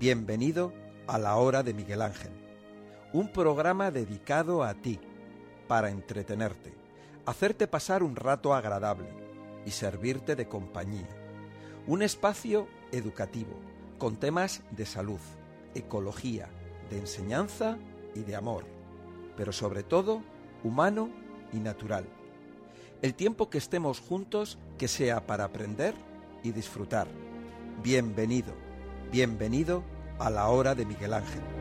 Bienvenido a la hora de Miguel Ángel, un programa dedicado a ti, para entretenerte, hacerte pasar un rato agradable y servirte de compañía. Un espacio educativo con temas de salud, ecología, de enseñanza y de amor, pero sobre todo humano y natural. El tiempo que estemos juntos que sea para aprender y disfrutar. Bienvenido, bienvenido a la hora de Miguel Ángel.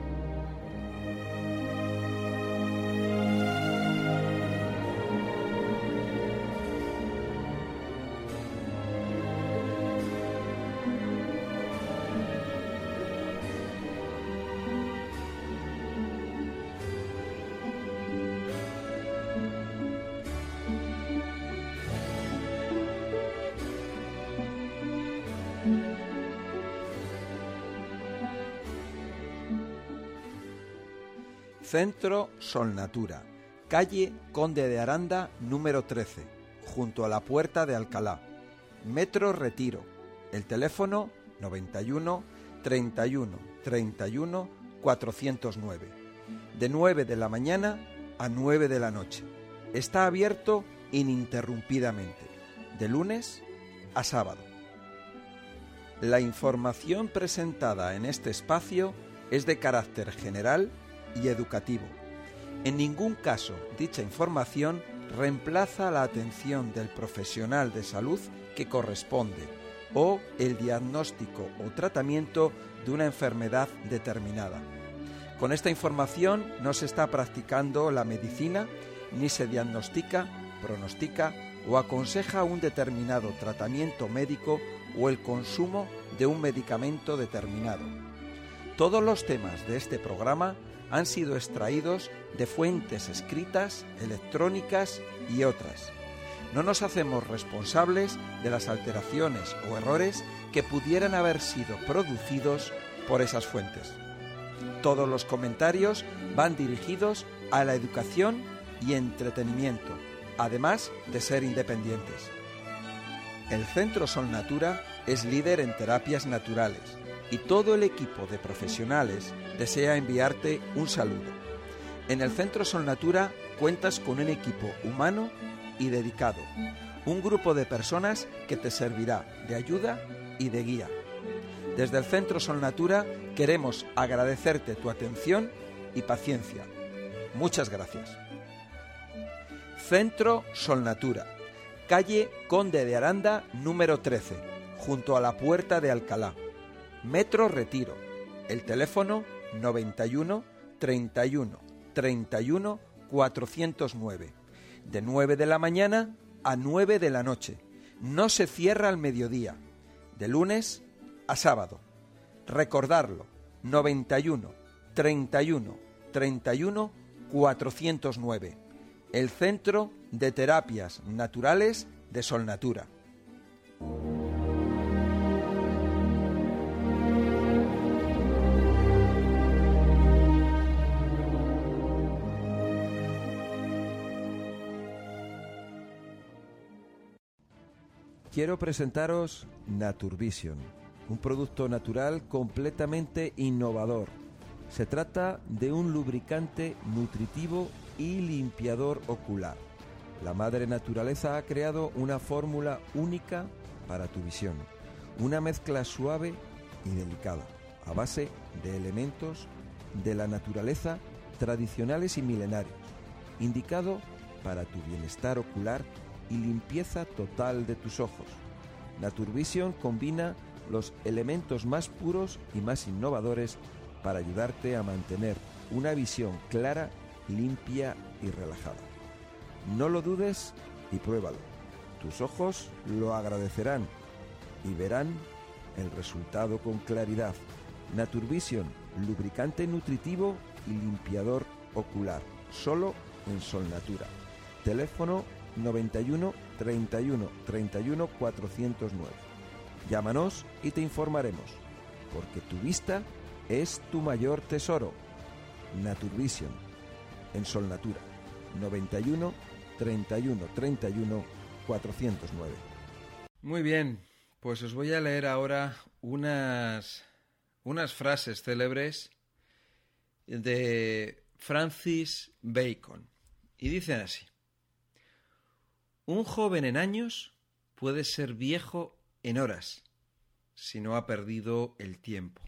Centro Solnatura, calle Conde de Aranda número 13, junto a la Puerta de Alcalá. Metro Retiro. El teléfono 91 31 31 409. De 9 de la mañana a 9 de la noche. Está abierto ininterrumpidamente, de lunes a sábado. La información presentada en este espacio es de carácter general y educativo. En ningún caso dicha información reemplaza la atención del profesional de salud que corresponde o el diagnóstico o tratamiento de una enfermedad determinada. Con esta información no se está practicando la medicina ni se diagnostica, pronostica o aconseja un determinado tratamiento médico o el consumo de un medicamento determinado. Todos los temas de este programa han sido extraídos de fuentes escritas, electrónicas y otras. No nos hacemos responsables de las alteraciones o errores que pudieran haber sido producidos por esas fuentes. Todos los comentarios van dirigidos a la educación y entretenimiento, además de ser independientes. El Centro Sol Natura es líder en terapias naturales y todo el equipo de profesionales desea enviarte un saludo. En el Centro Sol Natura cuentas con un equipo humano y dedicado, un grupo de personas que te servirá de ayuda y de guía. Desde el Centro Sol Natura queremos agradecerte tu atención y paciencia. Muchas gracias. Centro Sol Natura, calle Conde de Aranda número 13, junto a la Puerta de Alcalá. Metro Retiro. El teléfono 91 31 31 409. De 9 de la mañana a 9 de la noche. No se cierra al mediodía. De lunes a sábado. Recordarlo. 91 31 31 409. El Centro de Terapias Naturales de Solnatura. Quiero presentaros Naturvision, un producto natural completamente innovador. Se trata de un lubricante nutritivo y limpiador ocular. La madre naturaleza ha creado una fórmula única para tu visión, una mezcla suave y delicada, a base de elementos de la naturaleza tradicionales y milenarios, indicado para tu bienestar ocular y limpieza total de tus ojos. Naturvision combina los elementos más puros y más innovadores para ayudarte a mantener una visión clara, limpia y relajada. No lo dudes y pruébalo. Tus ojos lo agradecerán y verán el resultado con claridad. Naturvision, lubricante nutritivo y limpiador ocular, solo en Sol Natura. Teléfono 91 31 31 409. Llámanos y te informaremos, porque tu vista es tu mayor tesoro. Naturvision, en Sol Natura, 91 31 31 409. Muy bien, pues os voy a leer ahora unas unas frases célebres de Francis Bacon. Y dicen así. Un joven en años puede ser viejo en horas si no ha perdido el tiempo.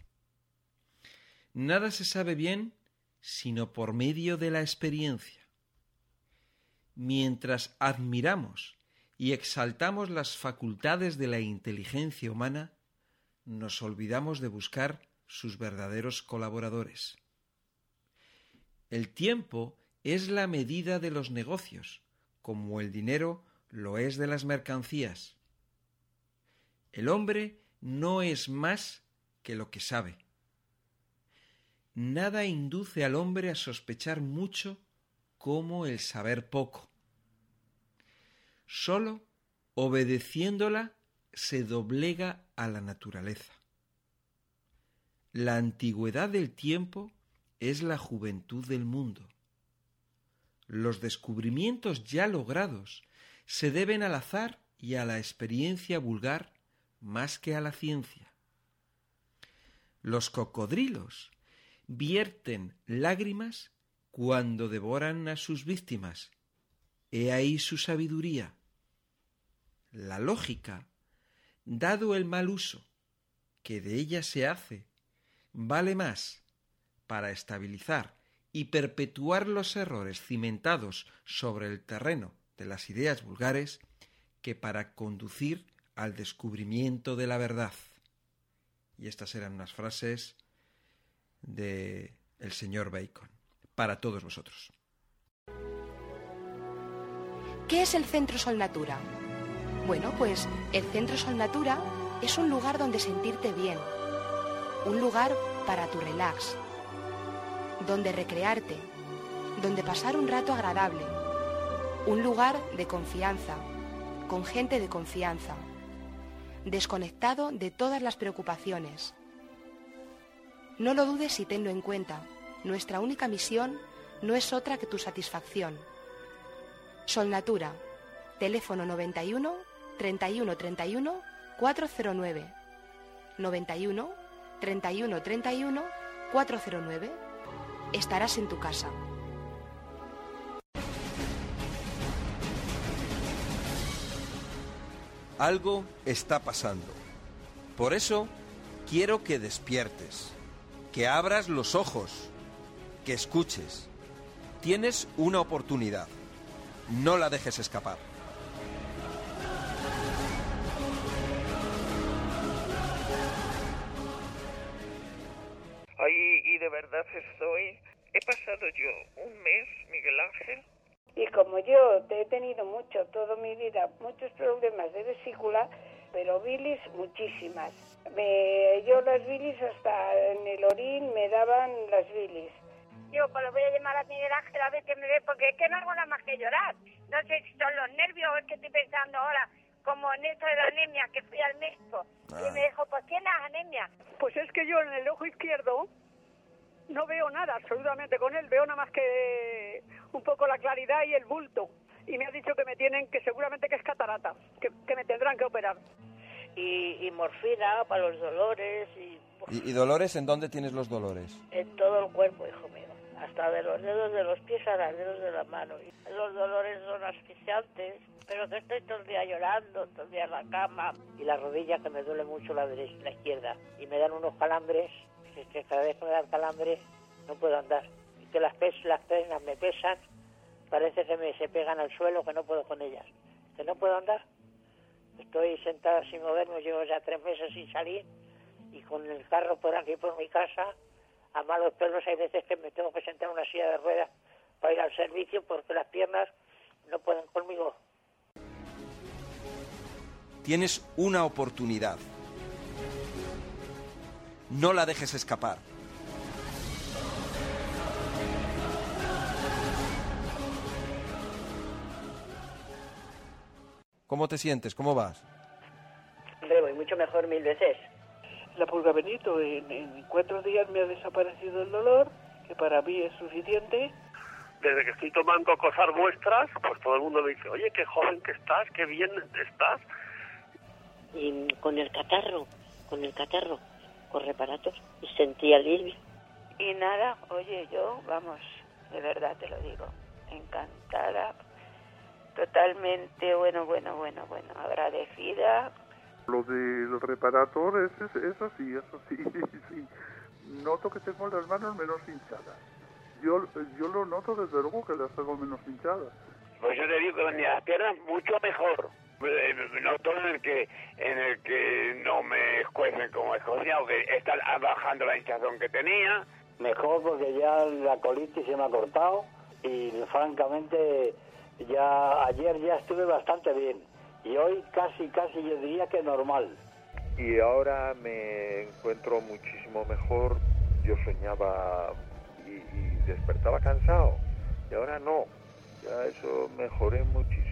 Nada se sabe bien sino por medio de la experiencia. Mientras admiramos y exaltamos las facultades de la inteligencia humana, nos olvidamos de buscar sus verdaderos colaboradores. El tiempo es la medida de los negocios, como el dinero lo es de las mercancías. El hombre no es más que lo que sabe. Nada induce al hombre a sospechar mucho como el saber poco. Sólo obedeciéndola se doblega a la naturaleza. La antigüedad del tiempo es la juventud del mundo. Los descubrimientos ya logrados se deben al azar y a la experiencia vulgar más que a la ciencia. Los cocodrilos vierten lágrimas cuando devoran a sus víctimas. He ahí su sabiduría. La lógica, dado el mal uso que de ella se hace, vale más para estabilizar y perpetuar los errores cimentados sobre el terreno de las ideas vulgares que para conducir al descubrimiento de la verdad. Y estas eran unas frases de el señor Bacon para todos vosotros. ¿Qué es el Centro Sol Natura? Bueno, pues el Centro Sol Natura es un lugar donde sentirte bien, un lugar para tu relax, donde recrearte, donde pasar un rato agradable, un lugar de confianza, con gente de confianza, desconectado de todas las preocupaciones. No lo dudes y tenlo en cuenta. Nuestra única misión no es otra que tu satisfacción. Sol Natura, teléfono 91 31 31 409. 91 31 31 409. Estarás en tu casa. Algo está pasando. Por eso quiero que despiertes, que abras los ojos, que escuches. Tienes una oportunidad. No la dejes escapar. Ay, y de verdad estoy. He pasado yo un mes, Miguel Ángel. Y como yo he tenido mucho, toda mi vida, muchos problemas de vesícula, pero bilis muchísimas. Me, yo las bilis hasta en el orín me daban las bilis. Yo pues lo voy a llamar a Miguel Ángel a ver qué me ve, porque es que no hago nada más que llorar. No sé si son los nervios o es que estoy pensando ahora, como en esto de la anemia, que fui al médico y me dijo, pues tienes anemia. Pues es que yo en el ojo izquierdo no veo nada absolutamente con él, veo nada más que un poco la claridad y el bulto. Y me ha dicho que me tienen, que seguramente que es catarata, que, que me tendrán que operar. Y, y morfina para los dolores y, ¿Y, dolores en dónde tienes los dolores? en todo el cuerpo, hijo mío. Hasta de los dedos de los pies a los dedos de la mano. Y los dolores son asfixiantes, pero que estoy todo el día llorando, todo el día en la cama. Y la rodilla que me duele mucho la derecha, la izquierda. Y me dan unos calambres, que, cada vez que me dan calambres no puedo andar. Y que las, pes- las piernas me pesan, parece que me se pegan al suelo, que no puedo con ellas. Que no puedo andar. Estoy sentada sin moverme, llevo ya tres meses sin salir y con el carro por aquí por mi casa, a malos pelos hay veces que me tengo que sentar en una silla de ruedas para ir al servicio porque las piernas no pueden conmigo. Tienes una oportunidad. No la dejes escapar. ¿Cómo te sientes? ¿Cómo vas? Hombre, voy mucho mejor mil veces. La pulga Benito, en, en cuatro días me ha desaparecido el dolor, que para mí es suficiente. Desde que estoy tomando cosas vuestras, pues todo el mundo me dice, oye, qué joven que estás, qué bien estás. Y con el catarro, con el catarro, con reparatos y sentí alivio. Y nada, oye, yo, vamos, de verdad te lo digo, encantada, totalmente, bueno, bueno, bueno, bueno, agradecida. Lo del reparator es, es, es así, es así, sí. Noto que tengo las manos menos hinchadas. Yo, yo lo noto desde luego que las tengo menos hinchadas. Pues yo te digo que las piernas mucho mejor. Eh, Noto en el que en el que no me escuecen como escocía o que está bajando la hinchazón que tenía. Mejor porque ya la colitis se me ha cortado y francamente ya ayer ya estuve bastante bien y hoy casi casi yo diría que normal. Y ahora me encuentro muchísimo mejor. Yo soñaba y, y despertaba cansado y ahora no. Ya eso mejoré muchísimo.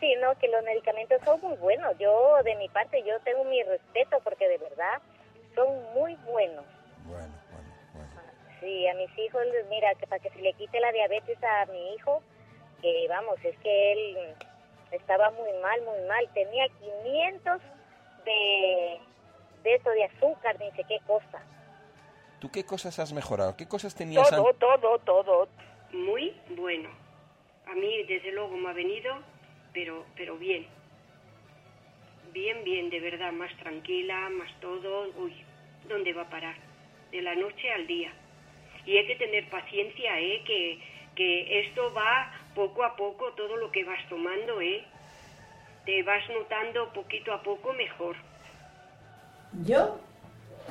Sí, no, que los medicamentos son muy buenos. Yo, de mi parte, yo tengo mi respeto porque de verdad son muy buenos. Bueno, bueno, bueno. Sí, a mis hijos, mira, que para que se le quite la diabetes a mi hijo, que vamos, es que él estaba muy mal, muy mal. Tenía 500 de, de eso, de azúcar, ni sé qué cosa. ¿Tú qué cosas has mejorado? ¿Qué cosas tenías Todo, an- todo, todo. Muy bueno. A mí, desde luego, me ha venido, pero, pero bien. Bien, bien, de verdad, más tranquila, más todo. Uy, ¿dónde va a parar? De la noche al día. Y hay que tener paciencia, ¿eh? Que, que esto va poco a poco, todo lo que vas tomando, ¿eh? Te vas notando poquito a poco mejor. Yo,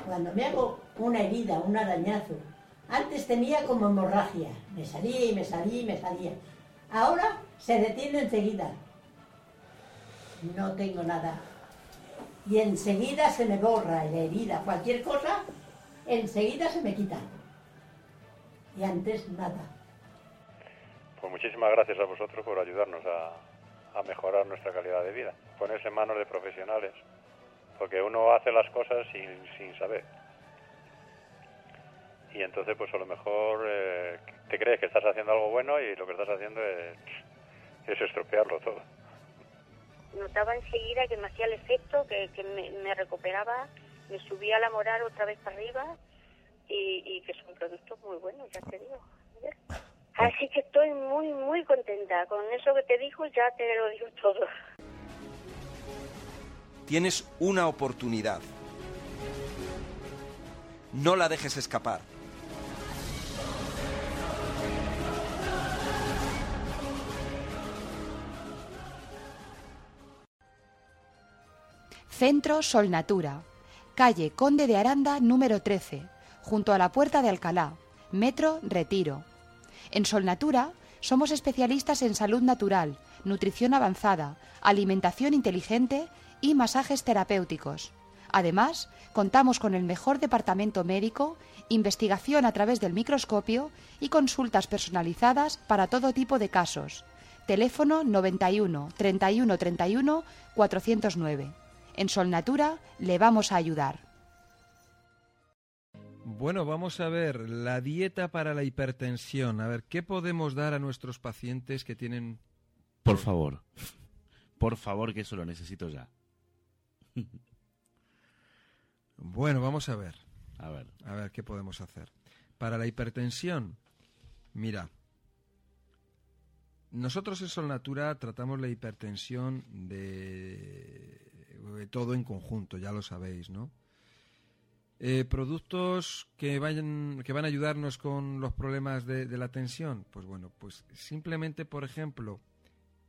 cuando me hago una herida, un arañazo, antes tenía como hemorragia. Me salía y me salía y me salía. Ahora se detiene enseguida. No tengo nada. Y enseguida se me borra la herida. Cualquier cosa, enseguida se me quita. Y antes nada. Pues muchísimas gracias a vosotros por ayudarnos a, mejorar nuestra calidad de vida. Ponerse en manos de profesionales. Porque uno hace las cosas sin, sin saber. Y entonces, pues a lo mejor eh, te crees que estás haciendo algo bueno y lo que estás haciendo es estropearlo todo. Notaba enseguida que me hacía el efecto, que, que me, recuperaba, me subía la moral otra vez para arriba y, y que son productos muy buenos, ya te digo. Así que estoy muy, muy contenta. Con eso que te dijo ya te lo digo todo. Tienes una oportunidad. No la dejes escapar. Centro Sol Natura, calle Conde de Aranda número 13, junto a la Puerta de Alcalá, Metro Retiro. En Sol Natura somos especialistas en salud natural, nutrición avanzada, alimentación inteligente y masajes terapéuticos. Además, contamos con el mejor departamento médico, investigación a través del microscopio y consultas personalizadas para todo tipo de casos. Teléfono 91 31 31 409. En Sol Natura le vamos a ayudar. Bueno, vamos a ver la dieta para la hipertensión. A ver, ¿qué podemos dar a nuestros pacientes que tienen... Por favor. Por favor, que eso lo necesito ya. Bueno, vamos a ver. A ver. A ver, ¿qué podemos hacer? Para la hipertensión, mira, nosotros en Sol Natura tratamos la hipertensión de todo en conjunto, ya lo sabéis, ¿no? Eh, productos que vayan que van a ayudarnos con los problemas de, la tensión pues bueno pues simplemente por ejemplo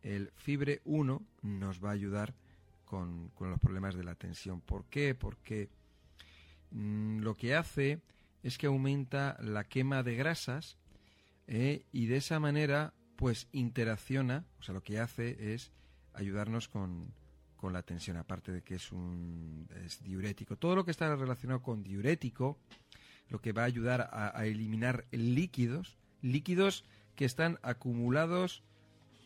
el fibre 1 nos va a ayudar con, con los problemas de la tensión ¿por qué? porque mm, lo que hace es que aumenta la quema de grasas eh, y de esa manera pues interacciona o sea lo que hace es ayudarnos con, con la tensión, aparte de que es un es diurético. Todo lo que está relacionado con diurético, lo que va a ayudar a, eliminar líquidos, líquidos que están acumulados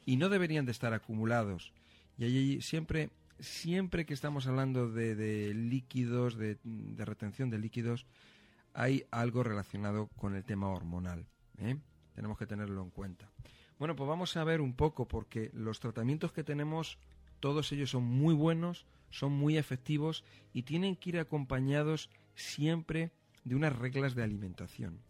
y no deberían de estar acumulados. Y allí siempre, siempre que estamos hablando de, de líquidos, de, de, retención de líquidos, hay algo relacionado con el tema hormonal. ¿eh? Tenemos que tenerlo en cuenta. Bueno, pues vamos a ver un poco, porque los tratamientos que tenemos todos ellos son muy buenos, son muy efectivos y tienen que ir acompañados siempre de unas reglas de alimentación,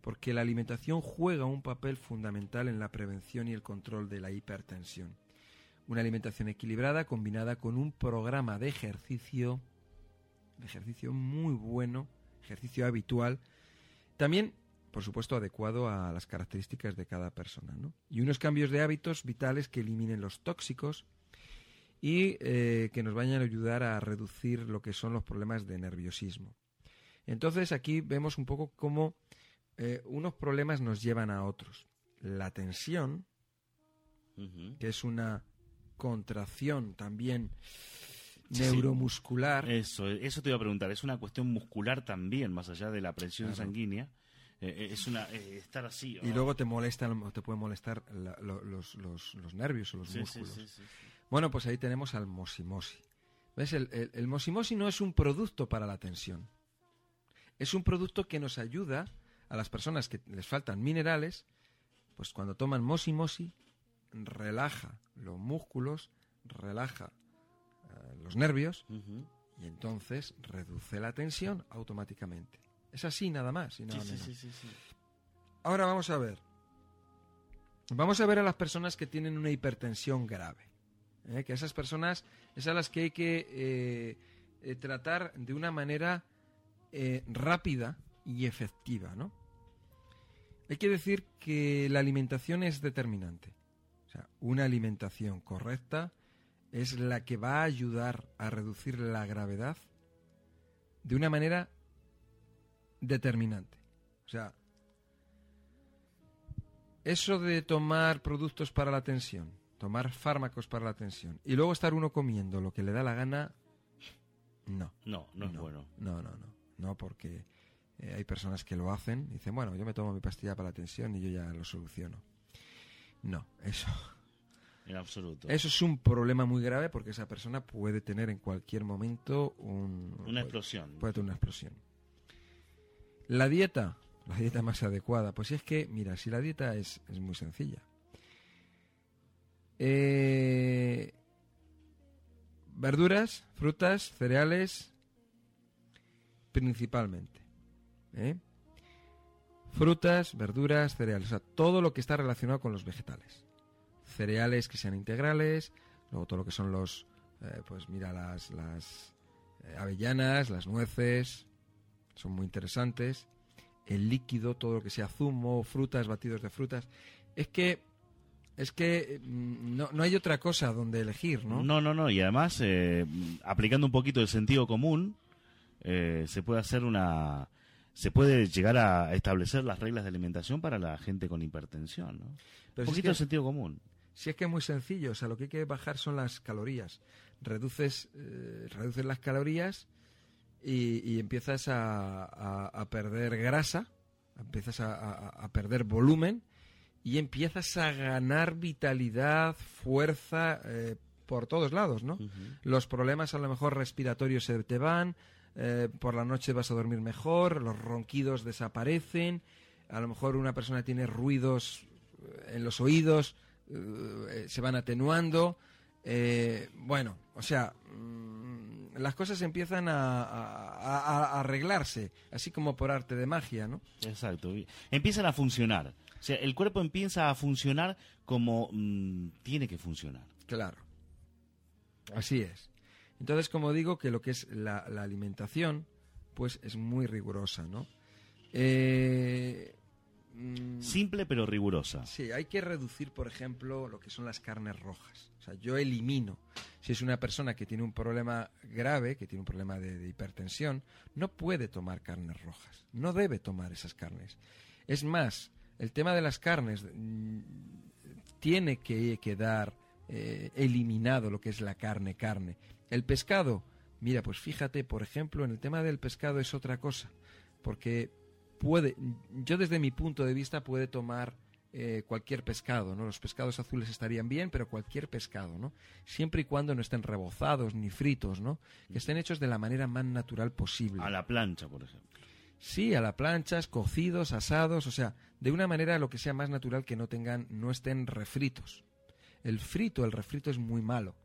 porque la alimentación juega un papel fundamental en la prevención y el control de la hipertensión. Una alimentación equilibrada combinada con un programa de ejercicio, de ejercicio muy bueno, ejercicio habitual, también, por supuesto, adecuado a las características de cada persona, ¿no? Y unos cambios de hábitos vitales que eliminen los tóxicos, y eh, que nos vayan a ayudar a reducir lo que son los problemas de nerviosismo. Entonces aquí vemos un poco cómo eh, unos problemas nos llevan a otros. La tensión, que es una contracción también neuromuscular. Eso, eso te iba a preguntar. Es una cuestión muscular también, más allá de la presión sanguínea. Eh, es una estar así. Y luego te molesta, te puede molestar los, los, nervios o los músculos. Bueno, pues ahí tenemos al mosimosi. ¿Ves? El, el, mosimosi no es un producto para la tensión. Es un producto que nos ayuda a las personas que les faltan minerales, pues cuando toman mosimosi, relaja los músculos, relaja eh, los nervios y entonces reduce la tensión automáticamente. Es así nada más y nada menos. Ahora vamos a ver. Vamos a ver a las personas que tienen una hipertensión grave. ¿Eh? que esas personas es a las que hay que eh, eh, tratar de una manera rápida y efectiva, ¿no? Hay que decir que la alimentación es determinante. O sea, una alimentación correcta es la que va a ayudar a reducir la gravedad de una manera determinante. O sea, eso de tomar productos para la tensión, tomar fármacos para la tensión y luego estar uno comiendo lo que le da la gana, no. No, no es bueno. No, no, no. No, porque eh, hay personas que lo hacen y dicen, bueno, yo me tomo mi pastilla para la tensión y yo ya lo soluciono. No, eso. En absoluto. Eso es un problema muy grave porque esa persona puede tener en cualquier momento una explosión. Puede tener una explosión. La dieta, la dieta más adecuada, pues es que, mira, si la dieta es, es muy sencilla. Eh, verduras, frutas, cereales, principalmente. ¿eh? Frutas, verduras, cereales, o sea, todo lo que está relacionado con los vegetales. Cereales que sean integrales, luego todo lo que son los, eh, pues mira, las, las avellanas, las nueces, son muy interesantes. El líquido, todo lo que sea zumo, frutas, batidos de frutas. Es que es que mm, no, no, hay otra cosa donde elegir, ¿no? No, no, no. Y además, eh, aplicando un poquito el sentido común, eh, se puede hacer una... Se puede llegar a establecer las reglas de alimentación para la gente con hipertensión, ¿no? un poquito de sentido común. Si es que es muy sencillo, o sea, lo que hay que bajar son las calorías. Reduces, eh, reduces las calorías y, empiezas a, a, perder grasa, empiezas a, a perder volumen y empiezas a ganar vitalidad, fuerza eh, por todos lados, ¿no? Los problemas a lo mejor respiratorios se te van, eh, por la noche vas a dormir mejor, los ronquidos desaparecen, a lo mejor una persona tiene ruidos eh, en los oídos, se van atenuando. bueno, o sea, mm, las cosas empiezan a, arreglarse, así como por arte de magia, ¿no? Exacto. Empiezan a funcionar. O sea, el cuerpo empieza a funcionar como mm, tiene que funcionar. Claro. Así es. Entonces, como digo, que lo que es la, alimentación, pues es muy rigurosa, ¿no? Eh, mm, Simple pero rigurosa. Sí, hay que reducir, por ejemplo, lo que son las carnes rojas. O sea, yo elimino. Si es una persona que tiene un problema grave, que tiene un problema de hipertensión, no puede tomar carnes rojas. No debe tomar esas carnes. Es más, el tema de las carnes mm, tiene que quedar eh, eliminado lo que es la carne, carne. El pescado, mira, pues fíjate, por ejemplo, en el tema del pescado es otra cosa, porque puede, yo desde mi punto de vista puede tomar eh, cualquier pescado, ¿no? Los pescados azules estarían bien, pero cualquier pescado, ¿no? Siempre y cuando no estén rebozados ni fritos, ¿no? Que estén hechos de la manera más natural posible. A la plancha, por ejemplo. Sí, a la plancha, cocidos, asados, o sea, de una manera lo que sea más natural que no tengan, no estén refritos. El frito, el refrito es muy malo.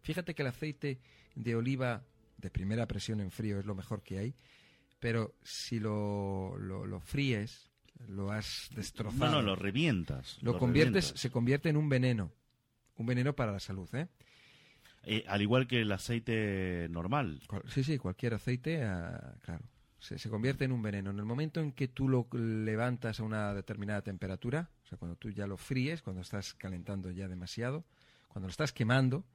Fíjate que el aceite de oliva de primera presión en frío es lo mejor que hay, pero si lo, lo, fríes, lo has destrozado. No, no, lo revientas. Lo, conviertes, se convierte en un veneno, un veneno para la salud, ¿eh? eh al igual que el aceite normal. Sí, sí, cualquier aceite, ah, claro. Se, convierte en un veneno. En el momento en que tú lo levantas a una determinada temperatura, o sea, cuando tú ya lo fríes, cuando estás calentando ya demasiado, cuando lo estás quemando,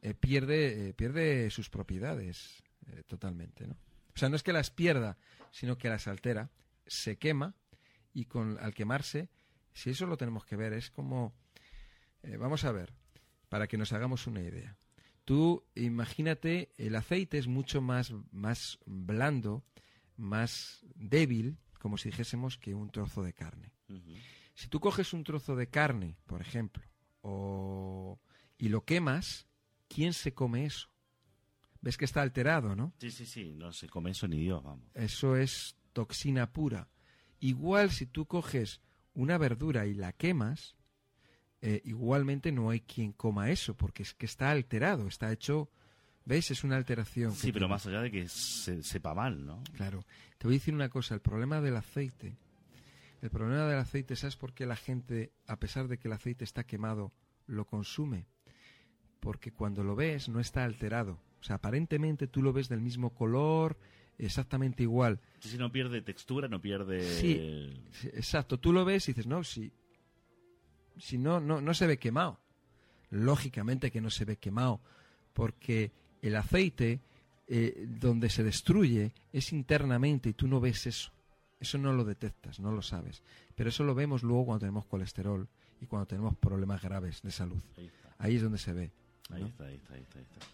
eh, pierde, eh, pierde sus propiedades eh, totalmente, ¿no? O sea, no es que las pierda, sino que las altera, se quema y con, al quemarse, si eso lo tenemos que ver, es como, vamos a ver, para que nos hagamos una idea. Tú imagínate, el aceite es mucho más, más blando, más débil, como si dijésemos, que un trozo de carne. Si tú coges un trozo de carne, por ejemplo, o, y lo quemas, ¿quién se come eso? ¿Ves que está alterado, no? Sí, sí, sí, no se come eso ni Dios, vamos. Eso es toxina pura. Igual si tú coges una verdura y la quemas, eh, igualmente no hay quien coma eso, porque es que está alterado, está hecho... ¿Veis? Es una alteración. Sí, pero más allá de que se, sepa mal, ¿no? Claro. Te voy a decir una cosa, el problema del aceite, el problema del aceite, ¿sabes por qué la gente, a pesar de que el aceite está quemado, lo consume? porque cuando lo ves no está alterado. O sea, aparentemente tú lo ves del mismo color, exactamente igual. Si no pierde textura, no pierde... Sí, exacto. Tú lo ves y dices, no, si, si no, no, no se ve quemado. Lógicamente que no se ve quemado, porque el aceite eh, donde se destruye es internamente y tú no ves eso. Eso no lo detectas, no lo sabes. Pero eso lo vemos luego cuando tenemos colesterol y cuando tenemos problemas graves de salud. Ahí es donde se ve. Ahí está, ahí está, ahí está.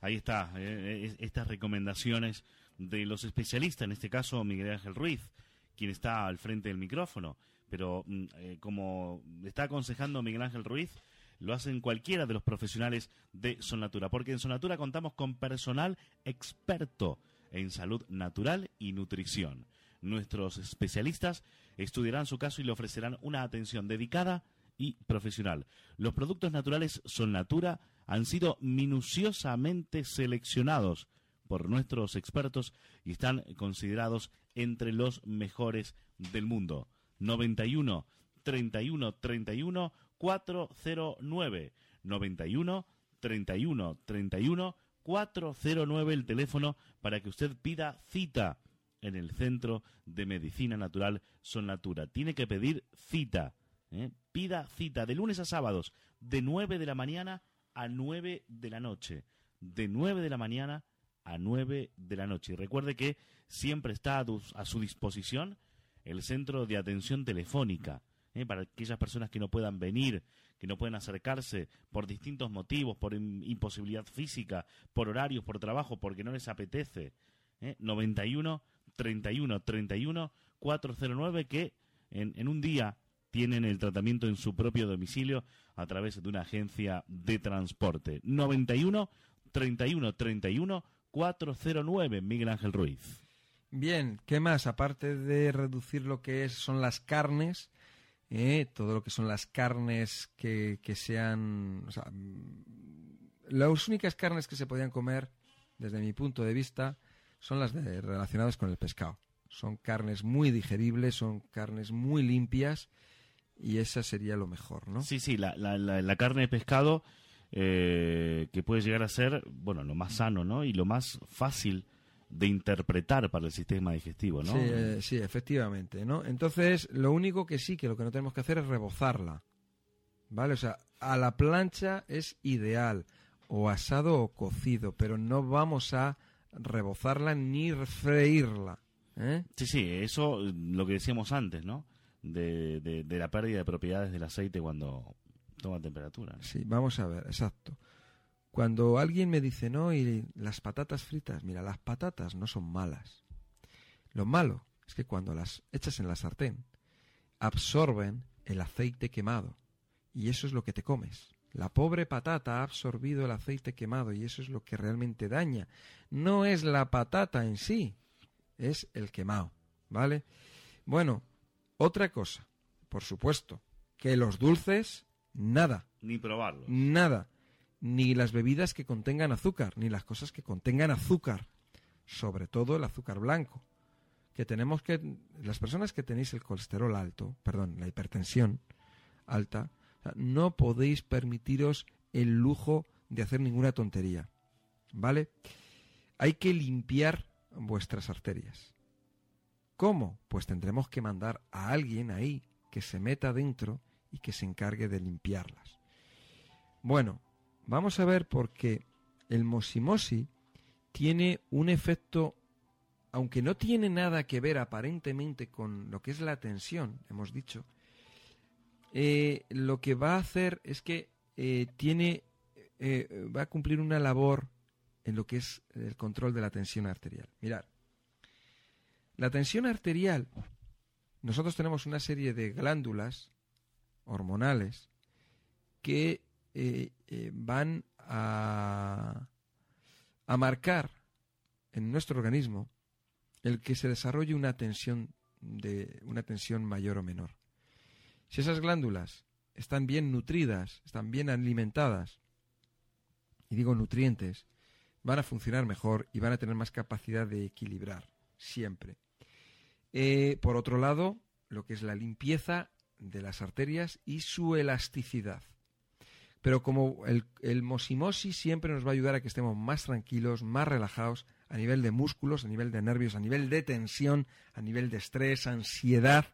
Ahí está, eh, eh, estas recomendaciones de los especialistas, en este caso Miguel Ángel Ruiz, quien está al frente del micrófono. Pero mm, eh, como está aconsejando Miguel Ángel Ruiz, lo hacen cualquiera de los profesionales de Sonatura, porque en Sonatura contamos con personal experto en salud natural y nutrición. Nuestros especialistas estudiarán su caso y le ofrecerán una atención dedicada y profesional. Los productos naturales Son Natura han sido minuciosamente seleccionados por nuestros expertos y están considerados entre los mejores del mundo. 91 31 31 409 91 31 31 409 el teléfono para que usted pida cita en el Centro de Medicina Natural Son Natura. Tiene que pedir cita. ¿eh? Pida cita de lunes a sábados de 9 de la mañana a 9 de la noche. De 9 de la mañana a 9 de la noche. Y recuerde que siempre está a, su disposición el centro de atención telefónica. ¿Eh? para aquellas personas que no puedan venir, que no pueden acercarse por distintos motivos, por imposibilidad física, por horarios, por trabajo, porque no les apetece. ¿eh? 91 31 31 409 que en, en un día tienen el tratamiento en su propio domicilio a través de una agencia de transporte. 91 31 31 409 Miguel Ángel Ruiz. Bien, ¿qué más? Aparte de reducir lo que es, son las carnes, eh, todo lo que son las carnes que, que sean... O sea, mm, las únicas carnes que se podían comer, desde mi punto de vista, son las de, relacionadas con el pescado. Son carnes muy digeribles, son carnes muy limpias y esa sería lo mejor, ¿no? Sí, sí, la, la, la, carne de pescado eh, que puede llegar a ser, bueno, lo más sano, ¿no? Y lo más fácil de interpretar para el sistema digestivo, ¿no? Sí, eh, sí, efectivamente, ¿no? Entonces, lo único que sí, que lo que no tenemos que hacer es rebozarla, ¿vale? O sea, a la plancha es ideal, o asado o cocido, pero no vamos a rebozarla ni freírla. ¿eh? Sí, sí, eso lo que decíamos antes, ¿no? de, de, la pérdida de propiedades del aceite cuando toma temperatura. Sí, vamos a ver, exacto. Cuando alguien me dice, no, y las patatas fritas, mira, las patatas no son malas. Lo malo es que cuando las echas en la sartén, absorben el aceite quemado. Y eso es lo que te comes. La pobre patata ha absorbido el aceite quemado y eso es lo que realmente daña. No es la patata en sí, es el quemado. ¿Vale? Bueno, otra cosa, por supuesto, que los dulces, nada. Ni probarlos. Nada. Ni las bebidas que contengan azúcar, ni las cosas que contengan azúcar, sobre todo el azúcar blanco, que tenemos que las personas que tenéis el colesterol alto, perdón, la hipertensión alta, no podéis permitiros el lujo de hacer ninguna tontería. ¿Vale? Hay que limpiar vuestras arterias. ¿Cómo? Pues tendremos que mandar a alguien ahí que se meta dentro y que se encargue de limpiarlas. Bueno, vamos a ver por qué el mosimosi tiene un efecto, aunque no tiene nada que ver aparentemente con lo que es la tensión, hemos dicho, eh, lo que va a hacer es que eh, tiene, eh, va a cumplir una labor en lo que es el control de la tensión arterial. Mirad, la tensión arterial, nosotros tenemos una serie de glándulas hormonales que eh, eh, van a, marcar en nuestro organismo el que se desarrolle una tensión de una tensión mayor o menor. Si esas glándulas están bien nutridas, están bien alimentadas, y digo nutrientes, van a funcionar mejor y van a tener más capacidad de equilibrar, siempre. Eh, por otro lado, lo que es la limpieza de las arterias y su elasticidad. Pero como el, el mosimosi siempre nos va a ayudar a que estemos más tranquilos, más relajados, a nivel de músculos, a nivel de nervios, a nivel de tensión, a nivel de estrés, ansiedad,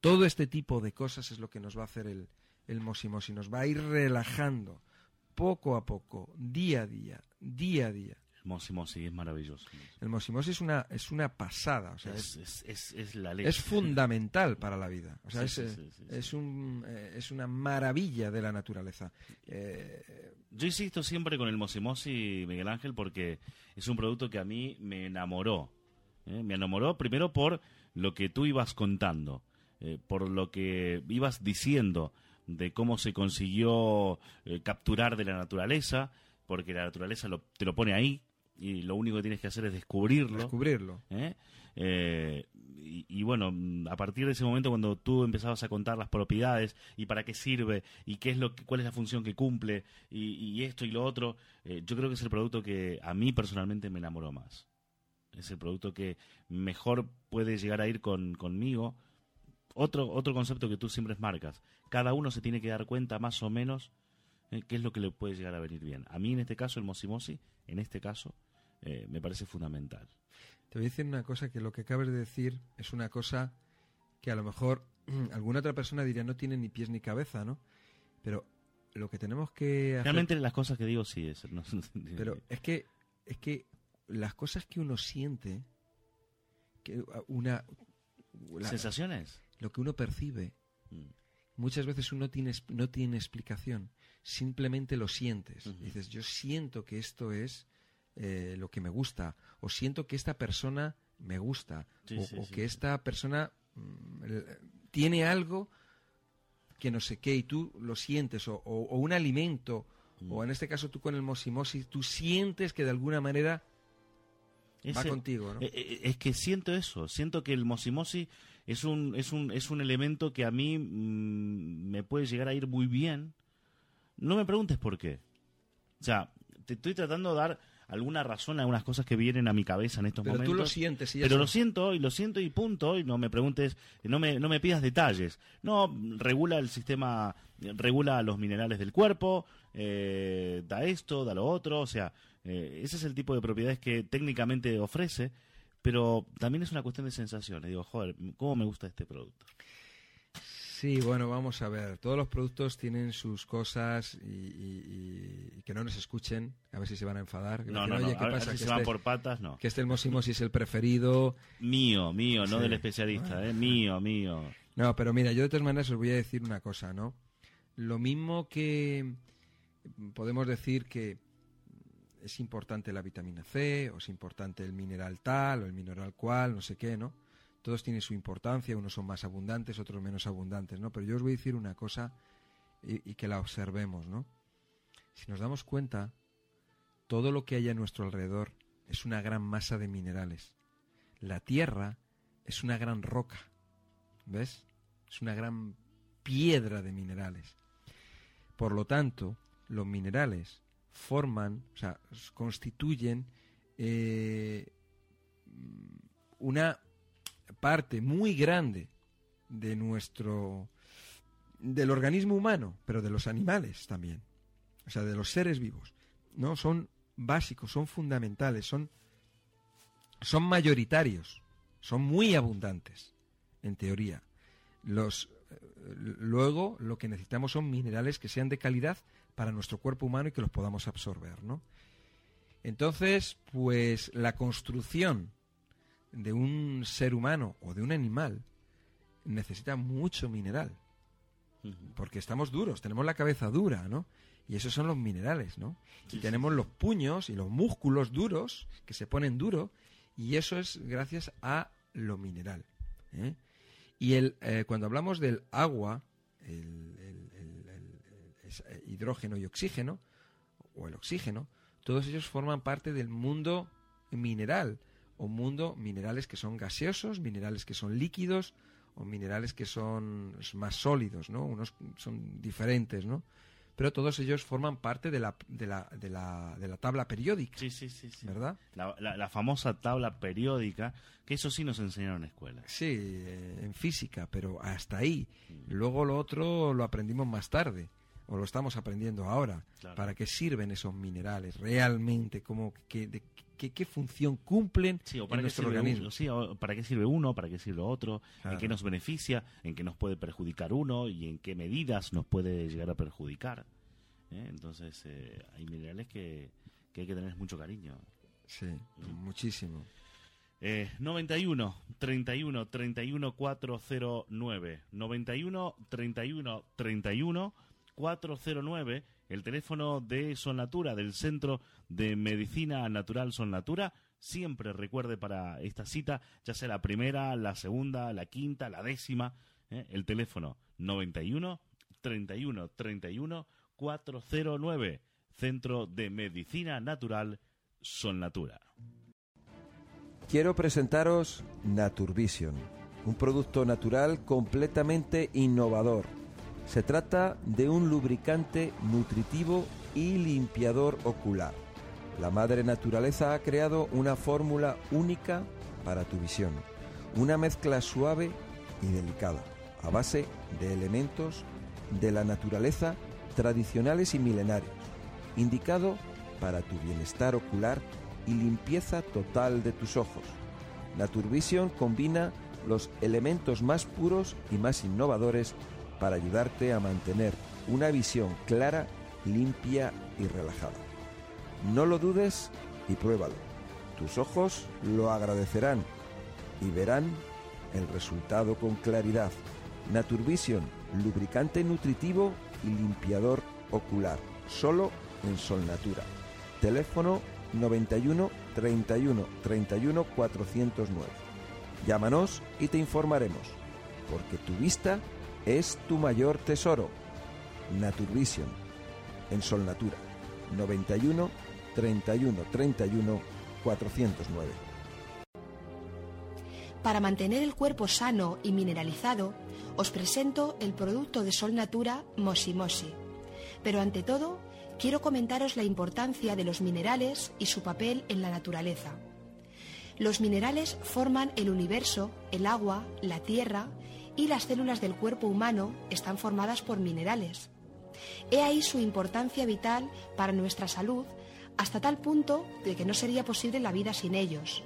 todo este tipo de cosas es lo que nos va a hacer el, el mosimosi, nos va a ir relajando poco a poco, día a día, día a día. Mosimosi es maravilloso. El mosimosi es una, es una pasada, o sea, es, es, es, es la leche. es fundamental para la vida. O sea, Sí, es, sí, sí, sí, es, un, eh, es una maravilla de la naturaleza. Eh, Yo insisto siempre con el mosimosi, Miguel Ángel, porque es un producto que a mí me enamoró. ¿eh? Me enamoró primero por lo que tú ibas contando, eh, por lo que ibas diciendo de cómo se consiguió capturar de la naturaleza, porque la naturaleza lo- te lo pone ahí y lo único que tienes que hacer es descubrirlo. Descubrirlo. ¿eh? Eh, y, y bueno, mm, a partir de ese momento cuando tú empezabas a contar las propiedades y para qué sirve y qué es lo que, cuál es la función que cumple y, y esto y lo otro, eh, yo creo que es el producto que a mí personalmente me enamoró más. Es el producto que mejor puede llegar a ir con, conmigo. Otro, otro concepto que tú siempre marcas. Cada uno se tiene que dar cuenta más o menos qué es lo que le puede llegar a venir bien. A mí en este caso el mosimosi, en este caso, eh, me parece fundamental. Te voy a decir una cosa que lo que acabas de decir es una cosa que a lo mejor alguna otra persona diría no tiene ni pies ni cabeza, ¿no? Pero lo que tenemos que hacer... Realmente las cosas que digo sí es. no- Pero es que, es que las cosas que uno siente, que una... la- ¿Sensaciones? Lo que uno percibe, Mm. muchas veces uno tiene, no tiene explicación, simplemente lo sientes. Dices, yo siento que esto es eh, lo que me gusta, o siento que esta persona me gusta, Sí, o, sí, o sí, que esta persona mm, tiene algo que no sé qué y tú lo sientes, o, o- o un alimento, o en este caso tú con el mosimosis, tú sientes que de alguna manera va contigo, ¿no? eh, eh, Es que siento eso, siento que el mosimosi es un, es un, es un elemento que a mí mm, me puede llegar a ir muy bien. No me preguntes por qué. O sea, te estoy tratando de dar alguna razón a algunas cosas que vienen a mi cabeza en estos Pero tú momentos. lo sientes y ya Pero lo siento y lo siento y punto. Y no me preguntes, no me, no me pidas detalles. No, regula el sistema, regula los minerales del cuerpo, eh, da esto, da lo otro. O sea, eh, ese es el tipo de propiedades que técnicamente ofrece. Pero también es una cuestión de sensaciones. Digo, joder, ¿cómo me gusta este producto? Sí, bueno, vamos a ver. Todos los productos tienen sus cosas y, y- y que no nos escuchen. A ver si se van a enfadar. Que No, no, no. ¿qué A pasa? si que se van este- por patas, no. Que este el Mosimosi es el preferido. Mío, mío, no del especialista, ¿eh? Mío, mío. No, pero mira, yo de todas maneras os voy a decir una cosa, ¿no? Lo mismo que podemos decir que es importante la vitamina C, o es importante el mineral tal, o el mineral cual, no sé qué, ¿no? Todos tienen su importancia, unos son más abundantes, otros menos abundantes, ¿no? Pero yo os voy a decir una cosa y, que la observemos, ¿no? Si nos damos cuenta, todo lo que hay a nuestro alrededor es una gran masa de minerales. La Tierra es una gran roca, ¿ves? Es una gran piedra de minerales. Por lo tanto, los minerales forman, o sea, constituyen eh, una parte muy grande de nuestro del organismo humano, pero de los animales también, o sea, de los seres vivos, no son básicos, son fundamentales, son son mayoritarios, son muy abundantes en teoría. Los eh, luego lo que necesitamos son minerales que sean de calidad para nuestro cuerpo humano y que los podamos absorber, ¿no? Entonces, pues la construcción de un ser humano o de un animal necesita mucho mineral. Porque estamos duros, tenemos la cabeza dura, ¿no? Y esos son los minerales, ¿no? y tenemos los puños y los músculos duros, que se ponen duros, y eso es gracias a lo mineral. ¿eh? Y el, eh, cuando hablamos del agua, el, eh, hidrógeno y oxígeno, o el oxígeno, todos ellos forman parte del mundo mineral, o mundo minerales que son gaseosos, minerales que son líquidos, o minerales que son más sólidos, ¿no? Unos son diferentes, ¿no? Pero todos ellos forman parte de la, de la, de la, de la tabla periódica. Sí, sí, sí. ¿Verdad? La, la, famosa tabla periódica, que eso sí nos enseñaron en escuela. Sí, eh, en física, pero hasta ahí. Mm. Luego lo otro lo aprendimos más tarde o lo estamos aprendiendo ahora, para qué sirven esos minerales realmente, como que, qué función cumplen en nuestro organismo. sí, para qué sirve uno, para qué sirve otro, en qué nos beneficia, en qué nos puede perjudicar uno y en qué medidas nos puede llegar a perjudicar. ¿eh? Entonces, eh, hay minerales que, hay que tener mucho cariño. Sí, muchísimo. Eh, 91 31 31 409 91 31 31 409, el teléfono de Natura del Centro de Medicina Natural Natura Siempre recuerde para esta cita, ya sea la primera, la segunda, la quinta, la décima, ¿eh? el teléfono 91 31 31 409, Centro de Medicina Natural Natura Quiero presentaros Naturvision, un producto natural completamente innovador se trata de un lubricante nutritivo y limpiador ocular. La madre naturaleza ha creado una fórmula única para tu visión, una mezcla suave y delicada, a base de elementos de la naturaleza tradicionales y milenarios, indicado para tu bienestar ocular y limpieza total de tus ojos. Naturvision combina los elementos más puros y más innovadores para ayudarte a mantener una visión clara, limpia y relajada. No lo dudes y pruébalo. Tus ojos lo agradecerán y verán el resultado con claridad. Naturvision, lubricante nutritivo y limpiador ocular, solo en Sol Natura. Teléfono 91 31 31 409. Llámanos y te informaremos, porque tu vista es tu mayor tesoro. Naturvision, en Sol Natura, 91 31 31 409. Para mantener el cuerpo sano y mineralizado, os presento el producto de Sol Natura Mosi Pero ante todo, quiero comentaros la importancia de los minerales y su papel en la naturaleza. Los minerales forman el universo, el agua, la tierra y las células del cuerpo humano están formadas por minerales. He ahí su importancia vital para nuestra salud hasta tal punto de que no sería posible la vida sin ellos.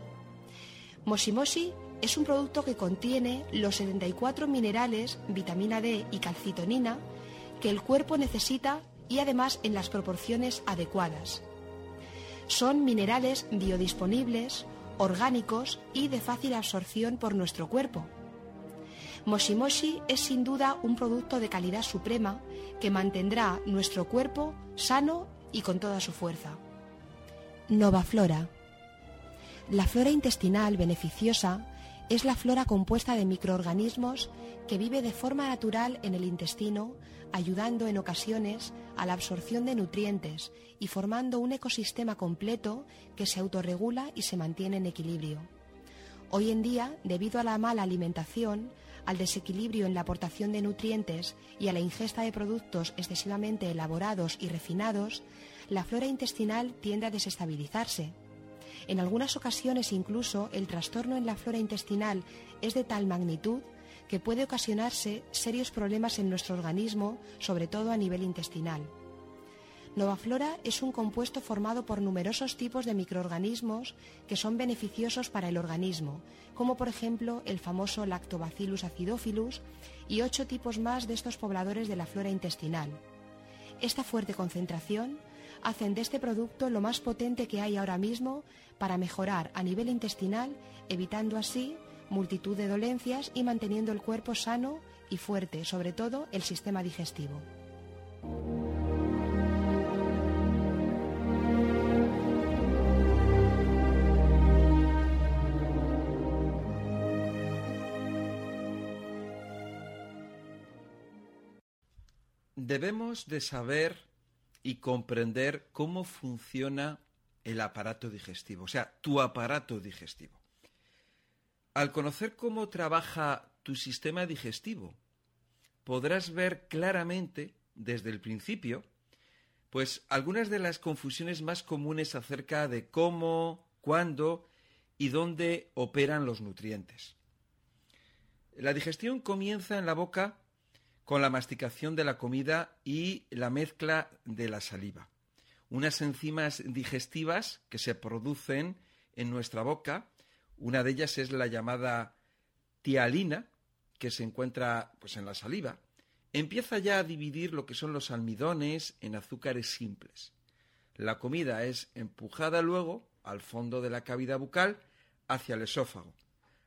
Moshimoshi es un producto que contiene los 74 minerales, vitamina D y calcitonina que el cuerpo necesita y además en las proporciones adecuadas. Son minerales biodisponibles, orgánicos y de fácil absorción por nuestro cuerpo Moshimoshi es sin duda un producto de calidad suprema que mantendrá nuestro cuerpo sano y con toda su fuerza. Nova Flora. La flora intestinal beneficiosa es la flora compuesta de microorganismos que vive de forma natural en el intestino, ayudando en ocasiones a la absorción de nutrientes y formando un ecosistema completo que se autorregula y se mantiene en equilibrio. Hoy en día, debido a la mala alimentación, al desequilibrio en la aportación de nutrientes y a la ingesta de productos excesivamente elaborados y refinados, la flora intestinal tiende a desestabilizarse. En algunas ocasiones incluso el trastorno en la flora intestinal es de tal magnitud que puede ocasionarse serios problemas en nuestro organismo, sobre todo a nivel intestinal. Novaflora es un compuesto formado por numerosos tipos de microorganismos que son beneficiosos para el organismo, como por ejemplo el famoso Lactobacillus acidophilus y ocho tipos más de estos pobladores de la flora intestinal. Esta fuerte concentración hacen de este producto lo más potente que hay ahora mismo para mejorar a nivel intestinal, evitando así multitud de dolencias y manteniendo el cuerpo sano y fuerte, sobre todo el sistema digestivo. Debemos de saber y comprender cómo funciona el aparato digestivo, o sea, tu aparato digestivo. Al conocer cómo trabaja tu sistema digestivo, podrás ver claramente desde el principio, pues algunas de las confusiones más comunes acerca de cómo, cuándo y dónde operan los nutrientes. La digestión comienza en la boca con la masticación de la comida y la mezcla de la saliva. Unas enzimas digestivas que se producen en nuestra boca una de ellas es la llamada tialina, que se encuentra pues, en la saliva. Empieza ya a dividir lo que son los almidones en azúcares simples. La comida es empujada luego al fondo de la cavidad bucal hacia el esófago.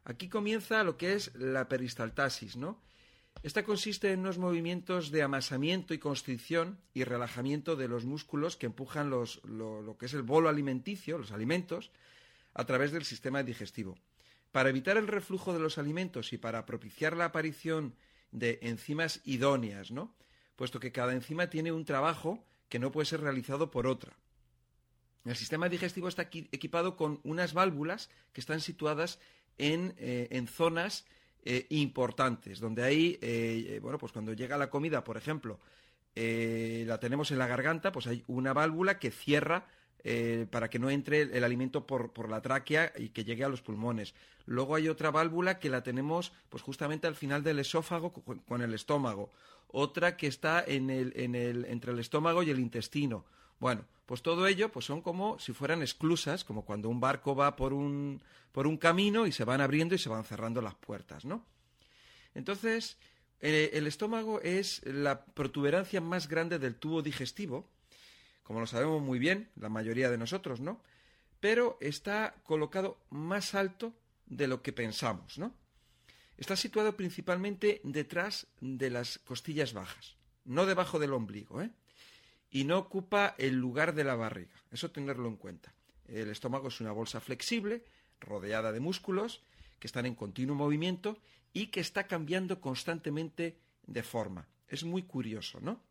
Aquí comienza lo que es la peristaltasis, ¿no? Esta consiste en unos movimientos de amasamiento y constricción y relajamiento de los músculos que empujan lo, que es el bolo alimenticio, los alimentos, a través del sistema digestivo. Para evitar el reflujo de los alimentos y para propiciar la aparición de enzimas idóneas, ¿no? Puesto que cada enzima tiene un trabajo que no puede ser realizado por otra. El sistema digestivo está equipado con unas válvulas que están situadas en, eh, zonas eh, importantes, donde ahí, eh, bueno, pues cuando llega la comida, por ejemplo, la tenemos en la garganta, pues hay una válvula que cierra eh, para que no entre el, alimento por, la tráquea y que llegue a los pulmones. Luego hay otra válvula que la tenemos pues justamente al final del esófago con, el estómago. Otra que está en el, en el, entre el estómago y el intestino. Bueno, pues todo ello pues son como si fueran esclusas, como cuando un barco va por un, por un camino y se van abriendo y se van cerrando las puertas, ¿no? Entonces, eh, el estómago es la protuberancia más grande del tubo digestivo como lo sabemos muy bien, la mayoría de nosotros, ¿no? Pero está colocado más alto de lo que pensamos, ¿no? Está situado principalmente detrás de las costillas bajas, no debajo del ombligo, ¿eh? Y no ocupa el lugar de la barriga, eso tenerlo en cuenta. El estómago es una bolsa flexible, rodeada de músculos, que están en continuo movimiento y que está cambiando constantemente de forma. Es muy curioso, ¿no?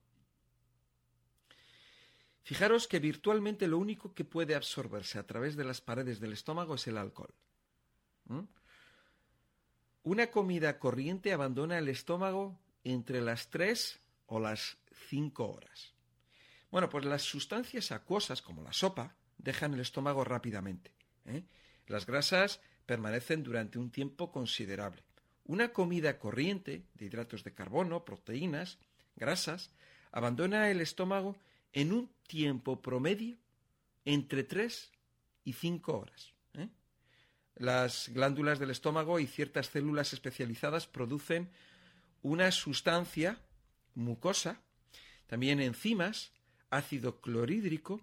Fijaros que virtualmente lo único que puede absorberse a través de las paredes del estómago es el alcohol. Una comida corriente abandona el estómago entre las 3 o las 5 horas. Bueno, pues las sustancias acuosas, como la sopa, dejan el estómago rápidamente. ¿eh? Las grasas permanecen durante un tiempo considerable. Una comida corriente de hidratos de carbono, proteínas, grasas, abandona el estómago en un tiempo promedio entre 3 y 5 horas. ¿eh? Las glándulas del estómago y ciertas células especializadas producen una sustancia mucosa, también enzimas, ácido clorhídrico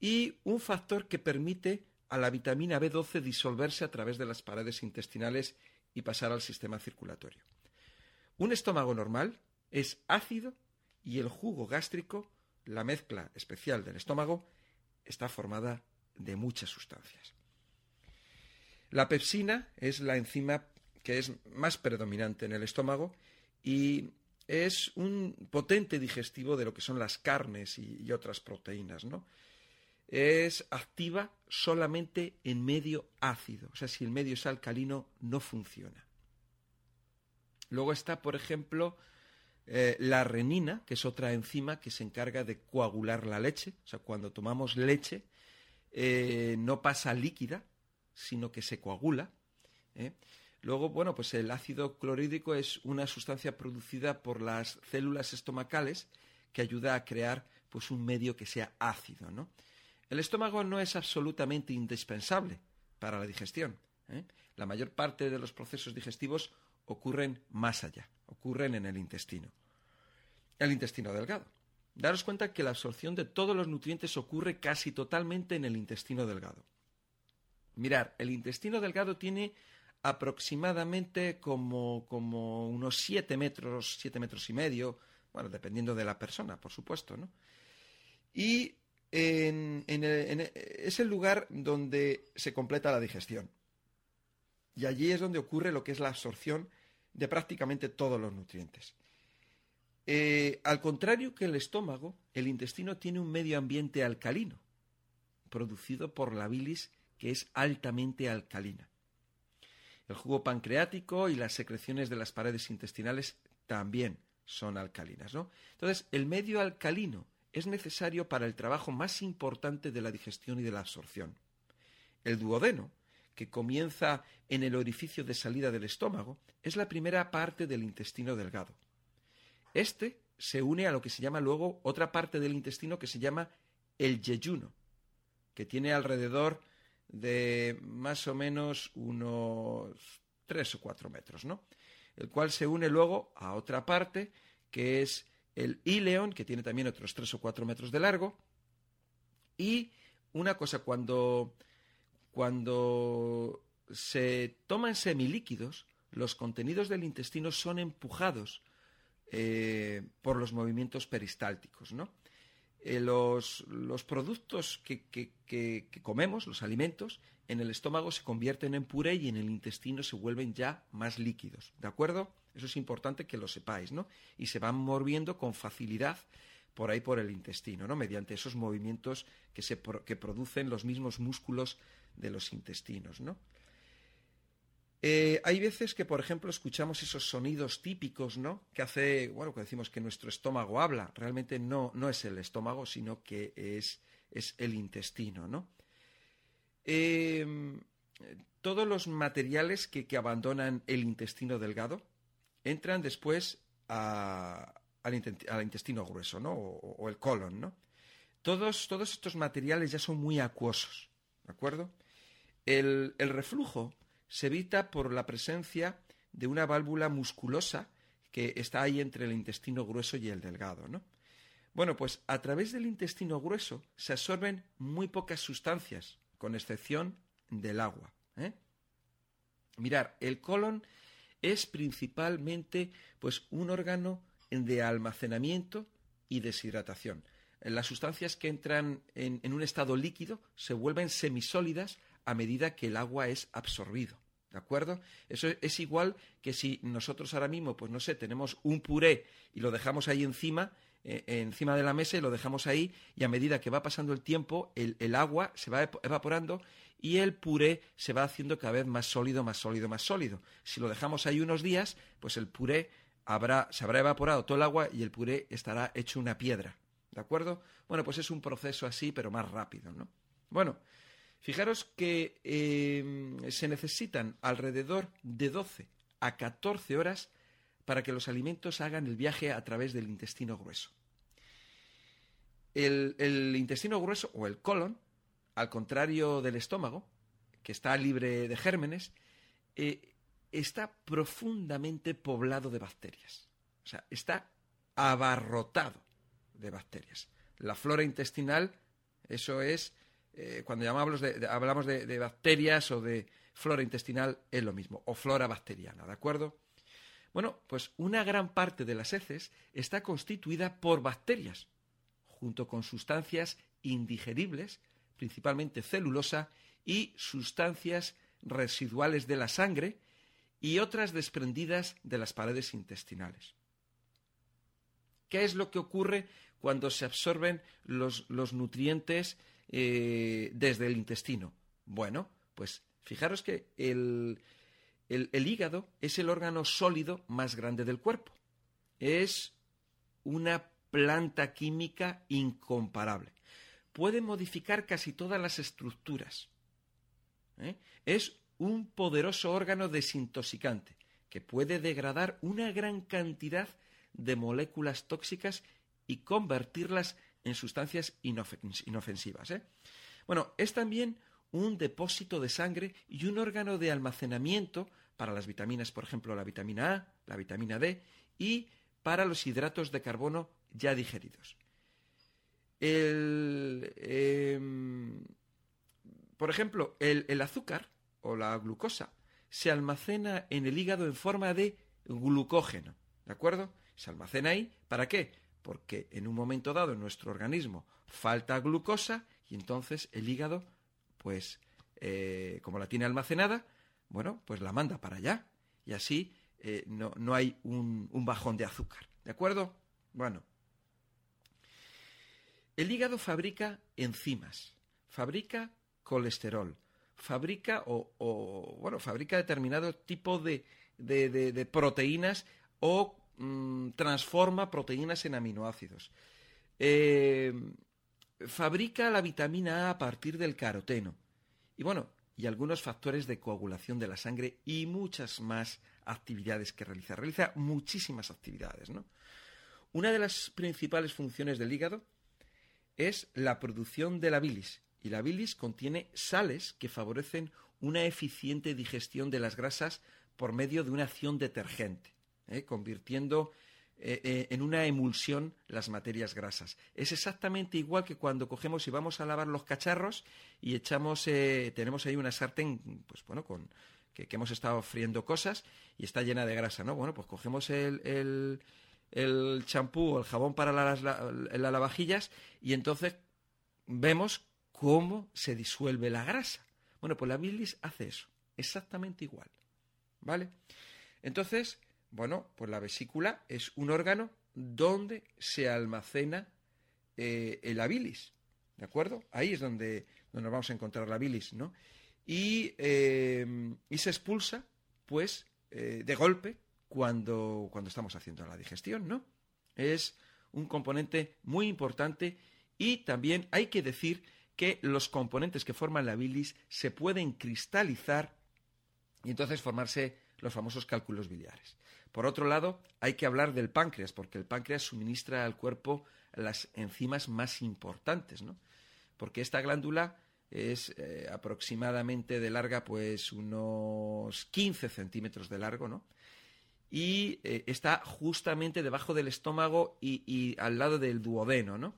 y un factor que permite a la vitamina B12 disolverse a través de las paredes intestinales y pasar al sistema circulatorio. Un estómago normal es ácido y el jugo gástrico la mezcla especial del estómago está formada de muchas sustancias. La pepsina es la enzima que es más predominante en el estómago y es un potente digestivo de lo que son las carnes y, otras proteínas, ¿no? Es activa solamente en medio ácido, o sea, si el medio es alcalino no funciona. Luego está, por ejemplo, eh, la renina, que es otra enzima que se encarga de coagular la leche. O sea, cuando tomamos leche, eh, no pasa líquida, sino que se coagula. ¿eh? Luego, bueno, pues el ácido clorhídrico es una sustancia producida por las células estomacales que ayuda a crear pues un medio que sea ácido, ¿no? El estómago no es absolutamente indispensable para la digestión. ¿eh? La mayor parte de los procesos digestivos ocurren más allá, ocurren en el intestino. El intestino delgado. Daros cuenta que la absorción de todos los nutrientes ocurre casi totalmente en el intestino delgado. Mirar, el intestino delgado tiene aproximadamente como, como unos 7 metros, 7 metros y medio, bueno, dependiendo de la persona, por supuesto, ¿no? Y es el lugar donde se completa la digestión. Y allí es donde ocurre lo que es la absorción de prácticamente todos los nutrientes. Eh, al contrario que el estómago, el intestino tiene un medio ambiente alcalino, producido por la bilis que es altamente alcalina. El jugo pancreático y las secreciones de las paredes intestinales también son alcalinas, ¿no? Entonces, el medio alcalino es necesario para el trabajo más importante de la digestión y de la absorción. El duodeno, que comienza en el orificio de salida del estómago, es la primera parte del intestino delgado. Este se une a lo que se llama luego otra parte del intestino que se llama el yeyuno, que tiene alrededor de más o menos unos tres o cuatro metros, ¿no? El cual se une luego a otra parte que es el ileón, que tiene también otros tres o cuatro metros de largo. Y una cosa, cuando, cuando se toman semilíquidos, los contenidos del intestino son empujados eh, por los movimientos peristálticos, ¿no? Eh, los, productos que, que, comemos, los alimentos, en el estómago se convierten en puré y en el intestino se vuelven ya más líquidos, ¿de acuerdo? Eso es importante que lo sepáis, ¿no? Y se van moviendo con facilidad por ahí por el intestino, ¿no? Mediante esos movimientos que, se, que producen los mismos músculos de los intestinos, ¿no? Eh, hay veces que, por ejemplo, escuchamos esos sonidos típicos, ¿no? Que hace, bueno, que decimos que nuestro estómago habla. Realmente no, no es el estómago, sino que es, es el intestino, ¿no? Em, todos los materiales que, abandonan el intestino delgado entran después al, intestino grueso, ¿no? O, el colon, ¿no? Todos, todos estos materiales ya son muy acuosos, ¿de acuerdo? El, el reflujo se evita por la presencia de una válvula musculosa que está ahí entre el intestino grueso y el delgado, ¿no? Bueno, pues a través del intestino grueso se absorben muy pocas sustancias, con excepción del agua. ¿eh? Mirar, el colon es principalmente pues un órgano de almacenamiento y deshidratación. Las sustancias que entran en, en un estado líquido se vuelven semisólidas a medida que el agua es absorbido. ¿De acuerdo? Eso es igual que si nosotros ahora mismo, pues no sé, tenemos un puré y lo dejamos ahí encima, eh, encima de la mesa y lo dejamos ahí y a medida que va pasando el tiempo, el, agua se va evaporando y el puré se va haciendo cada vez más sólido, más sólido, más sólido. Si lo dejamos ahí unos días, pues el puré habrá, se habrá evaporado todo el agua y el puré estará hecho una piedra. ¿De acuerdo? Bueno, pues es un proceso así, pero más rápido, ¿no? Bueno, Fijaros que eh, se necesitan alrededor de 12 a 14 horas para que los alimentos hagan el viaje a través del intestino grueso. El, intestino grueso o el colon, al contrario del estómago, que está libre de gérmenes, eh, está profundamente poblado de bacterias. O sea, está abarrotado de bacterias. La flora intestinal, eso es eh, cuando llamamos de, hablamos de, bacterias o de flora intestinal, es lo mismo, o flora bacteriana, ¿de acuerdo? Bueno, pues una gran parte de las heces está constituida por bacterias, junto con sustancias indigeribles, principalmente celulosa, y sustancias residuales de la sangre y otras desprendidas de las paredes intestinales. ¿Qué es lo que ocurre cuando se absorben los, los nutrientes eh, desde el intestino. Bueno, pues fijaros que el, el, hígado es el órgano sólido más grande del cuerpo. Es una planta química incomparable. Puede modificar casi todas las estructuras. ¿eh? Es un poderoso órgano desintoxicante que puede degradar una gran cantidad de moléculas tóxicas y convertirlas en sustancias inofensivas. ¿eh? Bueno, es también un depósito de sangre y un órgano de almacenamiento para las vitaminas, por ejemplo, la vitamina A, la vitamina D y para los hidratos de carbono ya digeridos. Em, por ejemplo, el azúcar o la glucosa se almacena en el hígado en forma de glucógeno, ¿de acuerdo? Se almacena ahí, ¿para qué? Porque en un momento dado en nuestro organismo falta glucosa y entonces el hígado, pues, eh, como la tiene almacenada, bueno, pues la manda para allá y así eh, no, no, hay un, bajón de azúcar, ¿de acuerdo? Bueno, el hígado fabrica enzimas, fabrica colesterol, fabrica o, bueno, fabrica determinado tipo de, de, proteínas o mm, transforma proteínas en aminoácidos. Eh, fabrica la vitamina A a partir del caroteno. Y bueno, y algunos factores de coagulación de la sangre y muchas más actividades que realiza. Realiza muchísimas actividades, ¿no? Una de las principales funciones del hígado es la producción de la bilis, y la bilis contiene sales que favorecen una eficiente digestión de las grasas por medio de una acción detergente, ¿eh? convirtiendo eh, eh, en una emulsión las materias grasas. Es exactamente igual que cuando cogemos y vamos a lavar los cacharros y echamos, tenemos ahí una sartén, pues bueno, con que, hemos estado friendo cosas y está llena de grasa, ¿no? Bueno, pues cogemos el, el champú o el jabón para las, lavavajillas y entonces vemos cómo se disuelve la grasa. Bueno, pues la bilis hace eso, exactamente igual. ¿Vale? Entonces, bueno, pues la vesícula es un órgano donde se almacena eh, la bilis. ¿De acuerdo? Ahí es donde, donde vamos a encontrar la bilis, ¿no? Y, eh, y se expulsa, pues, eh, de golpe cuando, cuando estamos haciendo la digestión, ¿no? Es un componente muy importante y también hay que decir que los componentes que forman la bilis se pueden cristalizar y entonces formarse los famosos cálculos biliares. Por otro lado, hay que hablar del páncreas, porque el páncreas suministra al cuerpo las enzimas más importantes, ¿no? Porque esta glándula es eh, aproximadamente de larga, pues unos 15 centímetros de largo, ¿no? Y eh, está justamente debajo del estómago y, al lado del duodeno, ¿no?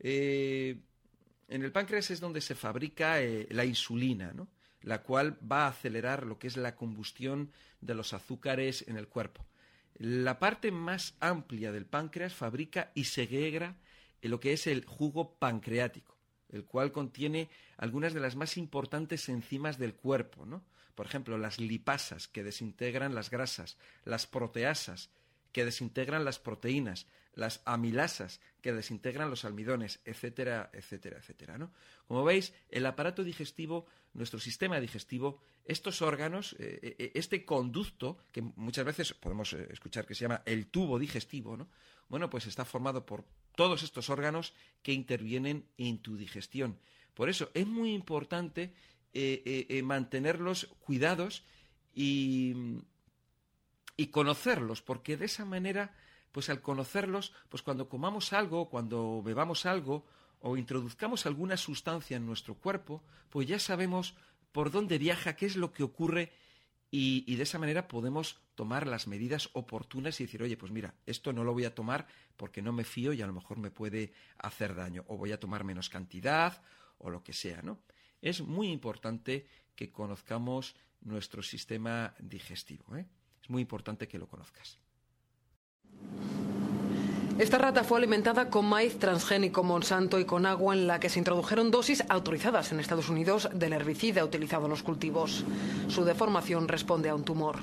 Eh, en el páncreas es donde se fabrica la insulina, ¿no? La cual va a acelerar lo que es la combustión de los azúcares en el cuerpo. La parte más amplia del páncreas fabrica y segrega lo que es el jugo pancreático, el cual contiene algunas de las más importantes enzimas del cuerpo, ¿no? Por ejemplo, las lipasas que desintegran las grasas, las proteasas que desintegran las proteínas, las amilasas que desintegran los almidones, etcétera, etcétera, etcétera. ¿no? Como veis, el aparato digestivo, nuestro sistema digestivo, estos órganos, eh, eh, este conducto, que muchas veces podemos eh, escuchar que se llama el tubo digestivo, ¿no? bueno, pues está formado por todos estos órganos que intervienen en tu digestión. Por eso es muy importante mantenerlos cuidados y, y conocerlos, porque de esa manera pues al conocerlos, pues cuando comamos algo, cuando bebamos algo o introduzcamos alguna sustancia en nuestro cuerpo, pues ya sabemos por dónde viaja, qué es lo que ocurre y, de esa manera podemos tomar las medidas oportunas y decir, oye, pues mira, esto no lo voy a tomar porque no me fío y a lo mejor me puede hacer daño, o voy a tomar menos cantidad, o lo que sea, ¿no? Es muy importante que conozcamos nuestro sistema digestivo, ¿eh? Es muy importante que lo conozcas. Esta rata fue alimentada con maíz transgénico Monsanto y con agua en la que se introdujeron dosis autorizadas en Estados Unidos del herbicida utilizado en los cultivos. Su deformación responde a un tumor.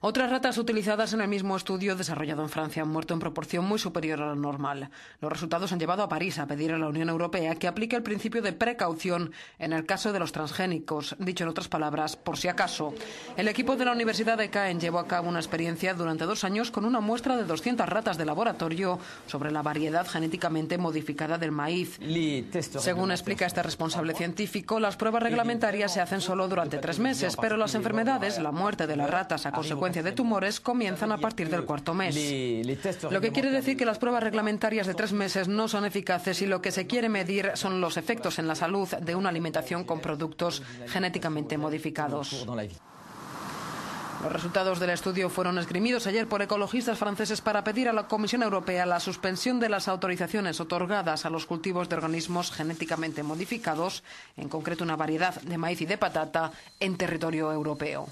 Otras ratas utilizadas en el mismo estudio desarrollado en Francia han muerto en proporción muy superior a la normal. Los resultados han llevado a París a pedir a la Unión Europea que aplique el principio de precaución en el caso de los transgénicos, dicho en otras palabras, por si acaso. El equipo de la Universidad de Caen llevó a cabo una experiencia durante dos años con una muestra de 200 ratas de laboratorio sobre la variedad genéticamente modificada del maíz. Según explica este responsable científico, las pruebas reglamentarias se hacen solo durante tres meses, pero las enfermedades, la muerte de las ratas a consecuencia de tumores comienzan a partir del cuarto mes. Lo que quiere decir que las pruebas reglamentarias de tres meses no son eficaces y lo que se quiere medir son los efectos en la salud de una alimentación con productos genéticamente modificados. Los resultados del estudio fueron esgrimidos ayer por ecologistas franceses para pedir a la Comisión Europea la suspensión de las autorizaciones otorgadas a los cultivos de organismos genéticamente modificados, en concreto una variedad de maíz y de patata, en territorio europeo.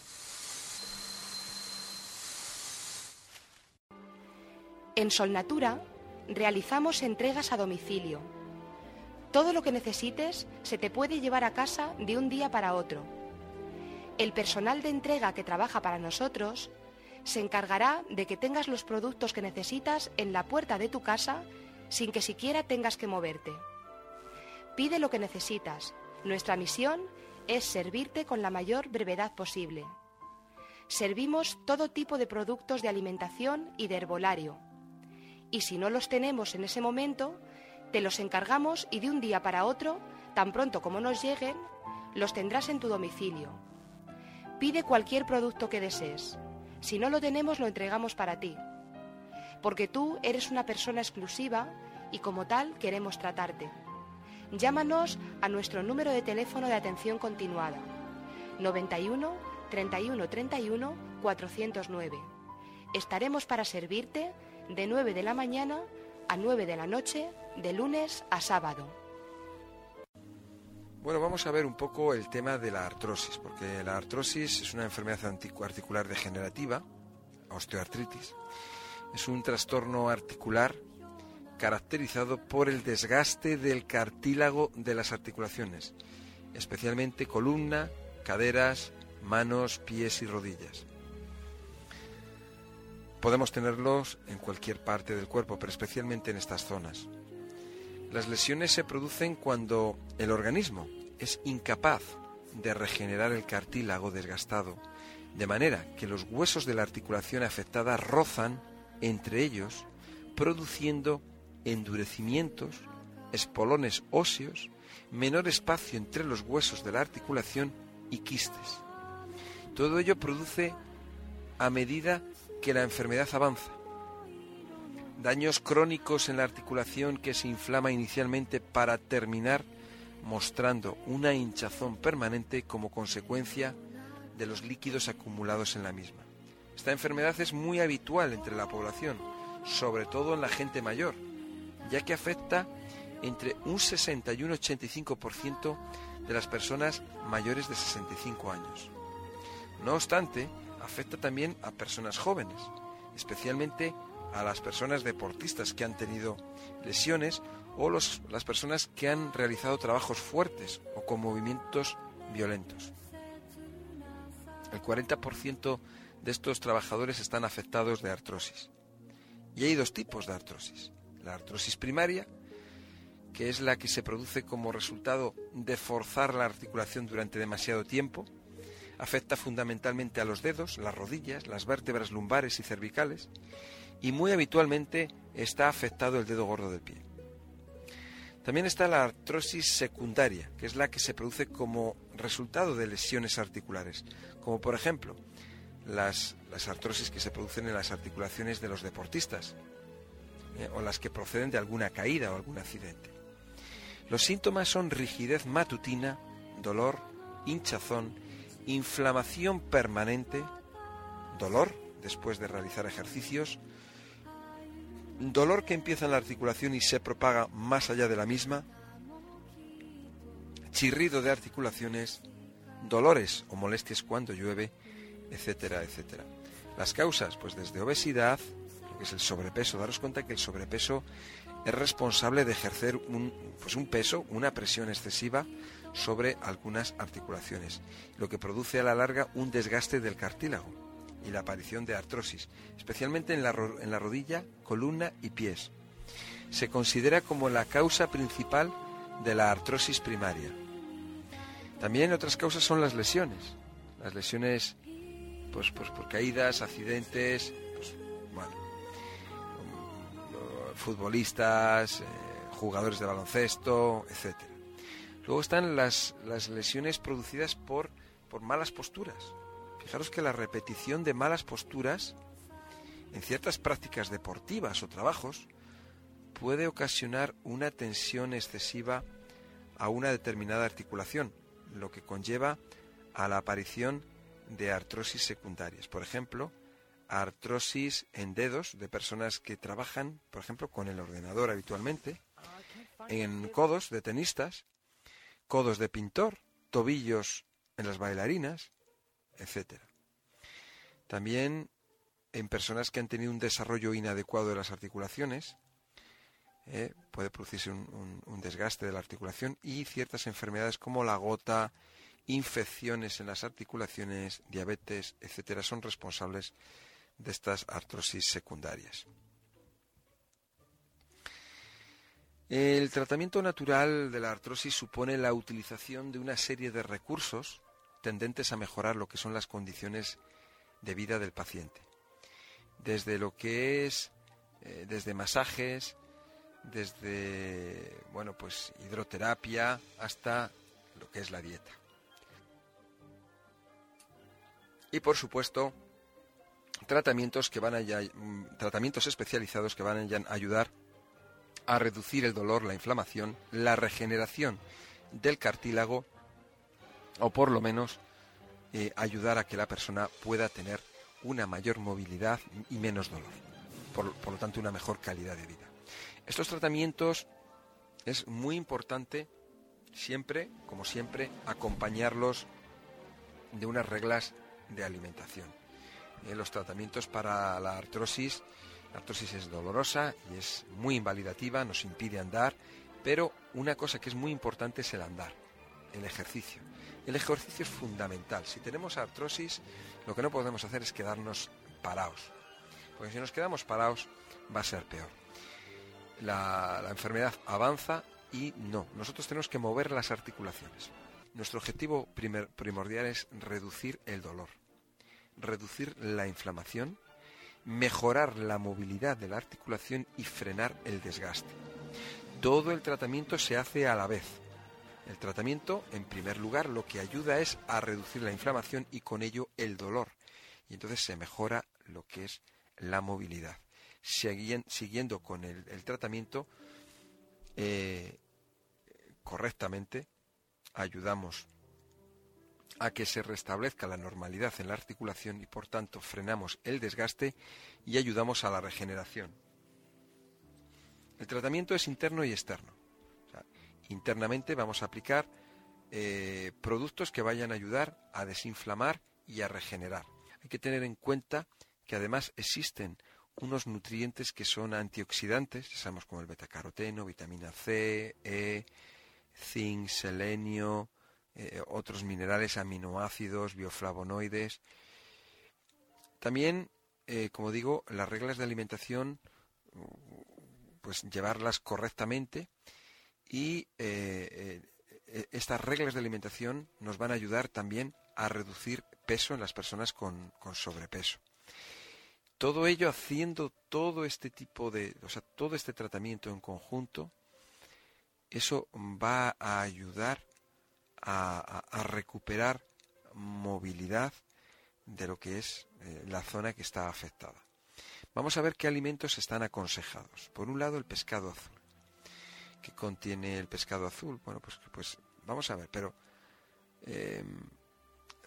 En Solnatura realizamos entregas a domicilio. Todo lo que necesites se te puede llevar a casa de un día para otro. El personal de entrega que trabaja para nosotros se encargará de que tengas los productos que necesitas en la puerta de tu casa sin que siquiera tengas que moverte. Pide lo que necesitas. Nuestra misión es servirte con la mayor brevedad posible. Servimos todo tipo de productos de alimentación y de herbolario y si no los tenemos en ese momento, te los encargamos y de un día para otro, tan pronto como nos lleguen, los tendrás en tu domicilio. Pide cualquier producto que desees. Si no lo tenemos, lo entregamos para ti. Porque tú eres una persona exclusiva y como tal queremos tratarte. Llámanos a nuestro número de teléfono de atención continuada. 91 31 31 409. Estaremos para servirte de 9 de la mañana a 9 de la noche, de lunes a sábado. Bueno, vamos a ver un poco el tema de la artrosis, porque la artrosis es una enfermedad articular degenerativa, osteoartritis. Es un trastorno articular caracterizado por el desgaste del cartílago de las articulaciones, especialmente columna, caderas, manos, pies y rodillas. Podemos tenerlos en cualquier parte del cuerpo, pero especialmente en estas zonas. Las lesiones se producen cuando el organismo es incapaz de regenerar el cartílago desgastado, de manera que los huesos de la articulación afectada rozan entre ellos, produciendo endurecimientos, espolones óseos, menor espacio entre los huesos de la articulación y quistes. Todo ello produce a medida que la enfermedad avanza. Daños crónicos en la articulación que se inflama inicialmente para terminar mostrando una hinchazón permanente como consecuencia de los líquidos acumulados en la misma. Esta enfermedad es muy habitual entre la población, sobre todo en la gente mayor, ya que afecta entre un 60 y un 85% de las personas mayores de 65 años. No obstante, afecta también a personas jóvenes, especialmente a las personas deportistas que han tenido lesiones o las personas que han realizado trabajos fuertes o con movimientos violentos. El 40% de estos trabajadores están afectados de artrosis. Y hay dos tipos de artrosis. La artrosis primaria, que es la que se produce como resultado de forzar la articulación durante demasiado tiempo, Afecta fundamentalmente a los dedos, las rodillas, las vértebras lumbares y cervicales y muy habitualmente está afectado el dedo gordo del pie. También está la artrosis secundaria, que es la que se produce como resultado de lesiones articulares, como por ejemplo las, artrosis que se producen en las articulaciones de los deportistas eh, o las que proceden de alguna caída o algún accidente. Los síntomas son rigidez matutina, dolor, hinchazón, inflamación permanente, dolor después de realizar ejercicios, dolor que empieza en la articulación y se propaga más allá de la misma, chirrido de articulaciones, dolores o molestias cuando llueve, etcétera, etcétera. Las causas, pues desde obesidad, lo que es el sobrepeso, daros cuenta que el sobrepeso es responsable de ejercer un, pues un peso, una presión excesiva sobre algunas articulaciones, lo que produce a la larga un desgaste del cartílago. y la aparición de artrosis, especialmente en la, en la rodilla, columna y pies. Se considera como la causa principal de la artrosis primaria. También otras causas son las lesiones. Las lesiones pues, pues por caídas, accidentes, pues, bueno, futbolistas, eh, jugadores de baloncesto, etcétera. Luego están las, lesiones producidas por, por malas posturas. Fijaros que la repetición de malas posturas en ciertas prácticas deportivas o trabajos puede ocasionar una tensión excesiva a una determinada articulación, lo que conlleva a la aparición de artrosis secundarias. Por ejemplo, artrosis en dedos de personas que trabajan, por ejemplo, con el ordenador habitualmente, en codos de tenistas, codos de pintor, tobillos en las bailarinas, etc. También en personas que han tenido un desarrollo inadecuado de las articulaciones, eh, puede producirse un, desgaste de la articulación y ciertas enfermedades como la gota, infecciones en las articulaciones, diabetes, etcétera, son responsables de estas artrosis secundarias. El tratamiento natural de la artrosis supone la utilización de una serie de recursos tendentes a mejorar lo que son las condiciones de vida del paciente. Desde lo que es, eh, desde masajes, desde, bueno, pues hidroterapia hasta lo que es la dieta. Y por supuesto, tratamientos que van a mm, tratamientos especializados que van a ayudar a reducir el dolor, la inflamación, la regeneración del cartílago o por lo menos eh, ayudar a que la persona pueda tener una mayor movilidad y menos dolor, por, lo tanto una mejor calidad de vida. Estos tratamientos es muy importante siempre, como siempre, acompañarlos de unas reglas de alimentación. Eh, los tratamientos para la artrosis la artrosis es dolorosa y es muy invalidativa, nos impide andar, pero una cosa que es muy importante es el andar, el ejercicio. El ejercicio es fundamental. Si tenemos artrosis, lo que no podemos hacer es quedarnos parados, porque si nos quedamos parados va a ser peor. La, enfermedad avanza y no, nosotros tenemos que mover las articulaciones. Nuestro objetivo primordial es reducir el dolor, reducir la inflamación mejorar la movilidad de la articulación y frenar el desgaste. Todo el tratamiento se hace a la vez. El tratamiento, en primer lugar, lo que ayuda es a reducir la inflamación y con ello el dolor. Y entonces se mejora lo que es la movilidad. Siguiendo con el, tratamiento eh, correctamente, ayudamos a que se restablezca la normalidad en la articulación y por tanto frenamos el desgaste y ayudamos a la regeneración. El tratamiento es interno y externo. internamente vamos a aplicar eh, productos que vayan a ayudar a desinflamar y a regenerar. Hay que tener en cuenta que además existen unos nutrientes que son antioxidantes, sabemos como el betacaroteno, vitamina C, E, zinc, selenio, eh, otros minerales, aminoácidos, bioflavonoides. También, eh, como digo, las reglas de alimentación, pues llevarlas correctamente y eh, estas reglas de alimentación nos van a ayudar también a reducir peso en las personas con, con sobrepeso. Todo ello haciendo todo este tipo de, o sea, todo este tratamiento en conjunto, eso va a ayudar a, recuperar movilidad de lo que es eh, la zona que está afectada. Vamos a ver qué alimentos están aconsejados. Por un lado, el pescado azul. ¿Qué contiene el pescado azul? Bueno, pues, pues vamos a ver, pero eh,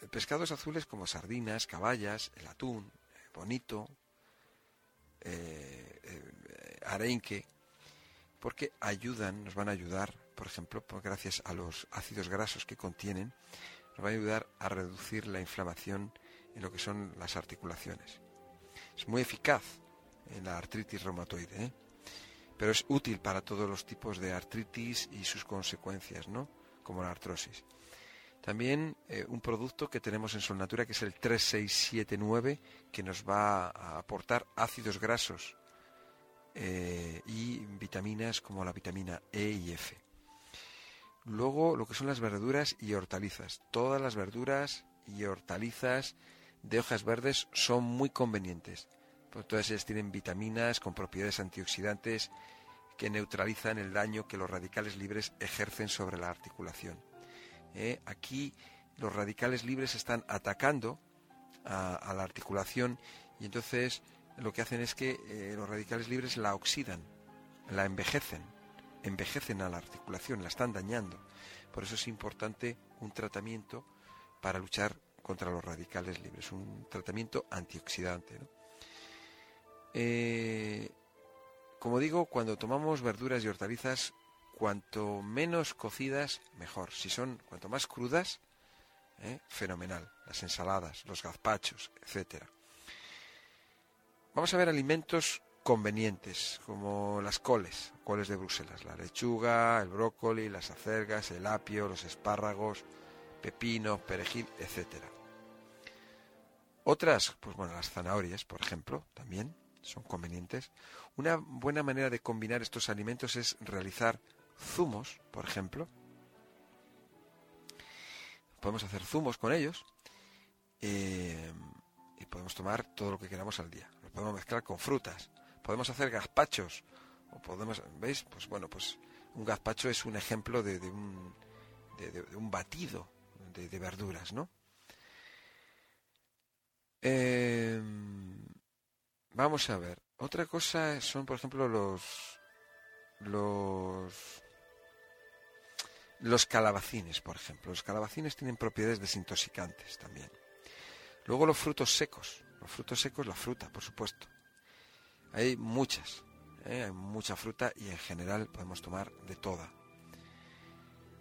pescados azules como sardinas, caballas, el atún, bonito, eh, arenque, porque ayudan, nos van a ayudar por ejemplo, pues gracias a los ácidos grasos que contienen, nos va a ayudar a reducir la inflamación en lo que son las articulaciones. Es muy eficaz en la artritis reumatoide, ¿eh? pero es útil para todos los tipos de artritis y sus consecuencias, ¿no? como la artrosis. También eh, un producto que tenemos en Solnatura que es el 3679 que nos va a aportar ácidos grasos eh, y vitaminas como la vitamina E y F. Luego lo que son las verduras y hortalizas. Todas las verduras y hortalizas de hojas verdes son muy convenientes. Pues todas ellas tienen vitaminas con propiedades antioxidantes que neutralizan el daño que los radicales libres ejercen sobre la articulación. ¿eh? aquí los radicales libres están atacando a, la articulación y entonces lo que hacen es que eh, los radicales libres la oxidan, la envejecen, envejecen a la articulación, la están dañando. Por eso es importante un tratamiento para luchar contra los radicales libres, un tratamiento antioxidante. Eh, como digo, cuando tomamos verduras y hortalizas cuanto menos cocidas, mejor. Si son cuanto más crudas, ¿eh? fenomenal. Las ensaladas, los gazpachos, etcétera. Vamos a ver alimentos convenientes, como las coles, coles de Bruselas, la lechuga, el brócoli, las acelgas, el apio, los espárragos, pepino, perejil, etcétera. Otras, pues bueno, las zanahorias, por ejemplo, también son convenientes. Una buena manera de combinar estos alimentos es realizar zumos, por ejemplo. Podemos hacer zumos con ellos eh, y podemos tomar todo lo que queramos al día. Lo podemos mezclar con frutas. Podemos hacer gazpachos o podemos, ¿veis? Pues bueno, pues un gazpacho es un ejemplo de, un, de, un batido de, verduras, ¿no? Eh, vamos a ver. Otra cosa son, por ejemplo, los los los calabacines, por ejemplo. Los calabacines tienen propiedades desintoxicantes también. Luego los frutos secos. Los frutos secos, la fruta, por supuesto. Hay muchas. ¿eh? Hay mucha fruta y en general podemos tomar de toda.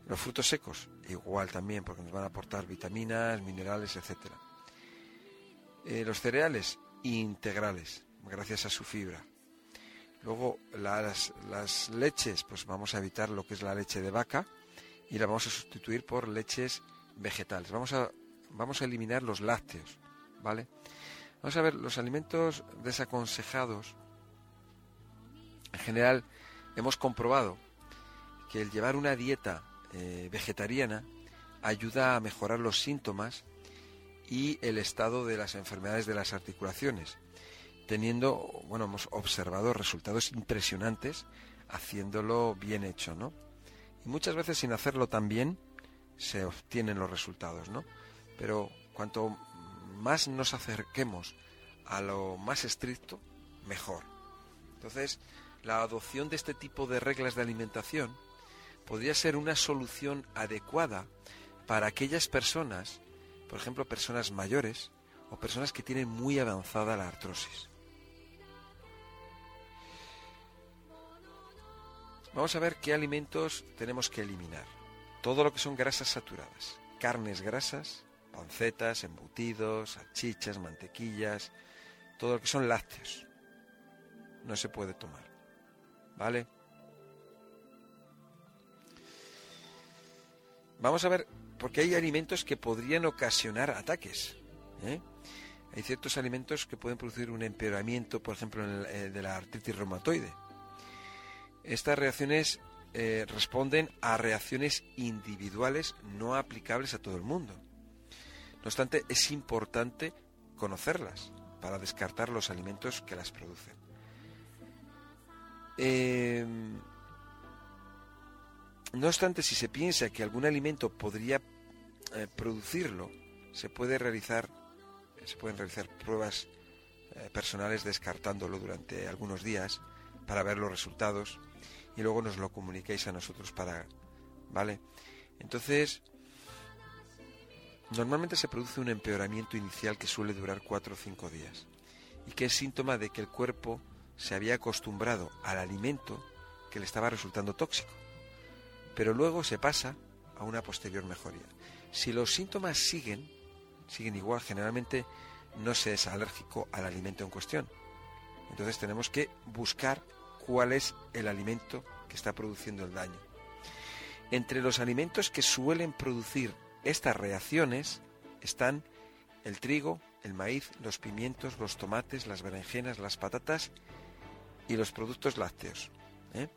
Los frutos secos, igual también, porque nos van a aportar vitaminas, minerales, etc. Eh, los cereales, integrales, gracias a su fibra. Luego las, las leches, pues vamos a evitar lo que es la leche de vaca, y la vamos a sustituir por leches vegetales. Vamos a, vamos a eliminar los lácteos, ¿vale? Vamos a ver, los alimentos desaconsejados, en general hemos comprobado que el llevar una dieta eh, vegetariana ayuda a mejorar los síntomas y el estado de las enfermedades de las articulaciones, teniendo, bueno, hemos observado resultados impresionantes haciéndolo bien hecho, ¿no? Y muchas veces sin hacerlo tan bien se obtienen los resultados, ¿no? Pero cuanto más nos acerquemos a lo más estricto, mejor. Entonces, la adopción de este tipo de reglas de alimentación podría ser una solución adecuada para aquellas personas, por ejemplo, personas mayores o personas que tienen muy avanzada la artrosis. Vamos a ver qué alimentos tenemos que eliminar. Todo lo que son grasas saturadas, carnes grasas, pancetas, embutidos, salchichas, mantequillas, todo lo que son lácteos. No se puede tomar. ¿Vale? Vamos a ver, porque hay alimentos que podrían ocasionar ataques. ¿eh? Hay ciertos alimentos que pueden producir un empeoramiento, por ejemplo, eh, de la artritis reumatoide estas reacciones eh, responden a reacciones individuales no aplicables a todo el mundo. No obstante, es importante conocerlas para descartar los alimentos que las producen. Em, no obstante, si se piensa que algún alimento podría eh, producirlo, se puede realizar, se pueden realizar pruebas eh, personales descartándolo durante algunos días para ver los resultados y luego nos lo comuniquéis a nosotros para... ¿Vale? Entonces, normalmente se produce un empeoramiento inicial que suele durar cuatro o cinco días y que es síntoma de que el cuerpo se había acostumbrado al alimento que le estaba resultando tóxico. Pero luego se pasa a una posterior mejoría. Si los síntomas siguen, siguen igual, generalmente no se es alérgico al alimento en cuestión. Entonces tenemos que buscar cuál es el alimento que está produciendo el daño. Entre los alimentos que suelen producir estas reacciones están el trigo, el maíz, los pimientos, los tomates, las berenjenas, las patatas y los productos lácteos. ¿eh?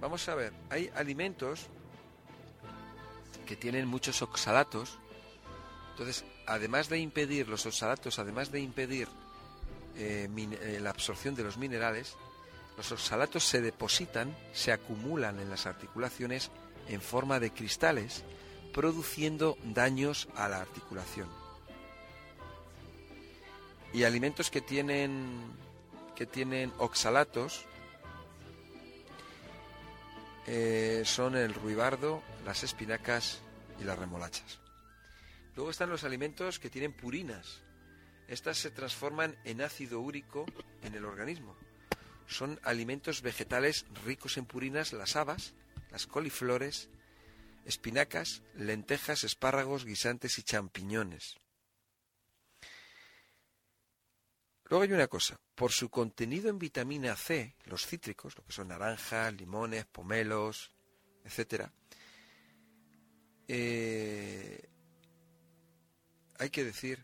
Vamos a ver, hay alimentos que tienen muchos oxalatos, entonces, además de impedir los oxalatos, además de impedir eh, eh, la absorción de los minerales, los oxalatos se depositan, se acumulan en las articulaciones en forma de cristales, produciendo daños a la articulación. Y alimentos que tienen que tienen oxalatos eh, son el ruibardo, las espinacas y las remolachas. Luego están los alimentos que tienen purinas. Estas se transforman en ácido úrico en el organismo. Son alimentos vegetales ricos en purinas, las habas, las coliflores, espinacas, lentejas, espárragos, guisantes y champiñones. Luego hay una cosa, por su contenido en vitamina C, los cítricos, lo que son naranjas, limones, pomelos, etc., eh, hay que decir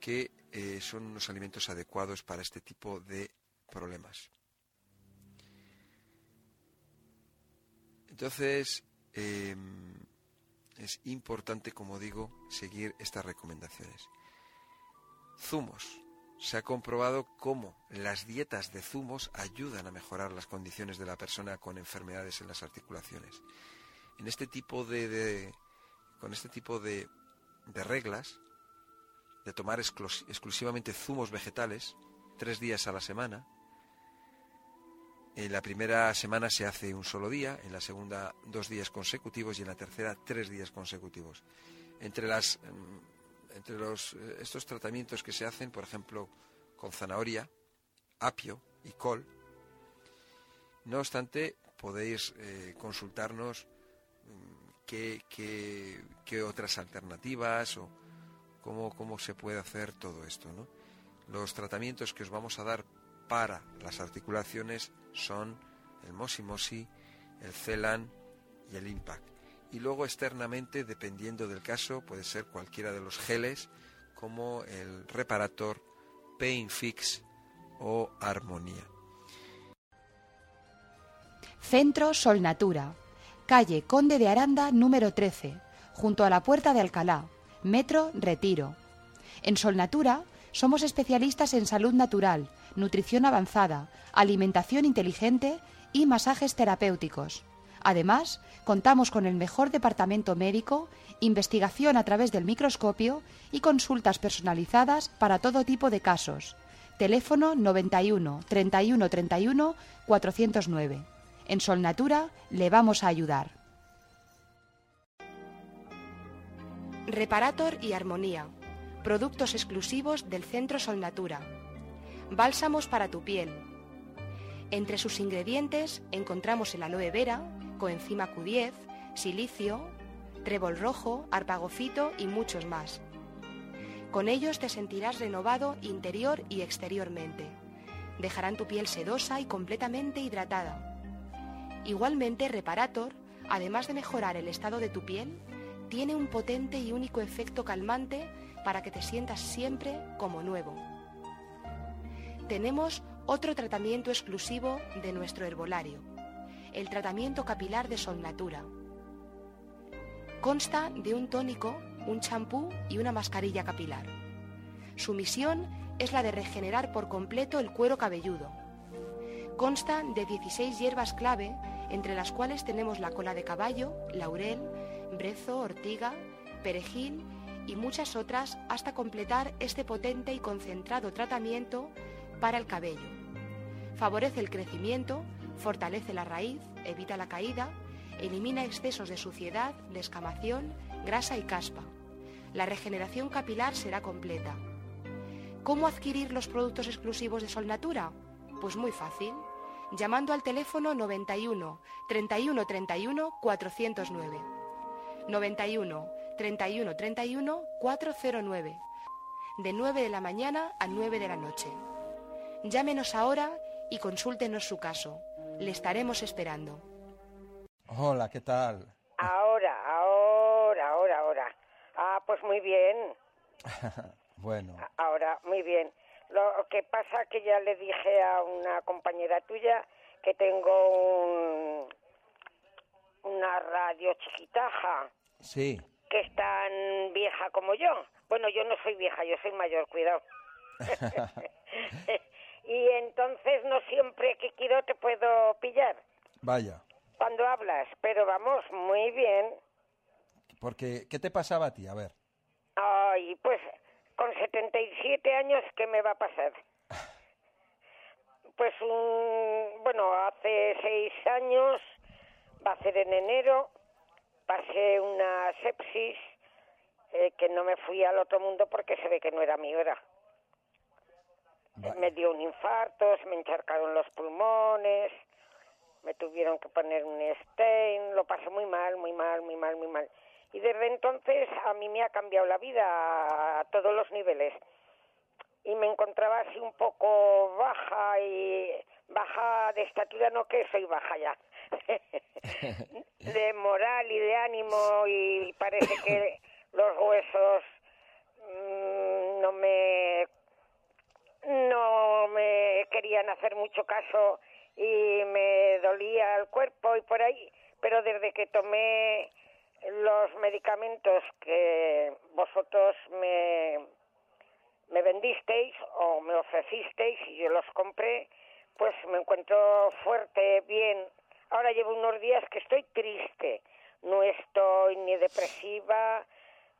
que eh, son unos alimentos adecuados para este tipo de problemas. Entonces, em, es importante, como digo, seguir estas recomendaciones. Zumos. Se ha comprobado cómo las dietas de zumos ayudan a mejorar las condiciones de la persona con enfermedades en las articulaciones. En este tipo de, con este tipo de, reglas, de tomar exclusivamente zumos vegetales, tres días a la semana, en la primera semana se hace un solo día, en la segunda dos días consecutivos y en la tercera tres días consecutivos. Entre, las, mm, entre los, eh, estos tratamientos que se hacen, por ejemplo, con zanahoria, apio y col, no obstante, podéis eh, consultarnos mm, qué, qué, otras alternativas o cómo, cómo se puede hacer todo esto. Los tratamientos que os vamos a dar para las articulaciones son el Mosi Mosi, el Celan y el Impact. Y luego externamente, dependiendo del caso, puede ser cualquiera de los geles como el Reparator, Pain Fix o Armonía. Centro Sol Natura, calle Conde de Aranda número 13, junto a la Puerta de Alcalá, Metro Retiro. En Sol Natura somos especialistas en salud natural, nutrición avanzada, alimentación inteligente y masajes terapéuticos. Además, contamos con el mejor departamento médico, investigación a través del microscopio y consultas personalizadas para todo tipo de casos. Teléfono 91 31 31 409. En Solnatura le vamos a ayudar. Reparator y Armonía. Productos exclusivos del Centro Solnatura Bálsamos para tu piel. Entre sus ingredientes encontramos el aloe vera, coenzima Q10, silicio, trébol rojo, arpagofito y muchos más. Con ellos te sentirás renovado interior y exteriormente. Dejarán tu piel sedosa y completamente hidratada. Igualmente, Reparator, además de mejorar el estado de tu piel, tiene un potente y único efecto calmante para que te sientas siempre como nuevo tenemos otro tratamiento exclusivo de nuestro herbolario, el tratamiento capilar de Natura. Consta de un tónico, un champú y una mascarilla capilar. Su misión es la de regenerar por completo el cuero cabelludo. Consta de 16 hierbas clave, entre las cuales tenemos la cola de caballo, laurel, brezo, ortiga, perejil y muchas otras hasta completar este potente y concentrado tratamiento para el cabello. Favorece el crecimiento, fortalece la raíz, evita la caída, elimina excesos de suciedad, descamación, grasa y caspa. La regeneración capilar será completa. ¿Cómo adquirir los productos exclusivos de Sol Natura? Pues muy fácil, llamando al teléfono 91 31 31 409. 91 31 31 409. De 9 de la mañana a 9 de la noche. Llámenos ahora y consúltenos su caso. Le estaremos esperando. Hola, ¿qué tal? Ahora, ahora pues muy bien. bueno. Ahora, muy bien. Lo que pasa que ya le dije a una compañera tuya que tengo un, una radio chiquitaja. Sí. Que es tan vieja como yo. Bueno, yo no soy vieja, yo soy mayor, cuidado. y entonces no siempre que quiero te puedo pillar. Vaya. Cuando hablas, pero vamos, muy bien. Porque, ¿qué te pasaba a ti? A ver. Ay, pues con 77 años, ¿qué me va a pasar? Pues, un, bueno, hace seis años, va a ser en enero, pasé una sepsis eh, que no me fui al otro mundo porque se ve que no era mi hora. Me dio un infarto, se me encharcaron los pulmones, me tuvieron que poner un stain, lo pasé muy mal, muy mal, muy mal, muy mal. Y desde entonces a mí me ha cambiado la vida a todos los niveles. Y me encontraba así un poco baja y baja de estatura, no que soy baja ya, de moral y de ánimo y parece que los huesos mm, no me no me querían hacer mucho caso y me dolía el cuerpo y por ahí, pero desde que tomé los medicamentos que vosotros me, me vendisteis o me ofrecisteis y yo los compré, pues me encuentro fuerte, bien. Ahora llevo unos días que estoy triste. No estoy ni depresiva,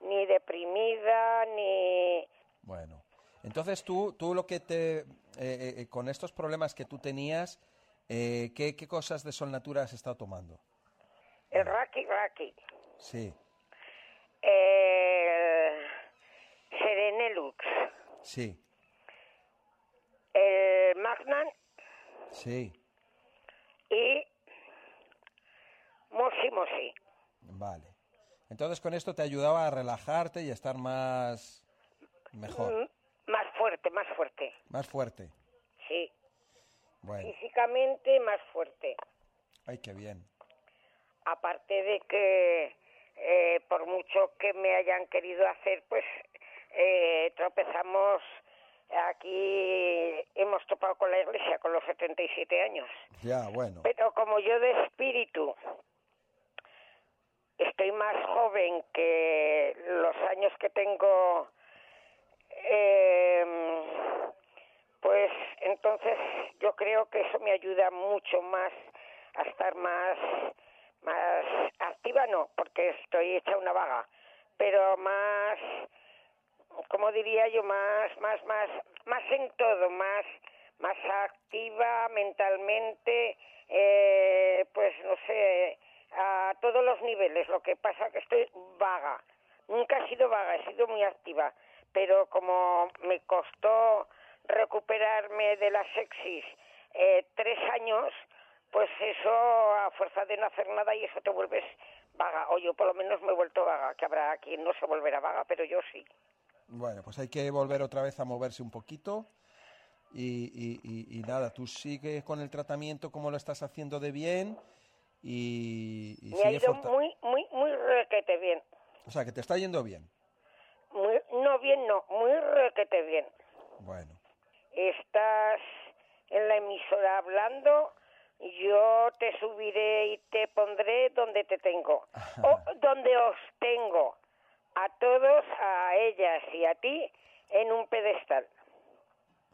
ni deprimida, ni... Bueno, entonces tú, tú lo que te... Eh, eh, eh, con estos problemas que tú tenías, ¿qué, ¿qué cosas de Sol Natura has estado tomando? El Raki Raki. Sí. El Serenelux. Sí. El Magnan. Sí. Y Mosi Mosi. Vale. Entonces con esto te ayudaba a relajarte y a estar más mejor. Mm, fuerte, más fuerte. Más fuerte. Sí. Bueno. Físicamente más fuerte. Ay, qué bien. Aparte de que eh, por mucho que me hayan querido hacer, pues eh, tropezamos aquí hemos topado con la iglesia con los 77 años. Ya, bueno. Pero como yo de espíritu estoy más joven que los años que tengo, eh, pues entonces yo creo que eso me ayuda mucho más a estar más más activa no, porque estoy hecha una vaga, pero más, como diría yo, más, más, más, más en todo, más, más activa mentalmente, eh, pues no sé, a todos los niveles. Lo que pasa que estoy vaga. Nunca he sido vaga, he sido muy activa, pero como me costó recuperarme de la sexis eh, tres años, pues eso a fuerza de no hacer nada y eso te vuelves vaga. O yo por lo menos me he vuelto vaga, que habrá quien no se volverá vaga, pero yo sí. Bueno, pues hay que volver otra vez a moverse un poquito. Y, y, nada, tú sigues con el tratamiento como lo estás haciendo de bien y, Me ha ido muy, muy, muy requete bien. O sea, que te está yendo bien. Muy, no bien, no, muy requete bien. Bueno. Estás en la emisora hablando yo te subiré y te pondré donde te tengo, o donde os tengo, a todos, a ellas y a ti, en un pedestal.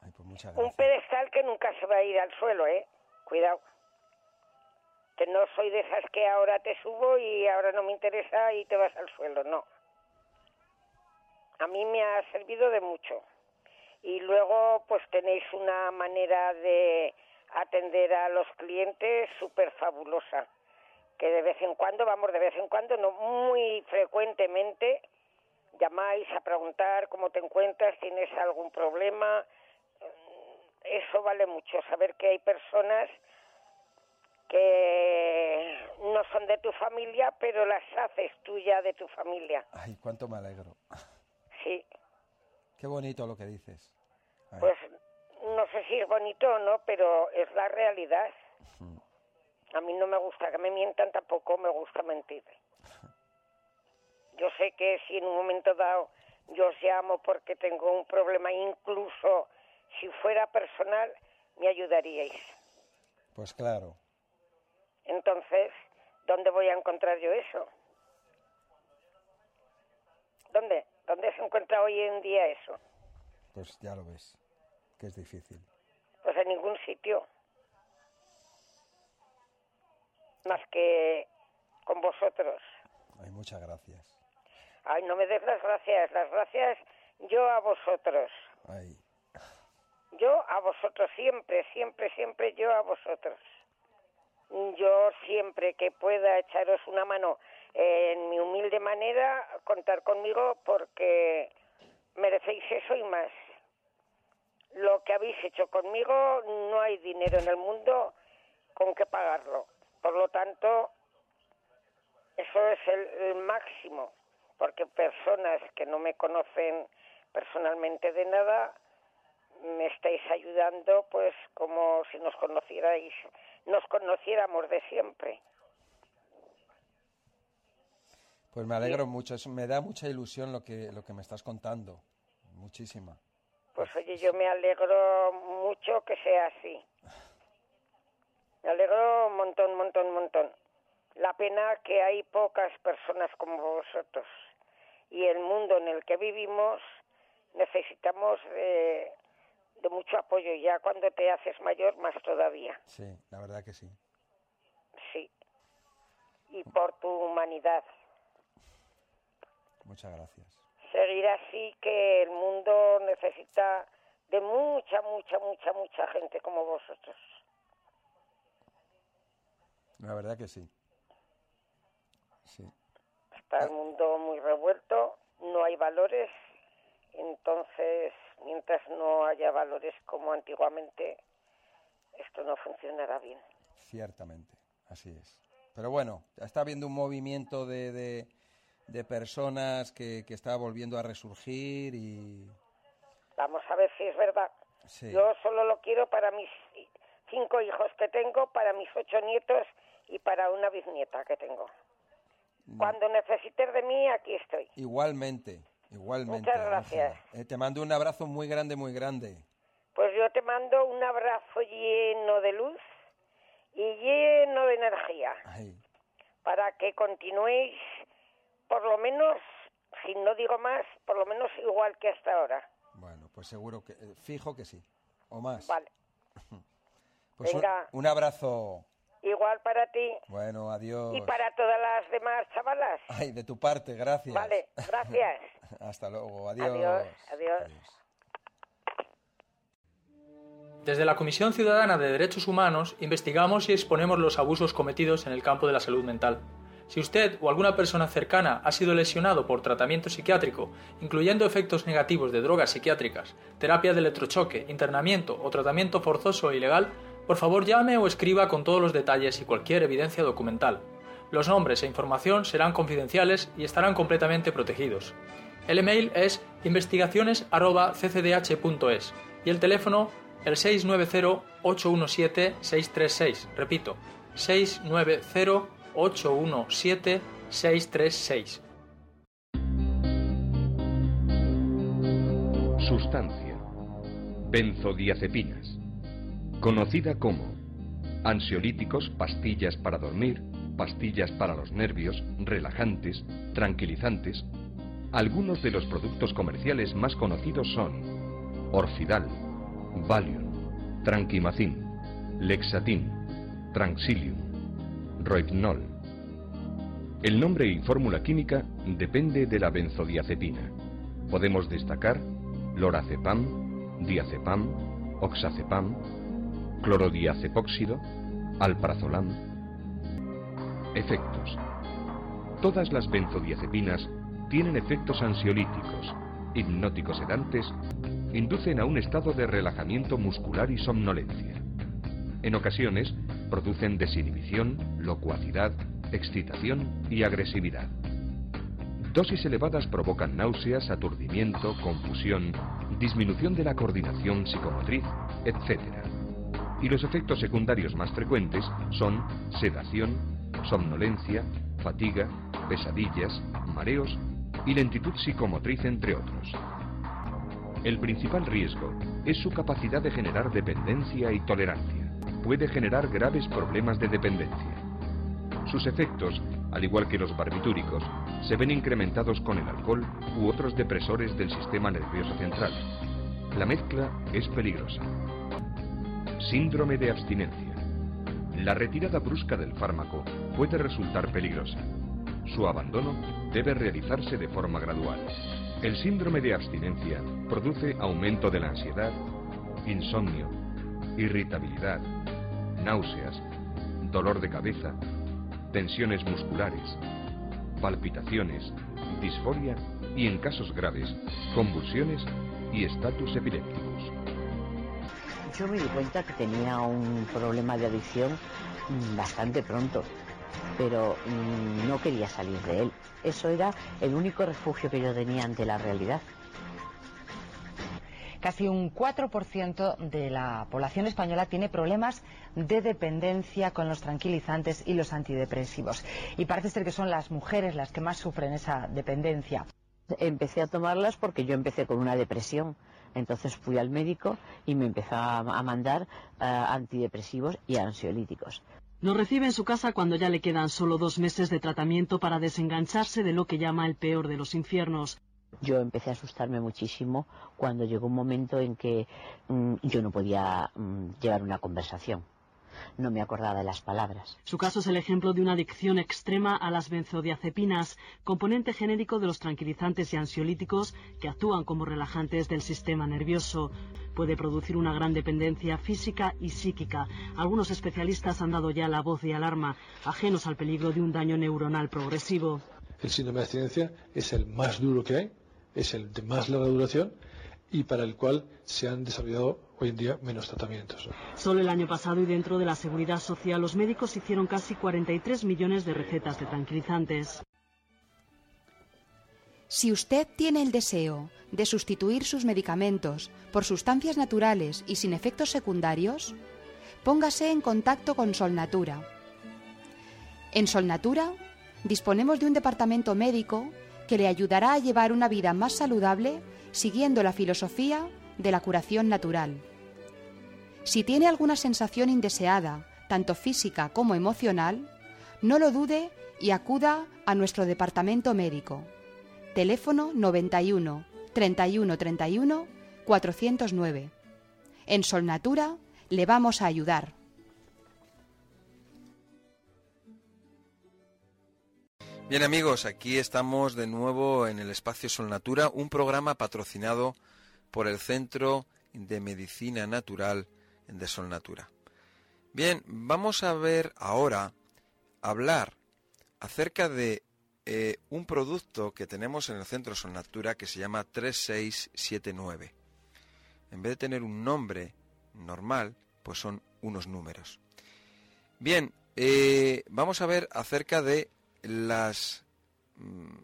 Pues un pedestal que nunca se va a ir al suelo, ¿eh? Cuidado. Que no soy de esas que ahora te subo y ahora no me interesa y te vas al suelo, no. A mí me ha servido de mucho. Y luego, pues tenéis una manera de atender a los clientes súper fabulosa. Que de vez en cuando, vamos, de vez en cuando, no muy frecuentemente, llamáis a preguntar cómo te encuentras, tienes algún problema. Eso vale mucho, saber que hay personas que no son de tu familia, pero las haces tuya de tu familia. Ay, cuánto me alegro. Sí. Qué bonito lo que dices. Pues no sé si es bonito o no, pero es la realidad. A mí no me gusta que me mientan, tampoco me gusta mentir. Yo sé que si en un momento dado yo os llamo porque tengo un problema, incluso si fuera personal, me ayudaríais. Pues claro. Entonces, ¿dónde voy a encontrar yo eso? ¿Dónde? ¿Dónde se encuentra hoy en día eso? Pues ya lo ves, que es difícil. Pues en ningún sitio. Más que con vosotros. Ay, muchas gracias. Ay, no me des las gracias. Las gracias yo a vosotros. Ay. Yo a vosotros, siempre, siempre, siempre yo a vosotros. Yo siempre que pueda echaros una mano en mi humilde manera, contar conmigo porque merecéis eso y más. Lo que habéis hecho conmigo, no hay dinero en el mundo con que pagarlo. Por lo tanto, eso es el, el máximo, porque personas que no me conocen personalmente de nada, me estáis ayudando pues como si nos conocierais, nos conociéramos de siempre. Pues me alegro mucho, eso me da mucha ilusión lo que, lo que me estás contando, muchísima. Pues oye, yo me alegro mucho que sea así. Me alegro un montón, montón, montón. La pena que hay pocas personas como vosotros y el mundo en el que vivimos necesitamos de, de mucho apoyo. Ya cuando te haces mayor, más todavía. Sí, la verdad que sí. Sí. Y por tu humanidad. Muchas gracias. Seguir así que el mundo necesita de mucha, mucha, mucha, mucha gente como vosotros. La verdad que sí. Sí. Está el mundo muy revuelto, no hay valores, entonces mientras no haya valores como antiguamente, esto no funcionará bien. Ciertamente, así es. Pero bueno, está habiendo un movimiento de, de, de personas que, que está volviendo a resurgir y... Vamos a ver si es verdad. Sí. Yo solo lo quiero para mis cinco hijos que tengo, para mis ocho nietos y para una bisnieta que tengo. Cuando necesites de mí, aquí estoy. Igualmente, igualmente. Muchas gracias. Eh, te mando un abrazo muy grande, muy grande. Pues yo te mando un abrazo lleno de luz y lleno de energía Ay, para que continuéis, por lo menos, si no digo más, por lo menos igual que hasta ahora. bueno, pues seguro que... eh, fijo que sí. O más. Vale. Pues un, Venga. un abrazo. Igual para ti Bueno, adiós. y para todas las demás chavalas. Ay, de tu parte, gracias. Vale, gracias. Hasta luego, adiós. Adiós, adiós. Desde la Comisión Ciudadana de Derechos Humanos investigamos y exponemos los abusos cometidos en el campo de la salud mental. Si usted o alguna persona cercana ha sido lesionado por tratamiento psiquiátrico, incluyendo efectos negativos de drogas psiquiátricas, terapia de electrochoque, internamiento o tratamiento forzoso e ilegal, por favor llame o escriba con todos los detalles y cualquier evidencia documental. Los nombres e información serán confidenciales y estarán completamente protegidos. El email es investigaciones@ccdh.es y el teléfono el 690-817-636. Repito, 690-817-636. Sustancia. Benzodiazepinas. Conocida como ansiolíticos, pastillas para dormir, pastillas para los nervios, relajantes, tranquilizantes. Algunos de los productos comerciales más conocidos son Orfidal, Valium, Tranquimacin, Lexatin, Tranxilium, El nombre y fórmula química depende de la benzodiazepina. Podemos destacar lorazepam, diazepam, oxazepam, clorodiazepóxido, alprazolam. Efectos. Todas las benzodiazepinas tienen efectos ansiolíticos, hipnóticos sedantes, inducen a un estado de relajamiento muscular y somnolencia. En ocasiones producen desinhibición, locuacidad, excitación y agresividad. Dosis elevadas provocan náuseas, aturdimiento, confusión, disminución de la coordinación psicomotriz, etc. Y los efectos secundarios más frecuentes son sedación, somnolencia, fatiga, pesadillas, mareos y lentitud psicomotriz, entre otros. El principal riesgo es su capacidad de generar dependencia y tolerancia. Puede generar graves problemas de dependencia. Sus efectos, al igual que los barbitúricos, se ven incrementados con el alcohol u otros depresores del sistema nervioso central. La mezcla es peligrosa. Síndrome de abstinencia. La retirada brusca del fármaco puede resultar peligrosa. Su abandono debe realizarse de forma gradual. El síndrome de abstinencia produce aumento de la ansiedad, insomnio, irritabilidad, náuseas, dolor de cabeza, tensiones musculares, palpitaciones, disforia y, en casos graves, convulsiones y estatus epilépticos. Yo me di cuenta que tenía un problema de adicción mm, bastante pronto, pero mm, no quería salir de él. Eso era el único refugio que yo tenía ante la realidad. Casi un 4% de la población española tiene problemas de dependencia con los tranquilizantes y los antidepresivos. Y parece ser que son las mujeres las que más sufren esa dependencia. Empecé a tomarlas porque yo empecé con una depresión. Entonces fui al médico y me empezó a mandar eh, antidepresivos y ansiolíticos. Nos recibe en su casa cuando ya le quedan solo dos meses de tratamiento para desengancharse de lo que llama el peor de los infiernos. Yo empecé a asustarme muchísimo cuando llegó un momento en que mm, yo no podía mm, llevar una conversación. No me acordaba de las palabras. Su caso es el ejemplo de una adicción extrema a las benzodiazepinas, componente genérico de los tranquilizantes y ansiolíticos que actúan como relajantes del sistema nervioso. Puede producir una gran dependencia física y psíquica. Algunos especialistas han dado ya la voz de alarma, ajenos al peligro de un daño neuronal progresivo. El síndrome de abstinencia es el más duro que hay es el de más larga duración y para el cual se han desarrollado hoy en día menos tratamientos. Solo el año pasado y dentro de la seguridad social los médicos hicieron casi 43 millones de recetas de tranquilizantes. Si usted tiene el deseo de sustituir sus medicamentos por sustancias naturales y sin efectos secundarios, póngase en contacto con Solnatura. En Solnatura disponemos de un departamento médico que le ayudará a llevar una vida más saludable siguiendo la filosofía de la curación natural. Si tiene alguna sensación indeseada, tanto física como emocional, no lo dude y acuda a nuestro departamento médico. Teléfono 91 31 31 409. En Solnatura le vamos a ayudar. Bien amigos, aquí estamos de nuevo en el espacio Sol Natura, un programa patrocinado por el Centro de Medicina Natural de Sol Natura. Bien, vamos a ver ahora, hablar acerca de eh, un producto que tenemos en el Centro Sol Natura que se llama 3679. En vez de tener un nombre normal, pues son unos números. Bien, eh, vamos a ver acerca de las mm,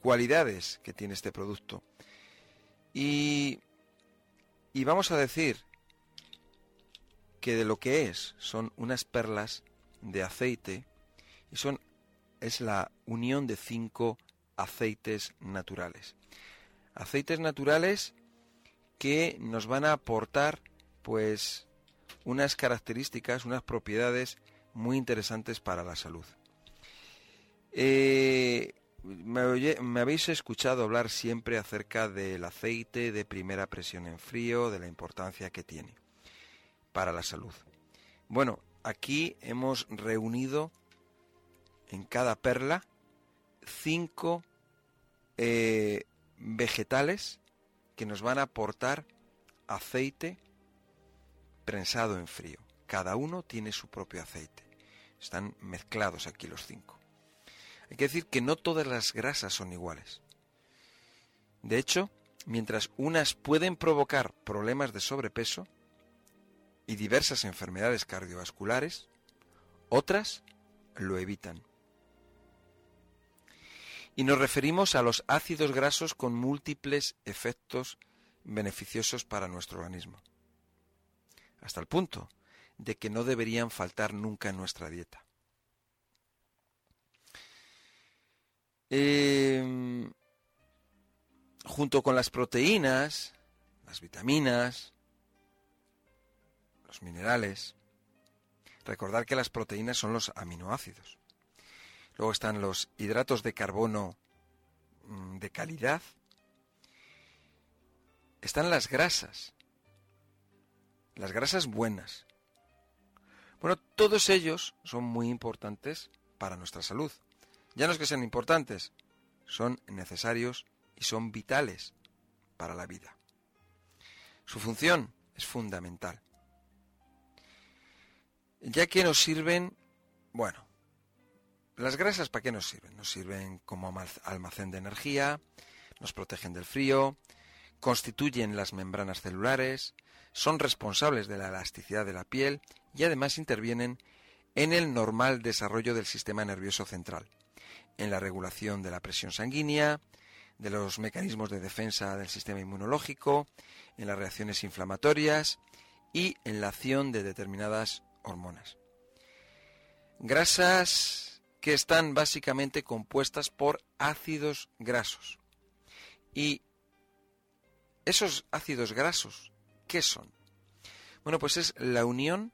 cualidades que tiene este producto. Y, y vamos a decir que de lo que es son unas perlas de aceite y son es la unión de cinco aceites naturales. Aceites naturales que nos van a aportar pues unas características, unas propiedades muy interesantes para la salud. Eh, me, habéis escuchado hablar siempre acerca del aceite de primera presión en frío, de la importancia que tiene para la salud. Bueno, aquí hemos reunido en cada perla cinco eh, vegetales que nos van a aportar aceite prensado en frío. Cada uno tiene su propio aceite. Están mezclados aquí los cinco. Hay que decir que no todas las grasas son iguales. De hecho, mientras unas pueden provocar problemas de sobrepeso y diversas enfermedades cardiovasculares, otras lo evitan. Y nos referimos a los ácidos grasos con múltiples efectos beneficiosos para nuestro organismo. Hasta el punto de que no deberían faltar nunca en nuestra dieta. Em, junto con las proteínas, las vitaminas, los minerales. Recordar que las proteínas son los aminoácidos. Luego están los hidratos de carbono mm, de calidad. Están las grasas. Las grasas buenas. Bueno, todos ellos son muy importantes para nuestra salud. Ya no es que sean importantes, son necesarios y son vitales para la vida. Su función es fundamental. Ya que nos sirven, bueno, las grasas ¿para qué nos sirven? Nos sirven como almacén de energía, nos protegen del frío, constituyen las membranas celulares, son responsables de la elasticidad de la piel y además intervienen en el normal desarrollo del sistema nervioso central, en la regulación de la presión sanguínea, de los mecanismos de defensa del sistema inmunológico, en las reacciones inflamatorias y en la acción de determinadas hormonas. Grasas que están básicamente compuestas por ácidos grasos. Y esos ácidos grasos, ¿qué son? Bueno, pues es la unión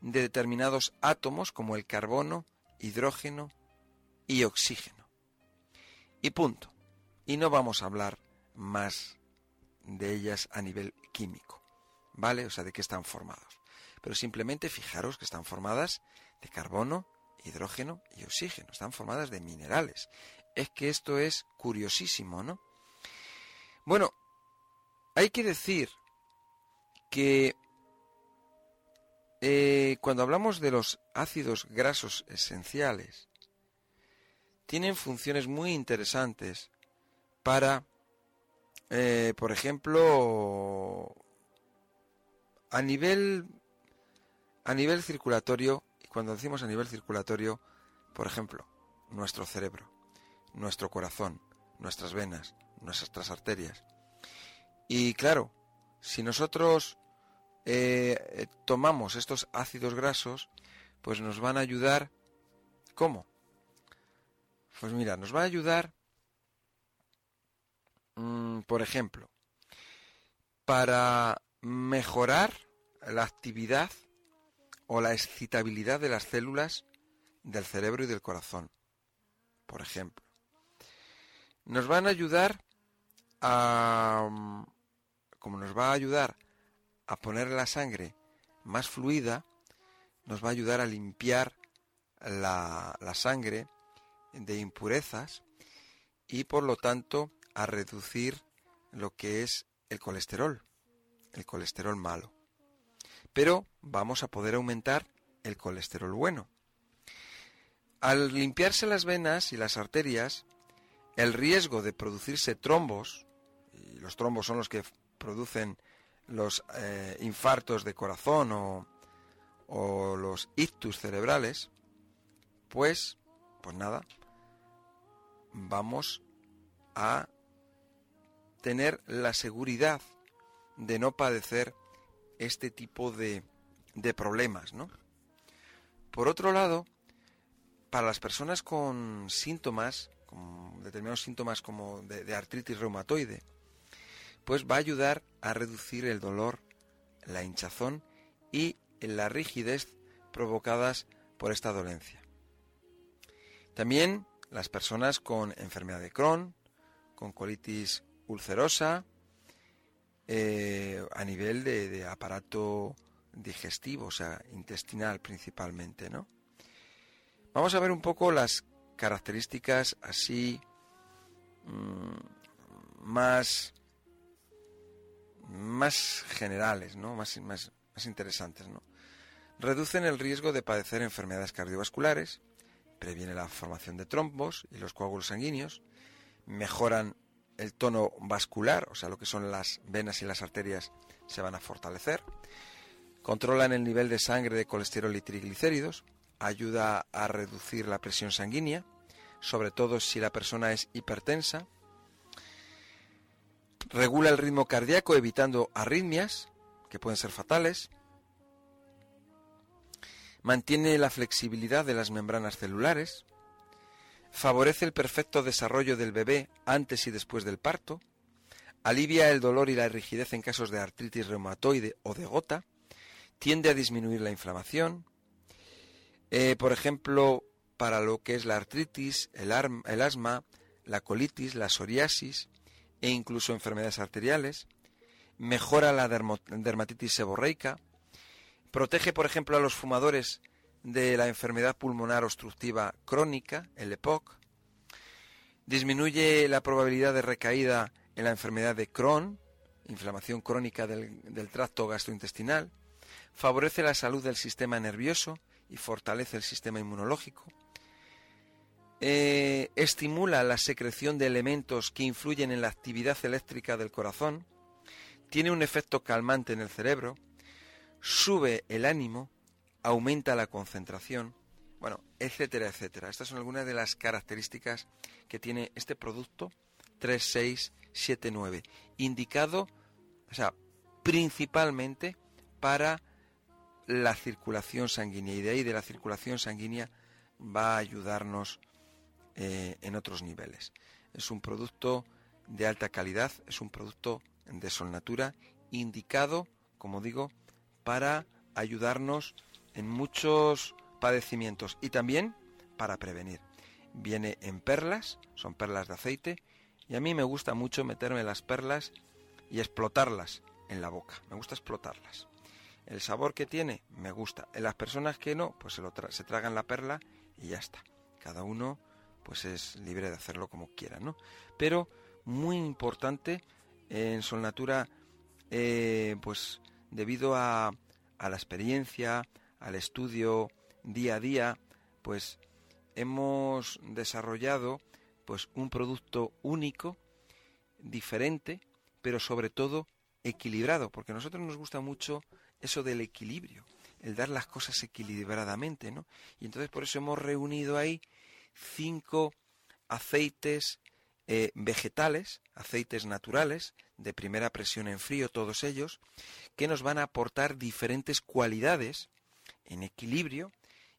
de determinados átomos como el carbono, hidrógeno y oxígeno. Y punto. Y no vamos a hablar más de ellas a nivel químico, ¿vale? O sea, de qué están formados. Pero simplemente fijaros que están formadas de carbono, hidrógeno y oxígeno, están formadas de minerales. Es que esto es curiosísimo, ¿no? Bueno, hay que decir que eh, cuando hablamos de los ácidos grasos esenciales, tienen funciones muy interesantes para, eh, por ejemplo, a nivel, a nivel circulatorio, y cuando decimos a nivel circulatorio, por ejemplo, nuestro cerebro, nuestro corazón, nuestras venas, nuestras arterias. Y claro, si nosotros eh, tomamos estos ácidos grasos, pues nos van a ayudar. ¿Cómo? Pues mira, nos va a ayudar, mm, por ejemplo, para mejorar la actividad o la excitabilidad de las células del cerebro y del corazón, por ejemplo. Nos van a ayudar a, mm, como nos va a ayudar a poner la sangre más fluida, nos va a ayudar a limpiar la, sangre de impurezas y por lo tanto a reducir lo que es el colesterol, el colesterol malo. Pero vamos a poder aumentar el colesterol bueno. Al limpiarse las venas y las arterias, el riesgo de producirse trombos, y los trombos son los que producen los eh, infartos de corazón o, o los ictus cerebrales, pues, pues nada, vamos a tener la seguridad de no padecer este tipo de, de problemas, ¿no? Por otro lado, para las personas con síntomas, con determinados síntomas como de artritis reumatoide, pues va a ayudar a reducir el dolor, la hinchazón y la rigidez provocadas por esta dolencia. También las personas con enfermedad de Crohn, con colitis ulcerosa, eh, a nivel de, aparato digestivo, o sea, intestinal principalmente, ¿no? Vamos a ver un poco las características así mm, más más generales, ¿no? Más, más, más interesantes, ¿no? Reducen el riesgo de padecer enfermedades cardiovasculares, previene la formación de trombos y los coágulos sanguíneos, mejoran el tono vascular, o sea, lo que son las venas y las arterias se van a fortalecer, controlan el nivel de sangre de colesterol y triglicéridos, ayuda a reducir la presión sanguínea, sobre todo si la persona es hipertensa, regula el ritmo cardíaco evitando arritmias, que pueden ser fatales, mantiene la flexibilidad de las membranas celulares, favorece el perfecto desarrollo del bebé antes y después del parto, alivia el dolor y la rigidez en casos de artritis reumatoide o de gota, tiende a disminuir la inflamación, eh, por ejemplo, para lo que es la artritis, el, el asma, la colitis, la psoriasis e incluso enfermedades arteriales, mejora la dermatitis seborreica, protege, por ejemplo, a los fumadores de la enfermedad pulmonar obstructiva crónica, el EPOC, disminuye la probabilidad de recaída en la enfermedad de Crohn, inflamación crónica del, tracto gastrointestinal, favorece la salud del sistema nervioso y fortalece el sistema inmunológico, eh, estimula la secreción de elementos que influyen en la actividad eléctrica del corazón, tiene un efecto calmante en el cerebro, sube el ánimo, aumenta la concentración, bueno, etcétera, etcétera. Estas son algunas de las características que tiene este producto 3679, indicado, o sea, principalmente para la circulación sanguínea y de ahí de la circulación sanguínea va a ayudarnos eh, en otros niveles. Es un producto de alta calidad, es un producto de Solnatura indicado, como digo, para ayudarnos en muchos padecimientos y también para prevenir. Viene en perlas, son perlas de aceite, y a mí me gusta mucho meterme las perlas y explotarlas en la boca. Me gusta explotarlas. El sabor que tiene me gusta. En las personas que no, pues se, lo se tragan la perla y ya está. Cada uno pues es libre de hacerlo como quiera, ¿no? Pero muy importante en Solnatura, eh, pues debido a, a la experiencia, al estudio día a día, pues hemos desarrollado pues un producto único, diferente, pero sobre todo equilibrado, porque a nosotros nos gusta mucho eso del equilibrio, el dar las cosas equilibradamente, ¿no? Y entonces por eso hemos reunido ahí cinco aceites eh, vegetales, aceites naturales, de primera presión en frío, todos ellos, que nos van a aportar diferentes cualidades en equilibrio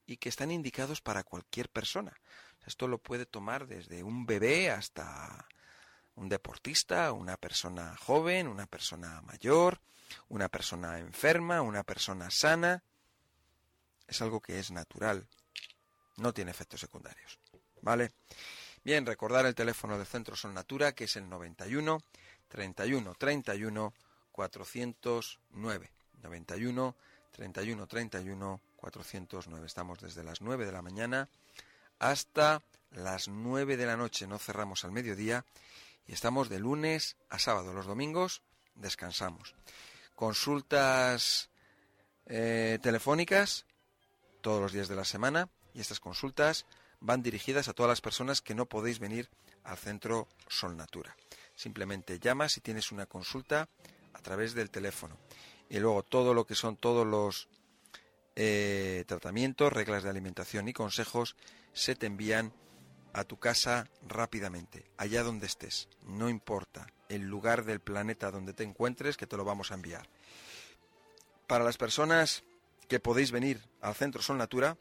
y que están indicados para cualquier persona. Esto lo puede tomar desde un bebé hasta un deportista, una persona joven, una persona mayor, una persona enferma, una persona sana. Es algo que es natural, no tiene efectos secundarios. ¿Vale? Bien, recordar el teléfono del Centro Sol Natura, que es el 91 31 31 409. 91 31 31 409. Estamos desde las 9 de la mañana hasta las 9 de la noche. No cerramos al mediodía y estamos de lunes a sábado. Los domingos descansamos. Consultas eh, telefónicas todos los días de la semana y estas consultas van dirigidas a todas las personas que no podéis venir al centro Sol Natura. Simplemente llamas si tienes una consulta a través del teléfono. Y luego todo lo que son todos los eh, tratamientos, reglas de alimentación y consejos se te envían a tu casa rápidamente, allá donde estés. No importa el lugar del planeta donde te encuentres, que te lo vamos a enviar. Para las personas que podéis venir al Centro Sol Natura,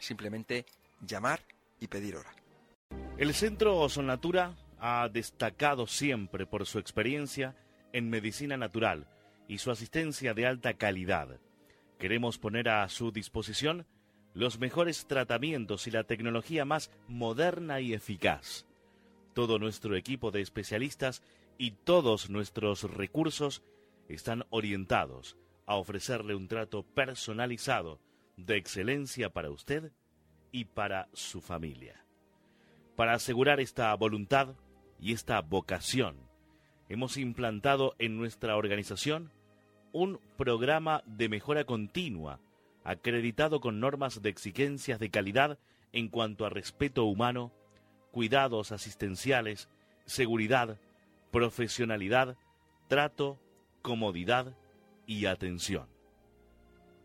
simplemente llamar y pedir hora. El Centro Natura ha destacado siempre por su experiencia en medicina natural y su asistencia de alta calidad. Queremos poner a su disposición los mejores tratamientos y la tecnología más moderna y eficaz. Todo nuestro equipo de especialistas y todos nuestros recursos están orientados a ofrecerle un trato personalizado de excelencia para usted y para su familia. Para asegurar esta voluntad y esta vocación, hemos implantado en nuestra organización un programa de mejora continua, acreditado con normas de exigencias de calidad en cuanto a respeto humano, cuidados asistenciales, seguridad, profesionalidad, trato, comodidad y atención.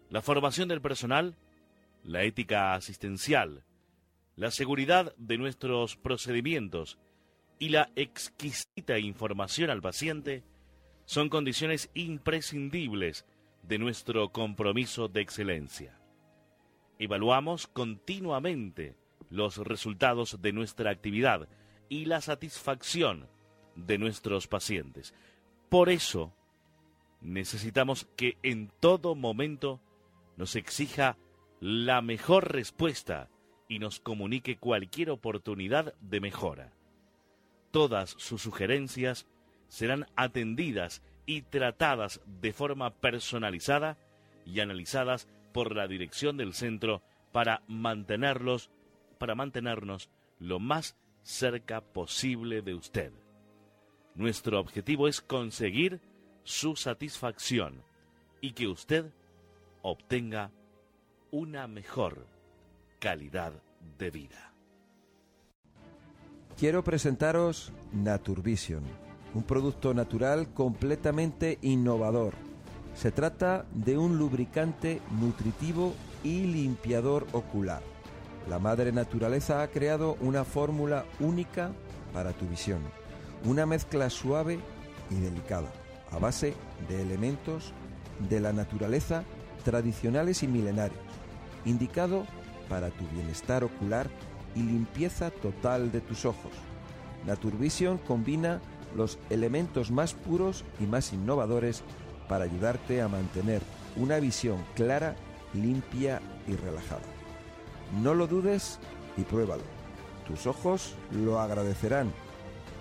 La formación del personal la ética asistencial, la seguridad de nuestros procedimientos y la exquisita información al paciente son condiciones imprescindibles de nuestro compromiso de excelencia. Evaluamos continuamente los resultados de nuestra actividad y la satisfacción de nuestros pacientes. Por eso, necesitamos que en todo momento nos exija la mejor respuesta y nos comunique cualquier oportunidad de mejora. Todas sus sugerencias serán atendidas y tratadas de forma personalizada y analizadas por la dirección del centro para mantenerlos para mantenernos lo más cerca posible de usted. Nuestro objetivo es conseguir su satisfacción y que usted obtenga una mejor calidad de vida. Quiero presentaros Naturvision, un producto natural completamente innovador. Se trata de un lubricante nutritivo y limpiador ocular. La madre naturaleza ha creado una fórmula única para tu visión, una mezcla suave y delicada, a base de elementos de la naturaleza tradicionales y milenarios, indicado para tu bienestar ocular y limpieza total de tus ojos. Naturvision combina los elementos más puros y más innovadores para ayudarte a mantener una visión clara, limpia y relajada. No lo dudes y pruébalo. Tus ojos lo agradecerán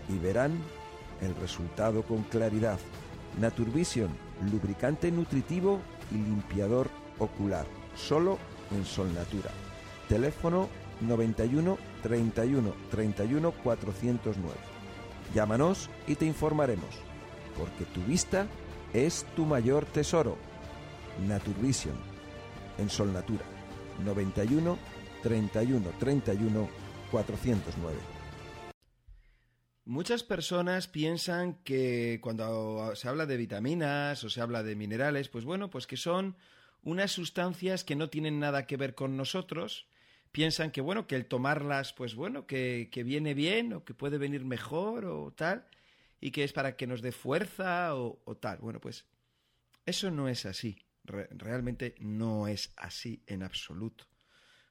y verán el resultado con claridad. Naturvision, lubricante nutritivo y limpiador ocular, solo en Sol Natura. Teléfono 91 31 31 409. Llámanos y te informaremos, porque tu vista es tu mayor tesoro. Naturvision, en Sol Natura. 91 31 31 409. Muchas personas piensan que cuando se habla de vitaminas o se habla de minerales, pues bueno, pues que son unas sustancias que no tienen nada que ver con nosotros. Piensan que bueno, que el tomarlas, pues bueno, que, viene bien o que puede venir mejor o tal, y que es para que nos dé fuerza o, tal. Bueno, pues eso no es así. realmente no es así en absoluto.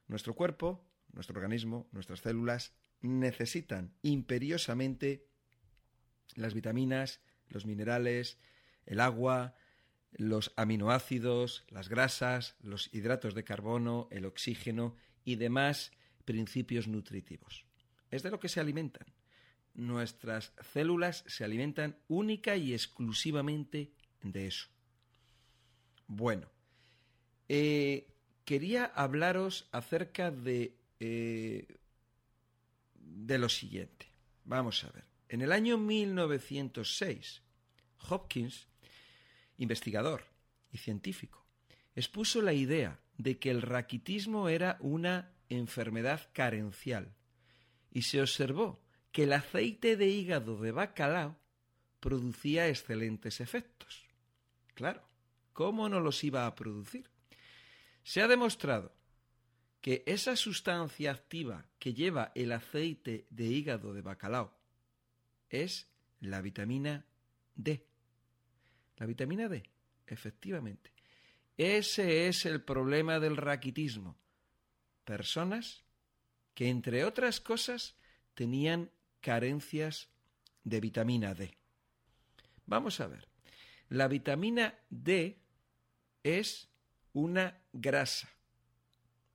Nuestro cuerpo, nuestro organismo, nuestras células necesitan imperiosamente las vitaminas, los minerales, el agua, los aminoácidos, las grasas, los hidratos de carbono, el oxígeno y demás principios nutritivos. Es de lo que se alimentan. Nuestras células se alimentan única y exclusivamente de eso. Bueno, eh, quería hablaros acerca de, eh, de lo siguiente. Vamos a ver. En el año 1906, Hopkins, investigador y científico, expuso la idea de que el raquitismo era una enfermedad carencial y se observó que el aceite de hígado de bacalao producía excelentes efectos. Claro, ¿cómo no los iba a producir? Se ha demostrado que esa sustancia activa que lleva el aceite de hígado de bacalao es la vitamina D. La vitamina D, efectivamente. Ese es el problema del raquitismo. Personas que, entre otras cosas, tenían carencias de vitamina D. Vamos a ver. La vitamina D es una grasa,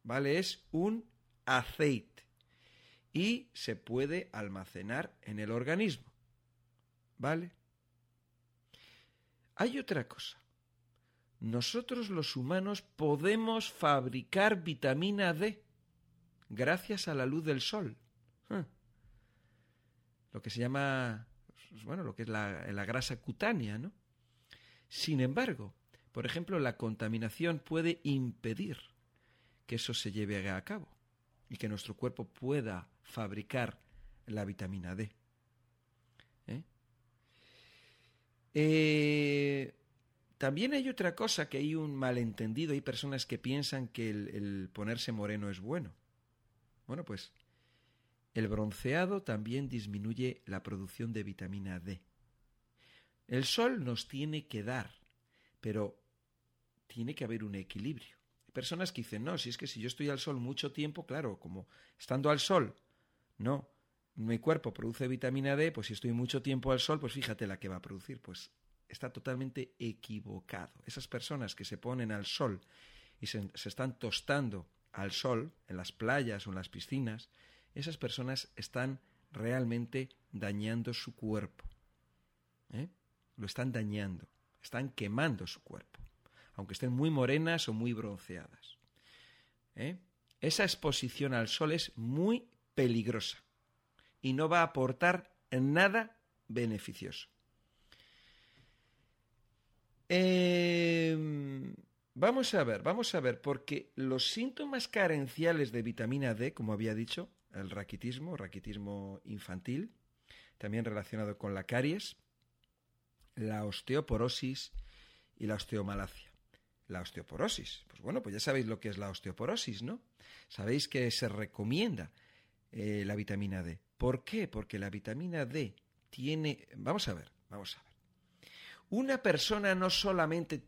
¿vale? Es un aceite y se puede almacenar en el organismo, ¿vale? Hay otra cosa. Nosotros los humanos podemos fabricar vitamina D gracias a la luz del sol. Lo que se llama, bueno, lo que es la, la grasa cutánea, ¿no? Sin embargo, por ejemplo, la contaminación puede impedir que eso se lleve a cabo y que nuestro cuerpo pueda fabricar la vitamina D. ¿Eh? Eh, también hay otra cosa que hay un malentendido, hay personas que piensan que el ponerse moreno es bueno. Bueno, pues el bronceado también disminuye la producción de vitamina D. El sol nos tiene que dar, pero tiene que haber un equilibrio. Hay personas que dicen, no, si es que si yo estoy al sol mucho tiempo, claro, como estando al sol, no, mi cuerpo produce vitamina D, pues si estoy mucho tiempo al sol, pues fíjate la que va a producir. Pues está totalmente equivocado. Esas personas que se ponen al sol y se, están tostando al sol en las playas o en las piscinas, esas personas están realmente dañando su cuerpo. ¿eh? Lo están dañando, están quemando su cuerpo, aunque estén muy morenas o muy bronceadas. ¿eh? Esa exposición al sol es muy peligrosa y no va a aportar nada beneficioso. Em, vamos a ver, vamos a ver, porque los síntomas carenciales de vitamina D, como había dicho, el raquitismo, raquitismo infantil, también relacionado con la caries, la osteoporosis y la osteomalacia. La osteoporosis, pues bueno, pues ya sabéis lo que es la osteoporosis, ¿no? Sabéis que se recomienda eh, la vitamina D. ¿Por qué? Porque la vitamina D tiene... Vamos a ver, vamos a ver. Una persona no solamente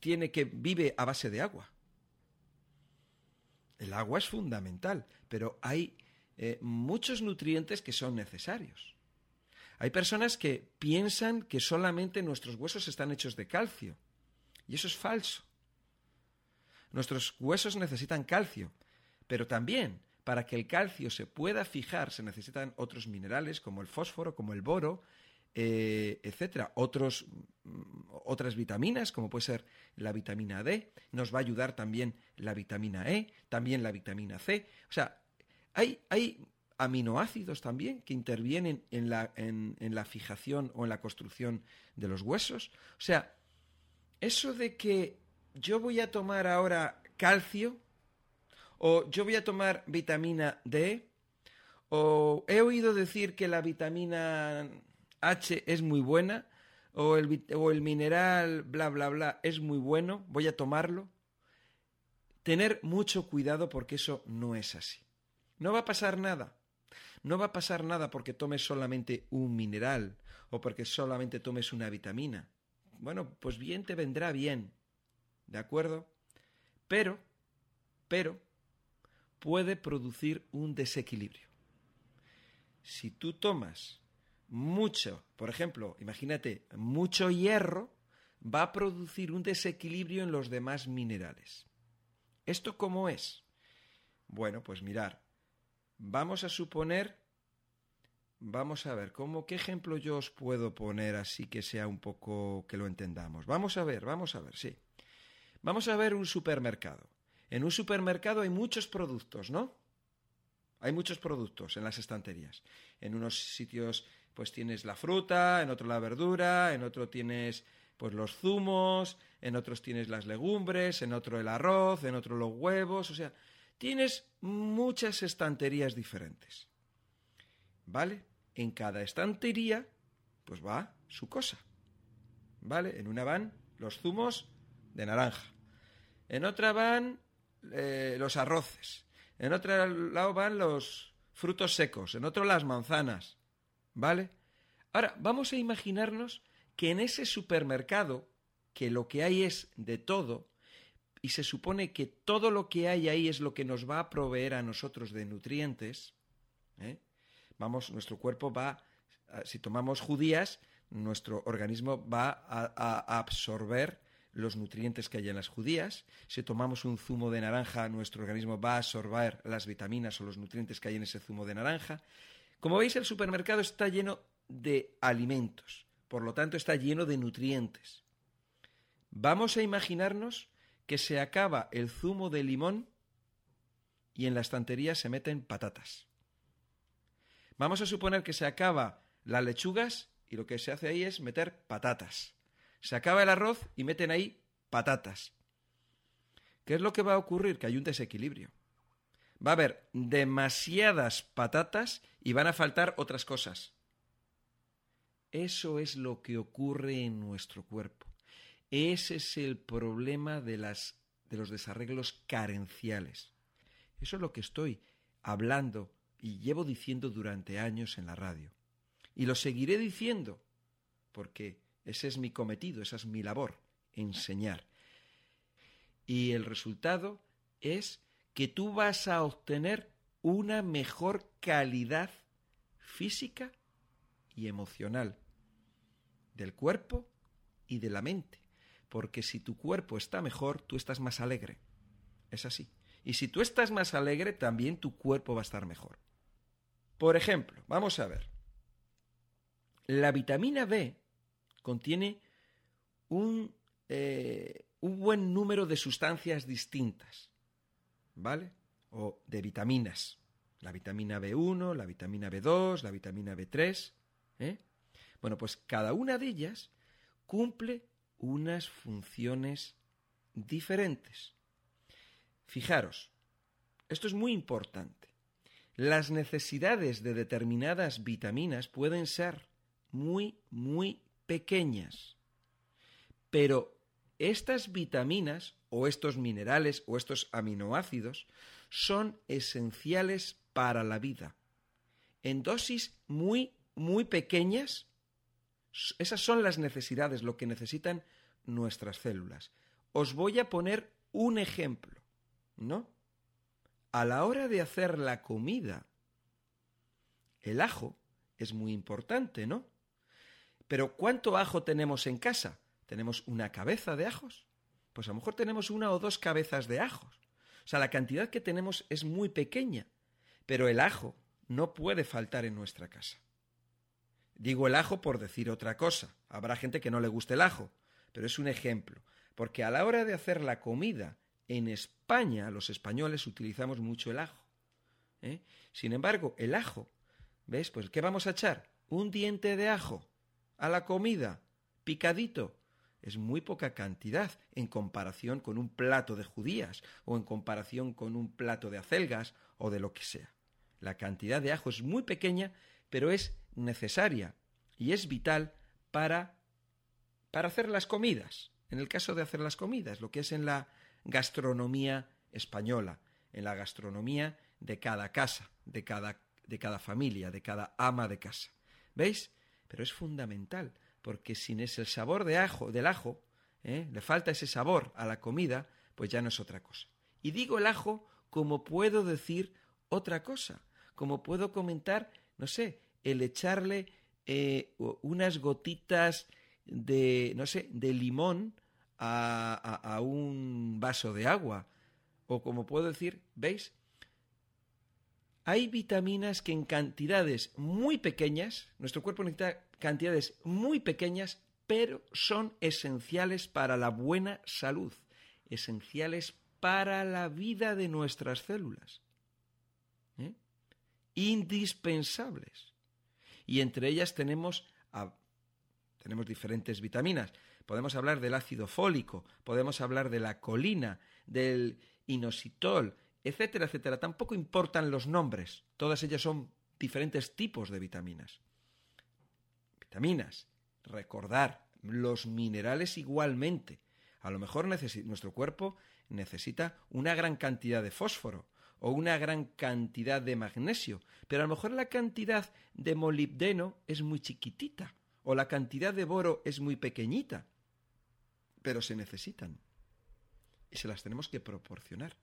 tiene que vive a base de agua. El agua es fundamental, pero hay eh, muchos nutrientes que son necesarios. Hay personas que piensan que solamente nuestros huesos están hechos de calcio, y eso es falso. Nuestros huesos necesitan calcio, pero también para que el calcio se pueda fijar se necesitan otros minerales como el fósforo, como el boro, eh, etcétera. Otros, mm, otras vitaminas, como puede ser la vitamina D, nos va a ayudar también la vitamina E, también la vitamina C. O sea, hay, hay aminoácidos también que intervienen en la, en, en la fijación o en la construcción de los huesos. O sea, eso de que yo voy a tomar ahora calcio, o yo voy a tomar vitamina D, o he oído decir que la vitamina H es muy buena, o el, o el mineral bla bla bla es muy bueno, voy a tomarlo. Tener mucho cuidado porque eso no es así. No va a pasar nada. No va a pasar nada porque tomes solamente un mineral o porque solamente tomes una vitamina. Bueno, pues bien te vendrá bien. ¿De acuerdo? Pero, pero, puede producir un desequilibrio. Si tú tomas mucho, por ejemplo, imagínate, mucho hierro, va a producir un desequilibrio en los demás minerales. ¿Esto cómo es? Bueno, pues mirar, vamos a suponer, vamos a ver, ¿cómo, ¿qué ejemplo yo os puedo poner así que sea un poco que lo entendamos? Vamos a ver, vamos a ver, sí. Vamos a ver un supermercado. En un supermercado hay muchos productos, ¿no? Hay muchos productos en las estanterías. En unos sitios pues tienes la fruta, en otro la verdura, en otro tienes pues los zumos, en otros tienes las legumbres, en otro el arroz, en otro los huevos, o sea, tienes muchas estanterías diferentes. ¿Vale? En cada estantería pues va su cosa. ¿Vale? En una van los zumos de naranja. En otra van eh, los arroces. En otro lado van los frutos secos. En otro las manzanas. ¿Vale? Ahora, vamos a imaginarnos que en ese supermercado, que lo que hay es de todo, y se supone que todo lo que hay ahí es lo que nos va a proveer a nosotros de nutrientes, ¿eh? vamos, nuestro cuerpo va, si tomamos judías, nuestro organismo va a, absorber los nutrientes que hay en las judías. Si tomamos un zumo de naranja, nuestro organismo va a absorber las vitaminas o los nutrientes que hay en ese zumo de naranja. Como veis, el supermercado está lleno de alimentos, por lo tanto está lleno de nutrientes. Vamos a imaginarnos que se acaba el zumo de limón y en la estantería se meten patatas. Vamos a suponer que se acaba las lechugas y lo que se hace ahí es meter patatas. Se acaba el arroz y meten ahí patatas. ¿Qué es lo que va a ocurrir? Que hay un desequilibrio va a haber demasiadas patatas y van a faltar otras cosas. Eso es lo que ocurre en nuestro cuerpo. Ese es el problema de, las, de los desarreglos carenciales. Eso es lo que estoy hablando y llevo diciendo durante años en la radio. Y lo seguiré diciendo, porque ese es mi cometido, esa es mi labor, enseñar. Y el resultado es que tú vas a obtener una mejor calidad física y emocional del cuerpo y de la mente. Porque si tu cuerpo está mejor, tú estás más alegre. Es así. Y si tú estás más alegre, también tu cuerpo va a estar mejor. Por ejemplo, vamos a ver. La vitamina B contiene un, eh, un buen número de sustancias distintas, ¿vale? O de vitaminas. La vitamina B1, la vitamina B2, la vitamina B3. ¿eh? Bueno, pues cada una de ellas cumple unas funciones diferentes. Fijaros, esto es muy importante. Las necesidades de determinadas vitaminas pueden ser muy, muy pequeñas. Pero estas vitaminas o estos minerales o estos aminoácidos son esenciales para la vida. En dosis muy, muy pequeñas, esas son las necesidades, lo que necesitan nuestras células. Os voy a poner un ejemplo, ¿no? A la hora de hacer la comida, el ajo es muy importante, ¿no? Pero ¿cuánto ajo tenemos en casa? ¿Tenemos una cabeza de ajos? Pues a lo mejor tenemos una o dos cabezas de ajos. O sea, la cantidad que tenemos es muy pequeña, pero el ajo no puede faltar en nuestra casa. Digo el ajo por decir otra cosa. Habrá gente que no le guste el ajo, pero es un ejemplo. Porque a la hora de hacer la comida en España, los españoles utilizamos mucho el ajo. ¿eh? Sin embargo, el ajo, ¿ves? Pues ¿qué vamos a echar? Un diente de ajo a la comida, picadito. Es muy poca cantidad en comparación con un plato de judías o en comparación con un plato de acelgas o de lo que sea. La cantidad de ajo es muy pequeña, pero es necesaria y es vital para, para hacer las comidas. En el caso de hacer las comidas, lo que es en la gastronomía española, en la gastronomía de cada casa, de cada, de cada familia, de cada ama de casa. ¿Veis? Pero es fundamental, porque sin ese sabor de ajo, del ajo, ¿eh? le falta ese sabor a la comida, pues ya no es otra cosa. Y digo el ajo como puedo decir otra cosa, como puedo comentar, no sé, el echarle eh, unas gotitas de, no sé, de limón a, un vaso de agua. O como puedo decir, ¿veis? Hay vitaminas que en cantidades muy pequeñas, nuestro cuerpo necesita cantidades muy pequeñas, pero son esenciales para la buena salud, esenciales para la vida de nuestras células. ¿eh? Indispensables. Y entre ellas tenemos, tenemos diferentes vitaminas. Podemos hablar del ácido fólico, podemos hablar de la colina, del inositol, etcétera, etcétera. Tampoco importan los nombres. Todas ellas son diferentes tipos de vitaminas. Vitaminas. Recordar, los minerales igualmente. A lo mejor nuestro cuerpo necesita una gran cantidad de fósforo o una gran cantidad de magnesio, pero a lo mejor la cantidad de molibdeno es muy chiquitita o la cantidad de boro es muy pequeñita pero se necesitan. Y se las tenemos que proporcionar.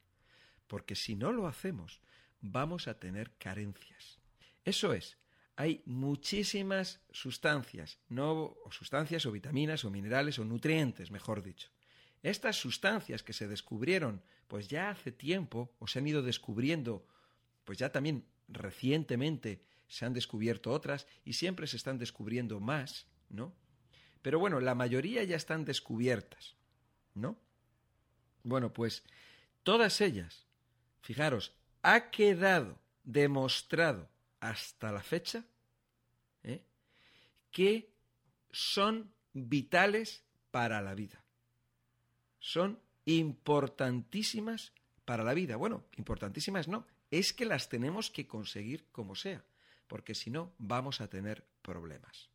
Porque si no lo hacemos, vamos a tener carencias. Eso es, hay muchísimas sustancias, no sustancias o vitaminas o minerales o nutrientes, mejor dicho. Estas sustancias que se descubrieron pues ya hace tiempo o se han ido descubriendo pues ya también recientemente se han descubierto otras y siempre se están descubriendo más, ¿no? Pero bueno, la mayoría ya están descubiertas, ¿no? Bueno, pues todas ellas, fijaros, ha quedado demostrado hasta la fecha ¿eh? que son vitales para la vida. Son importantísimas para la vida. Bueno, importantísimas no, es que las tenemos que conseguir como sea, porque si no vamos a tener problemas.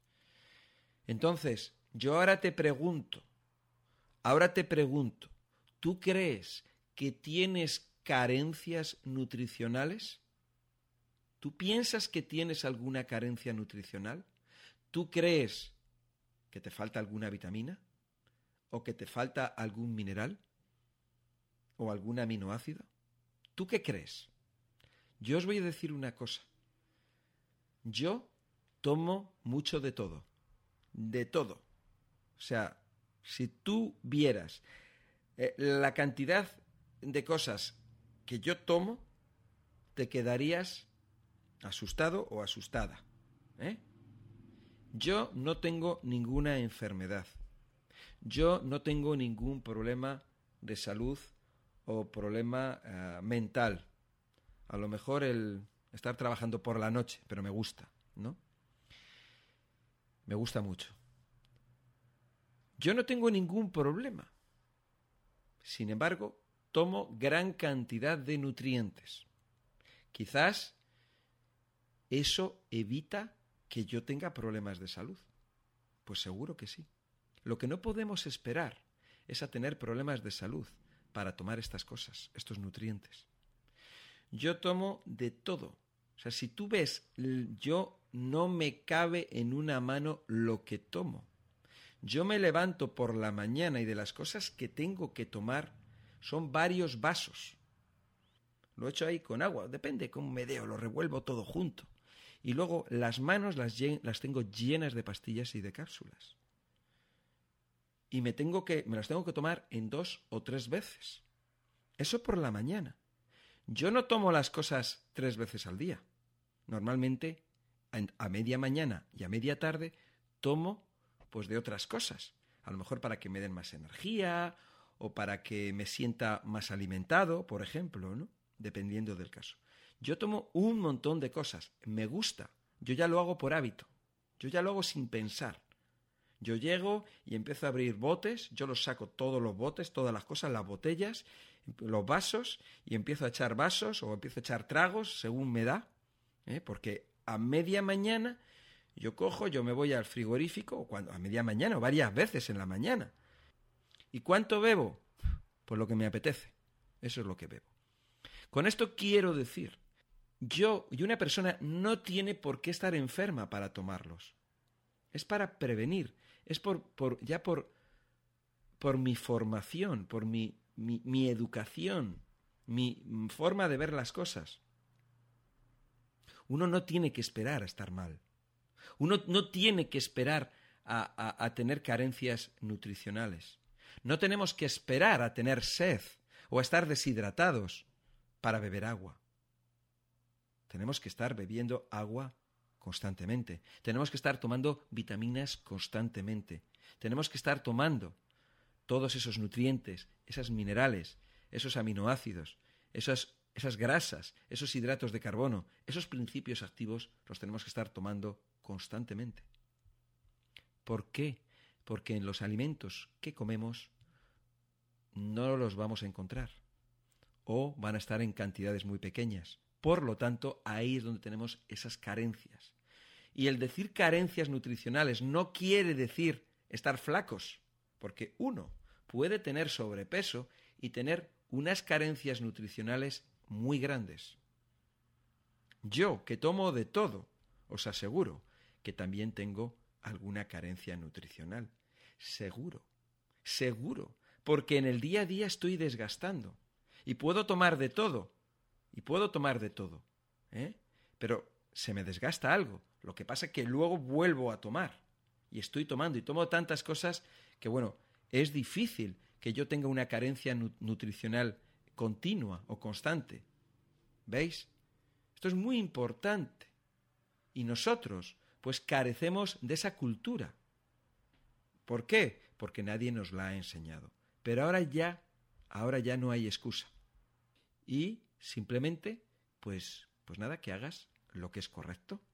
Entonces, yo ahora te pregunto, ahora te pregunto, ¿tú crees que tienes carencias nutricionales? ¿Tú piensas que tienes alguna carencia nutricional? ¿Tú crees que te falta alguna vitamina? ¿O que te falta algún mineral? ¿O algún aminoácido? ¿Tú qué crees? Yo os voy a decir una cosa. Yo tomo mucho de todo. De todo. O sea, si tú vieras eh, la cantidad de cosas que yo tomo, te quedarías asustado o asustada. ¿eh? Yo no tengo ninguna enfermedad. Yo no tengo ningún problema de salud o problema eh, mental. A lo mejor el estar trabajando por la noche, pero me gusta, ¿no? Me gusta mucho. Yo no tengo ningún problema. Sin embargo, tomo gran cantidad de nutrientes. Quizás eso evita que yo tenga problemas de salud. Pues seguro que sí. Lo que no podemos esperar es a tener problemas de salud para tomar estas cosas, estos nutrientes. Yo tomo de todo. O sea, si tú ves, yo no me cabe en una mano lo que tomo. Yo me levanto por la mañana y de las cosas que tengo que tomar son varios vasos. Lo echo ahí con agua, depende cómo me deo, lo revuelvo todo junto. Y luego las manos las, las tengo llenas de pastillas y de cápsulas. Y me, tengo que, me las tengo que tomar en dos o tres veces. Eso por la mañana. Yo no tomo las cosas tres veces al día. Normalmente, a media mañana y a media tarde, tomo pues de otras cosas. A lo mejor para que me den más energía o para que me sienta más alimentado, por ejemplo, ¿no? Dependiendo del caso. Yo tomo un montón de cosas, me gusta, yo ya lo hago por hábito, yo ya lo hago sin pensar. Yo llego y empiezo a abrir botes, yo los saco todos los botes, todas las cosas, las botellas, los vasos, y empiezo a echar vasos o empiezo a echar tragos según me da, ¿eh? porque a media mañana yo cojo, yo me voy al frigorífico, cuando, a media mañana o varias veces en la mañana, ¿Y cuánto bebo? Pues lo que me apetece. Eso es lo que bebo. Con esto quiero decir, yo y una persona no tiene por qué estar enferma para tomarlos. Es para prevenir. Es por, ya por, por mi formación, por mi, mi, mi educación, mi forma de ver las cosas. Uno no tiene que esperar a estar mal. Uno no tiene que esperar a, a tener carencias nutricionales. No tenemos que esperar a tener sed o a estar deshidratados para beber agua. Tenemos que estar bebiendo agua constantemente. Tenemos que estar tomando vitaminas constantemente. Tenemos que estar tomando todos esos nutrientes, esas minerales, esos aminoácidos, esas, esas grasas, esos hidratos de carbono, esos principios activos los tenemos que estar tomando constantemente. ¿Por qué? porque en los alimentos que comemos no los vamos a encontrar o van a estar en cantidades muy pequeñas. Por lo tanto, ahí es donde tenemos esas carencias. Y el decir carencias nutricionales no quiere decir estar flacos, porque uno puede tener sobrepeso y tener unas carencias nutricionales muy grandes. Yo, que tomo de todo, os aseguro que también tengo alguna carencia nutricional. Seguro, seguro, porque en el día a día estoy desgastando. Y puedo tomar de todo, y puedo tomar de todo, ¿eh? Pero se me desgasta algo. Lo que pasa es que luego vuelvo a tomar. Y estoy tomando y tomo tantas cosas que, bueno, es difícil que yo tenga una carencia nutricional continua o constante. ¿Veis? Esto es muy importante. Y nosotros, pues carecemos de esa cultura. ¿Por qué? Porque nadie nos la ha enseñado. Pero ahora ya, ahora ya no hay excusa. Y simplemente, pues, pues nada, que hagas lo que es correcto.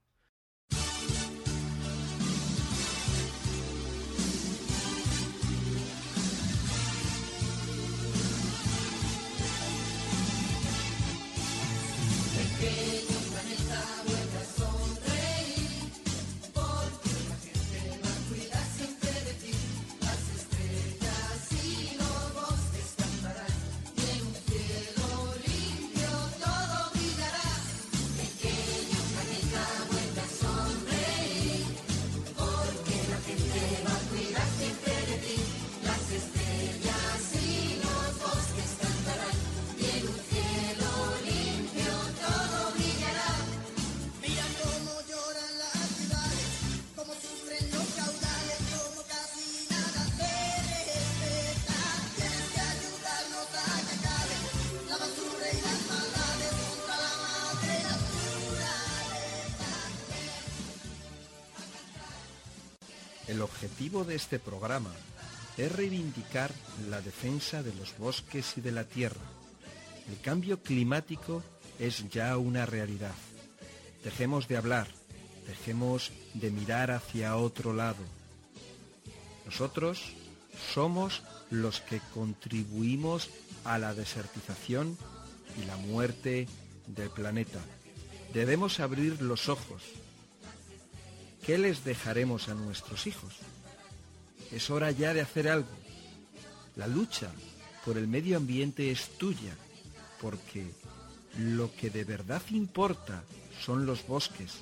El objetivo de este programa es reivindicar la defensa de los bosques y de la tierra. El cambio climático es ya una realidad. Dejemos de hablar, dejemos de mirar hacia otro lado. Nosotros somos los que contribuimos a la desertización y la muerte del planeta. Debemos abrir los ojos. ¿Qué les dejaremos a nuestros hijos? Es hora ya de hacer algo. La lucha por el medio ambiente es tuya, porque lo que de verdad importa son los bosques.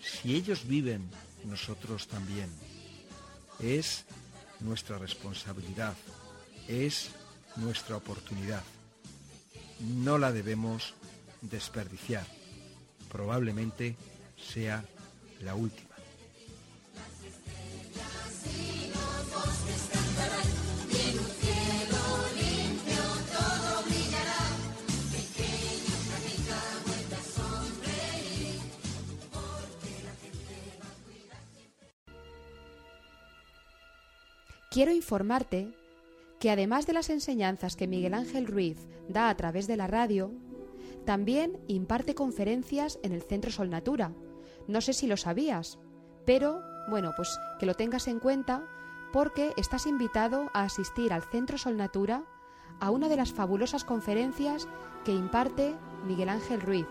Si ellos viven, nosotros también. Es nuestra responsabilidad, es nuestra oportunidad. No la debemos desperdiciar. Probablemente sea la última. Quiero informarte que además de las enseñanzas que Miguel Ángel Ruiz da a través de la radio, también imparte conferencias en el Centro Sol Natura. No sé si lo sabías, pero bueno, pues que lo tengas en cuenta porque estás invitado a asistir al Centro Sol Natura a una de las fabulosas conferencias que imparte Miguel Ángel Ruiz.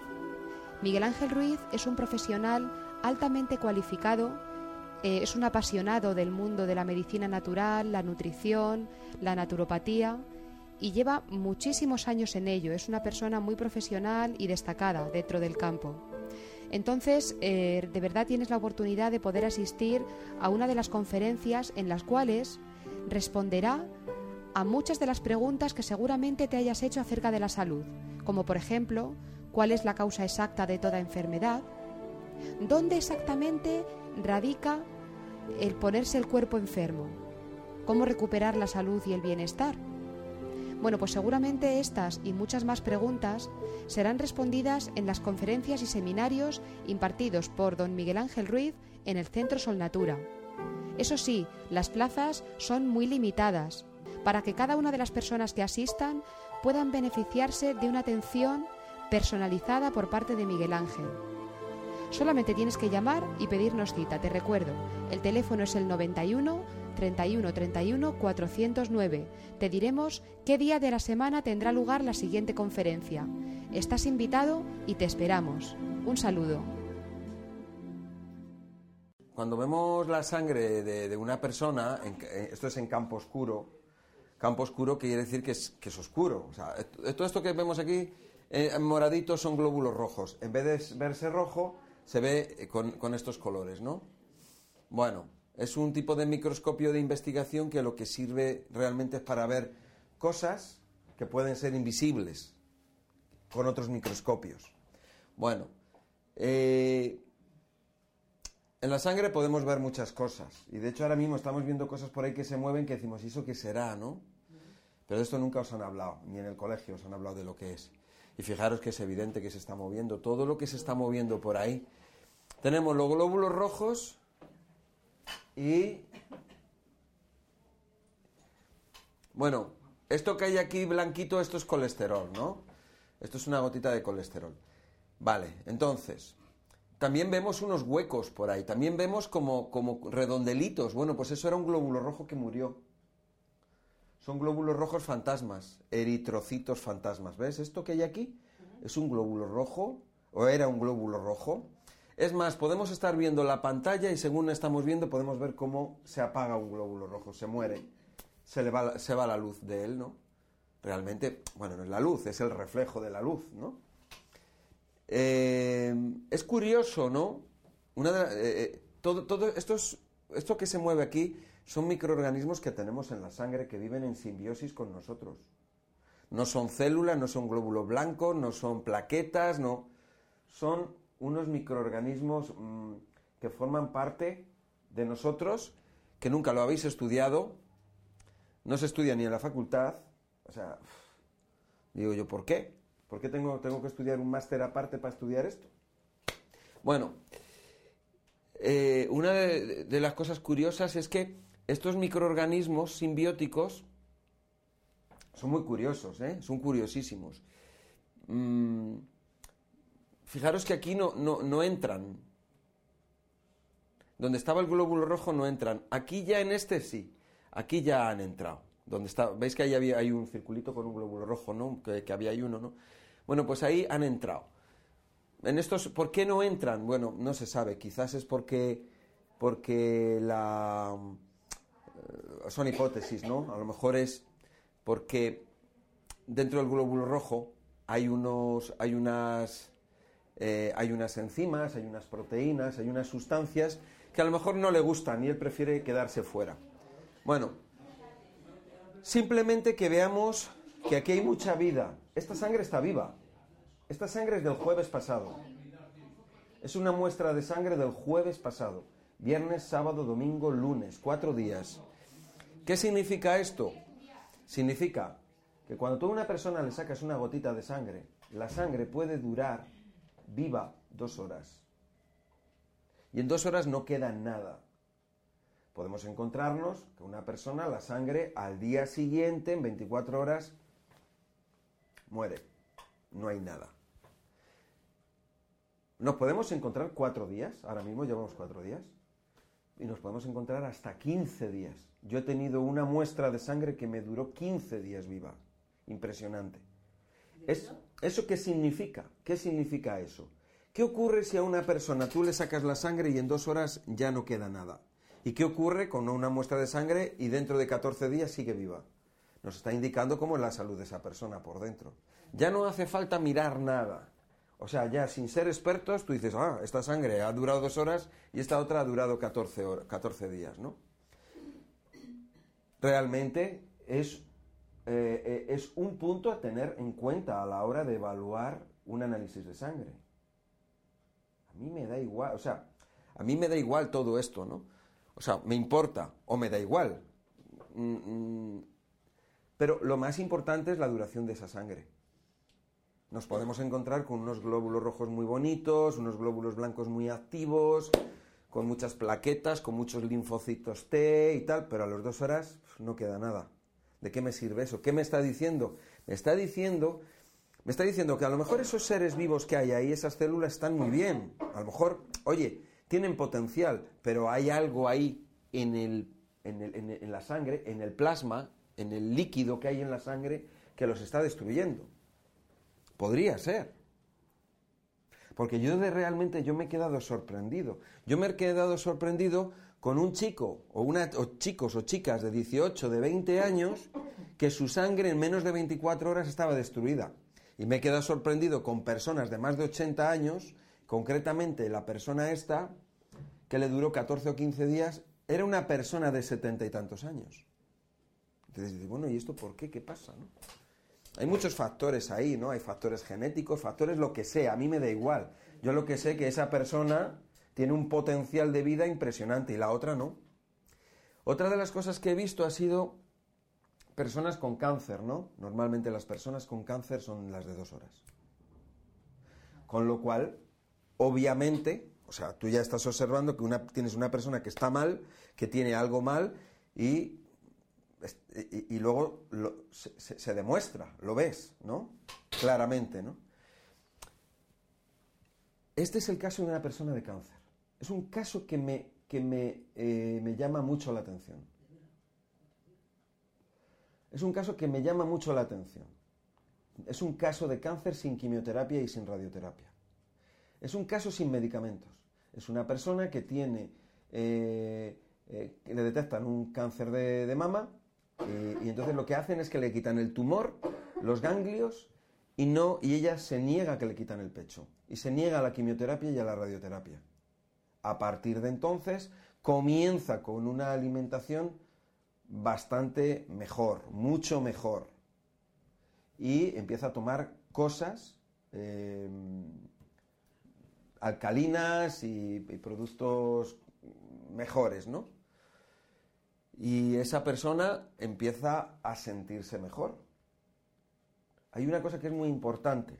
Miguel Ángel Ruiz es un profesional altamente cualificado, eh, es un apasionado del mundo de la medicina natural, la nutrición, la naturopatía y lleva muchísimos años en ello. Es una persona muy profesional y destacada dentro del campo. Entonces, eh, de verdad tienes la oportunidad de poder asistir a una de las conferencias en las cuales responderá a muchas de las preguntas que seguramente te hayas hecho acerca de la salud, como por ejemplo, ¿cuál es la causa exacta de toda enfermedad? ¿Dónde exactamente radica el ponerse el cuerpo enfermo? ¿Cómo recuperar la salud y el bienestar? Bueno, pues seguramente estas y muchas más preguntas serán respondidas en las conferencias y seminarios impartidos por don Miguel Ángel Ruiz en el Centro Sol Natura. Eso sí, las plazas son muy limitadas para que cada una de las personas que asistan puedan beneficiarse de una atención personalizada por parte de Miguel Ángel. Solamente tienes que llamar y pedirnos cita, te recuerdo. El teléfono es el 91 31 31 409. Te diremos qué día de la semana tendrá lugar la siguiente conferencia. Estás invitado y te esperamos. Un saludo. Cuando vemos la sangre de, una persona, eh, esto es en campo oscuro, campo oscuro quiere decir que es, oscuro. O sea, todo esto que vemos aquí eh, en moradito son glóbulos rojos. En vez de verse rojo, se ve eh, con, con estos colores, ¿no? Bueno, es un tipo de microscopio de investigación que lo que sirve realmente es para ver cosas que pueden ser invisibles con otros microscopios. Bueno, eh, en la sangre podemos ver muchas cosas. Y de hecho ahora mismo estamos viendo cosas por ahí que se mueven que decimos, ¿y eso qué será, no? Pero de esto nunca os han hablado, ni en el colegio os han hablado de lo que es. Y fijaros que es evidente que se está moviendo. Todo lo que se está moviendo por ahí. Tenemos los glóbulos rojos y bueno, esto que hay aquí blanquito, esto es colesterol, ¿no? Esto es una gotita de colesterol. Vale, entonces, también vemos unos huecos por ahí, también vemos como, como redondelitos. Bueno, pues eso era un glóbulo rojo que murió. Son glóbulos rojos fantasmas, eritrocitos fantasmas. ¿Ves? Esto que hay aquí es un glóbulo rojo, o era un glóbulo rojo, es más, podemos estar viendo la pantalla y según estamos viendo podemos ver cómo se apaga un glóbulo rojo, se muere, se, le va, la luz de él, ¿no? Realmente, bueno, no es la luz, es el reflejo de la luz, ¿no? Eh, es curioso, ¿no? Eh, eh, todo, todo esto, esto que se mueve aquí son microorganismos que tenemos en la sangre que viven en simbiosis con nosotros. No son células, no son glóbulos blancos, no son plaquetas, no. Son unos microorganismos mm, que forman parte de nosotros, que nunca lo habéis estudiado, no se estudia ni en la facultad, o sea, digo yo, ¿por qué? ¿Por qué tengo, tengo que estudiar un máster aparte para estudiar esto? Bueno, eh, una de, las cosas curiosas es que estos microorganismos simbióticos son muy curiosos, ¿eh? son curiosísimos. Mm, fijaros que aquí no, no, entran. Donde estaba el glóbulo rojo no entran. Aquí ya en este sí. Aquí ya han entrado. Donde está, ¿Veis que ahí hay un circulito con un glóbulo rojo, ¿no? Que, que había ahí uno, ¿no? Bueno, pues ahí han entrado. En estos, ¿por qué no entran? Bueno, no se sabe. Quizás es porque, porque la, eh, son hipótesis, ¿no? A lo mejor es porque dentro del glóbulo rojo hay unos, hay unas, eh, hay unas enzimas, hay unas proteínas, hay unas sustancias que a lo mejor no le gustan y él prefiere quedarse fuera. Bueno, simplemente que veamos que aquí hay mucha vida. Esta sangre está viva. Esta sangre es del jueves pasado. Es una muestra de sangre del jueves pasado. Viernes, sábado, domingo, lunes, cuatro días. ¿Qué significa esto? Significa que cuando tú a una persona le sacas una gotita de sangre, la sangre puede durar viva dos horas. Y en dos horas no queda nada. Podemos encontrarnos que una persona, la sangre, al día siguiente, en 24 horas, muere. No hay nada. Nos podemos encontrar cuatro días, ahora mismo llevamos cuatro días, y nos podemos encontrar hasta 15 días. Yo he tenido una muestra de sangre que me duró 15 días viva. Impresionante. ¿Eso qué significa? ¿Qué significa eso? ¿Qué ocurre si a una persona tú le sacas la sangre y en dos horas ya no queda nada? ¿Y qué ocurre con una muestra de sangre y dentro de 14 días sigue viva? Nos está indicando cómo es la salud de esa persona por dentro. Ya no hace falta mirar nada. O sea, ya sin ser expertos, tú dices, ah, esta sangre ha durado dos horas y esta otra ha durado 14, horas, 14 días, ¿no? Realmente es, eh, eh, es un punto a tener en cuenta a la hora de evaluar un análisis de sangre. A mí me da igual, o sea, a mí me da igual todo esto, ¿no? O sea, me importa o me da igual. Mm, mm, pero lo más importante es la duración de esa sangre nos podemos encontrar con unos glóbulos rojos muy bonitos, unos glóbulos blancos muy activos, con muchas plaquetas, con muchos linfocitos T y tal, pero a las dos horas no queda nada. ¿De qué me sirve eso? ¿Qué me está diciendo? Me está diciendo, me está diciendo que a lo mejor esos seres vivos que hay ahí, esas células están muy bien. A lo mejor, oye, tienen potencial, pero hay algo ahí en, el, en, el, en la sangre, en el plasma, en el líquido que hay en la sangre, que los está destruyendo. Podría ser. Porque yo de realmente yo me he quedado sorprendido. Yo me he quedado sorprendido con un chico o, una, chicos o chicas de 18, de 20 años que su sangre en menos de 24 horas estaba destruida. Y me he quedado sorprendido con personas de más de 80 años, concretamente la persona esta, que le duró 14 o 15 días, era una persona de 70 y tantos años. Entonces bueno, ¿y esto por qué? ¿Qué pasa? No? Hay muchos factores ahí, ¿no? Hay factores genéticos, factores lo que sea, a mí me da igual. Yo lo que sé que esa persona tiene un potencial de vida impresionante y la otra no. Otra de las cosas que he visto ha sido personas con cáncer, ¿no? Normalmente las personas con cáncer son las de dos horas. Con lo cual, obviamente, o sea, tú ya estás observando que una, tienes una persona que está mal, que tiene algo mal y y, luego se, demuestra, lo ves, ¿no? Claramente, ¿no? Este es el caso de una persona de cáncer. Es un caso que me, que me, eh, me llama mucho la atención. Es un caso que me llama mucho la atención. Es un caso de cáncer sin quimioterapia y sin radioterapia. Es un caso sin medicamentos. Es una persona que tiene, eh, eh, que le detectan un cáncer de mama y entonces lo que hacen es que le quitan el tumor, los ganglios, y, no, y ella se niega a que le quitan el pecho. Y se niega a la quimioterapia y a la radioterapia. A partir de entonces comienza con una alimentación bastante mejor, mucho mejor. Y empieza a tomar cosas eh, alcalinas y productos mejores, ¿no? y esa persona empieza a sentirse mejor. Hay una cosa que es muy importante.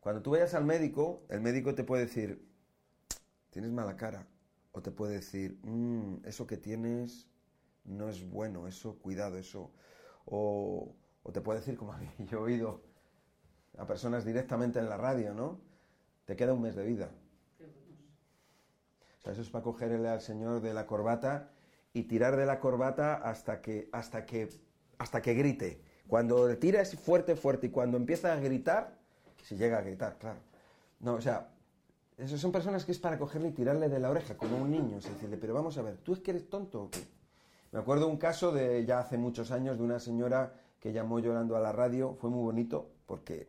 Cuando tú vayas al médico, el médico te puede decir, tienes mala cara, o te puede decir, "Mm, eso que tienes no es bueno, eso, cuidado, eso. O, te puede decir, como yo he oído a personas directamente en la radio, ¿no? Te queda un mes de vida. O sea, eso es para cogerle al señor de la corbata y tirar de la corbata hasta que, hasta que, hasta que grite. Cuando le tira es fuerte, fuerte, y cuando empieza a gritar, si llega a gritar, claro. No, o sea, esas son personas que es para cogerle y tirarle de la oreja, como un niño, es decirle, pero vamos a ver, ¿tú es que eres tonto o qué? Me acuerdo un caso de ya hace muchos años de una señora que llamó llorando a la radio, fue muy bonito porque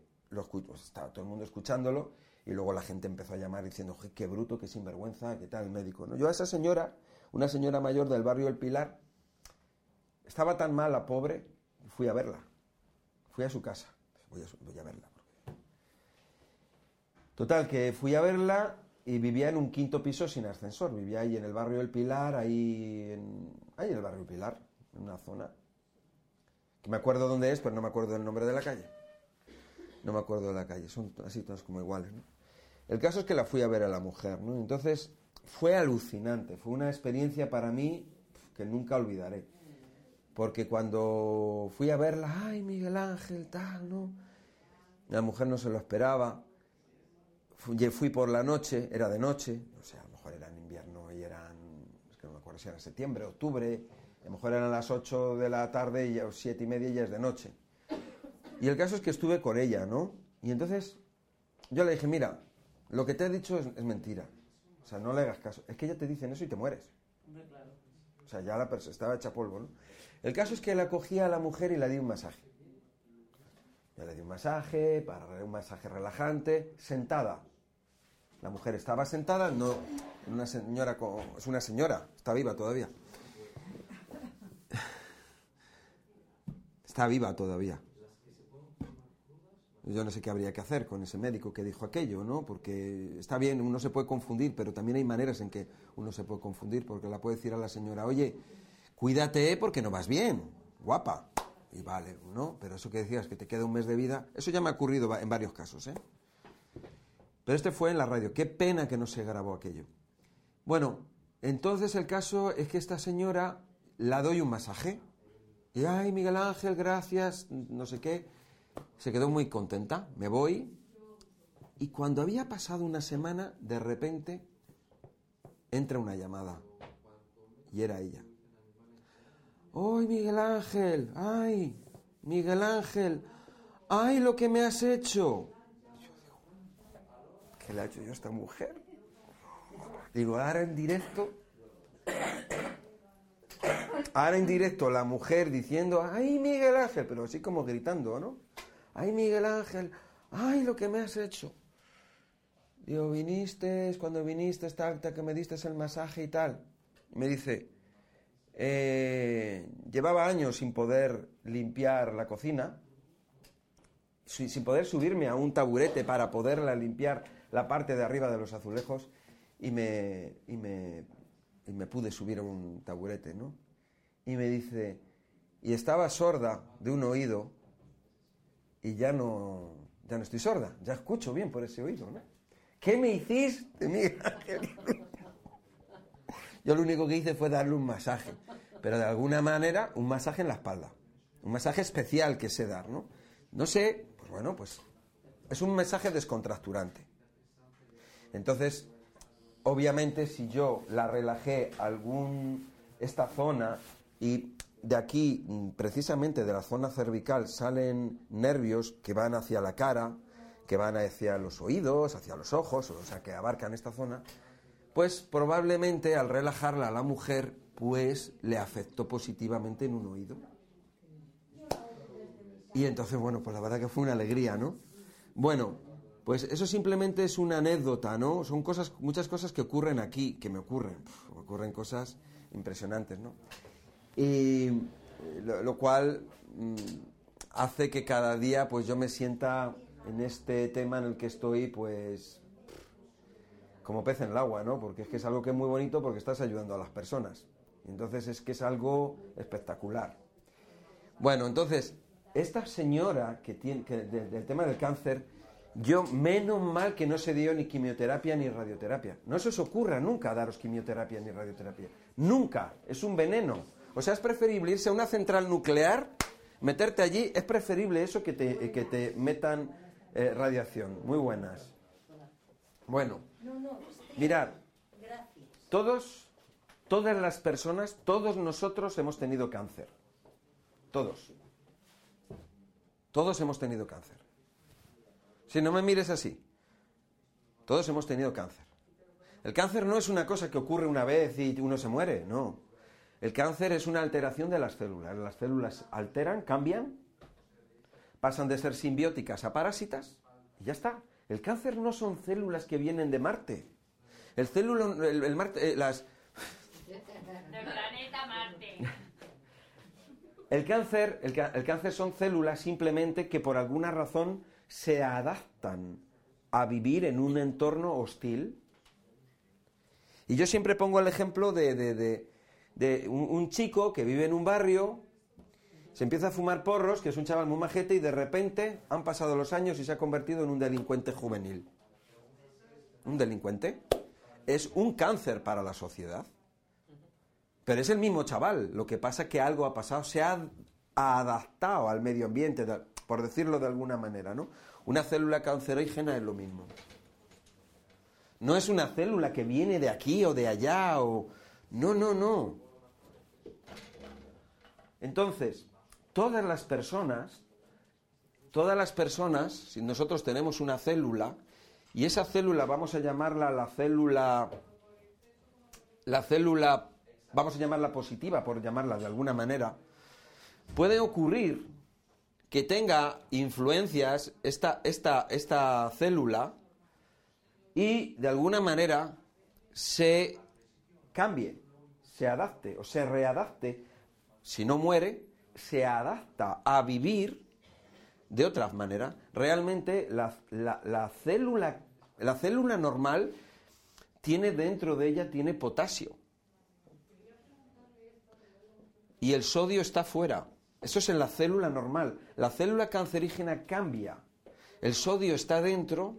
pues estaba todo el mundo escuchándolo y luego la gente empezó a llamar diciendo, "Je, qué bruto, qué sinvergüenza, qué tal el médico. ¿no? Yo a esa señora, una señora mayor del barrio El Pilar, estaba tan mal la pobre, fui a verla. Fui a su casa. Voy a verla. Total, que fui a verla y vivía en un quinto piso sin ascensor. Vivía ahí en el barrio El Pilar, ahí en, ahí en el barrio El Pilar, en una zona. Que me acuerdo dónde es, pero no me acuerdo del nombre de la calle. No me acuerdo de la calle, son así todas como iguales. ¿no? El caso es que la fui a ver a la mujer, ¿no? Entonces fue alucinante, fue una experiencia para mí que nunca olvidaré. Porque cuando fui a verla, ay, Miguel Ángel, tal, ¿no? La mujer no se lo esperaba. Fui, fui por la noche, era de noche, o sea, a lo mejor era en invierno y eran, es que no me acuerdo si era septiembre, octubre, a lo mejor eran las 8 de la tarde y ya, o siete y media y ya es de noche. Y el caso es que estuve con ella, ¿no? Y entonces yo le dije, mira, lo que te he dicho es, es mentira. O sea, no le hagas caso. Es que ella te dicen eso y te mueres. O sea, ya la persona estaba hecha polvo, ¿no? El caso es que la cogí a la mujer y le di un masaje. Ya le di un masaje, para un masaje relajante, sentada. La mujer estaba sentada, no, una señora, con- es una señora, está viva todavía. Está viva todavía. Yo no sé qué habría que hacer con ese médico que dijo aquello, ¿no? Porque está bien, uno se puede confundir, pero también hay maneras en que uno se puede confundir, porque la puede decir a la señora, oye, cuídate porque no vas bien, guapa. Y vale, ¿no? Pero eso que decías, que te queda un mes de vida, eso ya me ha ocurrido en varios casos, ¿eh? Pero este fue en la radio. Qué pena que no se grabó aquello. Bueno, entonces el caso es que esta señora la doy un masaje. Y, ay, Miguel Ángel, gracias, no sé qué. Se quedó muy contenta. Me voy. Y cuando había pasado una semana, de repente entra una llamada. Y era ella. ¡Ay, Miguel Ángel! ¡Ay, Miguel Ángel! ¡Ay, lo que me has hecho! ¿Qué le ha hecho yo esta mujer? Digo, ahora en directo. Ahora en directo la mujer diciendo, ¡ay, Miguel Ángel! Pero así como gritando, ¿no? ¡ay, Miguel Ángel! ¡ay, lo que me has hecho! Digo, viniste, cuando viniste, tal, que me diste el masaje y tal. Me dice, eh, llevaba años sin poder limpiar la cocina, sin poder subirme a un taburete para poderla limpiar la parte de arriba de los azulejos y me, y me, y me pude subir a un taburete, ¿no? Y me dice, y estaba sorda de un oído y ya no, ya no estoy sorda, ya escucho bien por ese oído, ¿no? ¿Qué me hiciste, Miguel? Yo lo único que hice fue darle un masaje, pero de alguna manera un masaje en la espalda, un masaje especial que sé dar, ¿no? No sé, pues bueno, pues es un mensaje descontracturante. Entonces, obviamente si yo la relajé algún esta zona y de aquí, precisamente de la zona cervical, salen nervios que van hacia la cara, que van hacia los oídos, hacia los ojos, o sea, que abarcan esta zona, pues probablemente al relajarla a la mujer, pues le afectó positivamente en un oído. Y entonces, bueno, pues la verdad que fue una alegría, ¿no? Bueno, pues eso simplemente es una anécdota, ¿no? Son cosas, muchas cosas que ocurren aquí, que me ocurren. Ocurren cosas impresionantes, ¿no? Y lo, cual mm, hace que cada día, pues yo me sienta en este tema en el que estoy, pues como pez en el agua, ¿no? Porque es que es algo que es muy bonito porque estás ayudando a las personas. Entonces es que es algo espectacular. Bueno, entonces, esta señora que tiene, que de- del tema del cáncer, Yo, menos mal que no se dio ni quimioterapia ni radioterapia. No se os ocurra nunca daros quimioterapia ni radioterapia. Nunca. Es un veneno. O sea, es preferible irse a una central nuclear, meterte allí, es preferible eso que te, que te metan eh, radiación. Muy buenas. Bueno, mirad, todos, todas las personas, todos nosotros hemos tenido cáncer. Todos. Todos hemos tenido cáncer. Si no me mires así, todos hemos tenido cáncer. El cáncer no es una cosa que ocurre una vez y uno se muere, no. El cáncer es una alteración de las células. Las células alteran, cambian, pasan de ser simbióticas a parásitas y ya está. El cáncer no son células que vienen de Marte. El célula, el, Marte, eh, las... planeta Marte. El cáncer, el cáncer son células simplemente que por alguna razón se adaptan a vivir en un entorno hostil. Y yo siempre pongo el ejemplo de, un, chico que vive en un barrio, se empieza a fumar porros, que es un chaval muy majete, y de repente han pasado los años y se ha convertido en un delincuente juvenil. Un delincuente es un cáncer para la sociedad. Pero es el mismo chaval, lo que pasa es que algo ha pasado, se ha adaptado al medio ambiente, por decirlo de alguna manera, ¿no? Una célula cancerígena es lo mismo. No es una célula que viene de aquí o de allá o... No, no, no. Entonces, todas las personas, todas las personas, si nosotros tenemos una célula, y esa célula vamos a llamarla la célula, la célula, vamos a llamarla positiva, por llamarla de alguna manera, puede ocurrir que tenga influencias esta, esta, esta célula y de alguna manera se cambie, se adapte o se readapte, si no muere, se adapta a vivir de otra manera. Realmente la, la, célula, la célula normal tiene dentro de ella tiene potasio. Y el sodio está fuera. Eso es en la célula normal. La célula cancerígena cambia. El sodio está dentro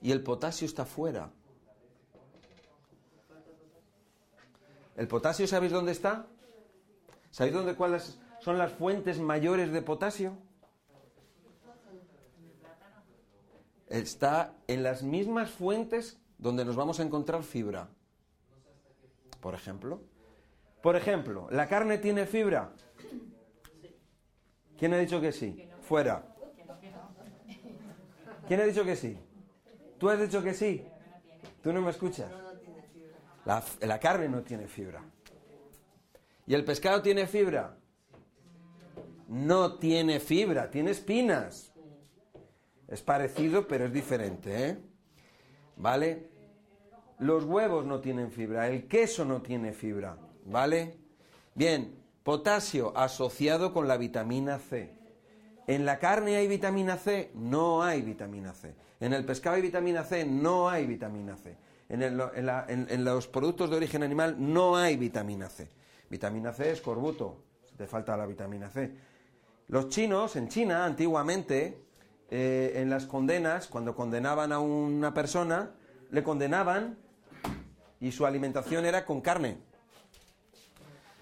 y el potasio está fuera. ¿El potasio sabéis dónde está? ¿Sabéis dónde cuáles son las fuentes mayores de potasio? Está en las mismas fuentes donde nos vamos a encontrar fibra. Por ejemplo. Por ejemplo, ¿la carne tiene fibra? ¿Quién ha dicho que sí? Fuera. ¿Quién ha dicho que sí? ¿Tú has dicho que sí? ¿Tú no me escuchas? La, carne no tiene fibra. ¿Y el pescado tiene fibra? No tiene fibra, tiene espinas. Es parecido, pero es diferente, ¿eh? ¿Vale? Los huevos no tienen fibra, el queso no tiene fibra, ¿vale? Bien, Potasio asociado con la vitamina C. ¿En la carne hay vitamina C? No hay vitamina C. ¿En el pescado hay vitamina C? No hay vitamina C. En, los productos de origen animal no hay vitamina C. Vitamina C es corbuto, te falta la vitamina C. Los chinos, en China, antiguamente, eh, en las condenas, cuando condenaban a una persona, le condenaban y su alimentación era con carne.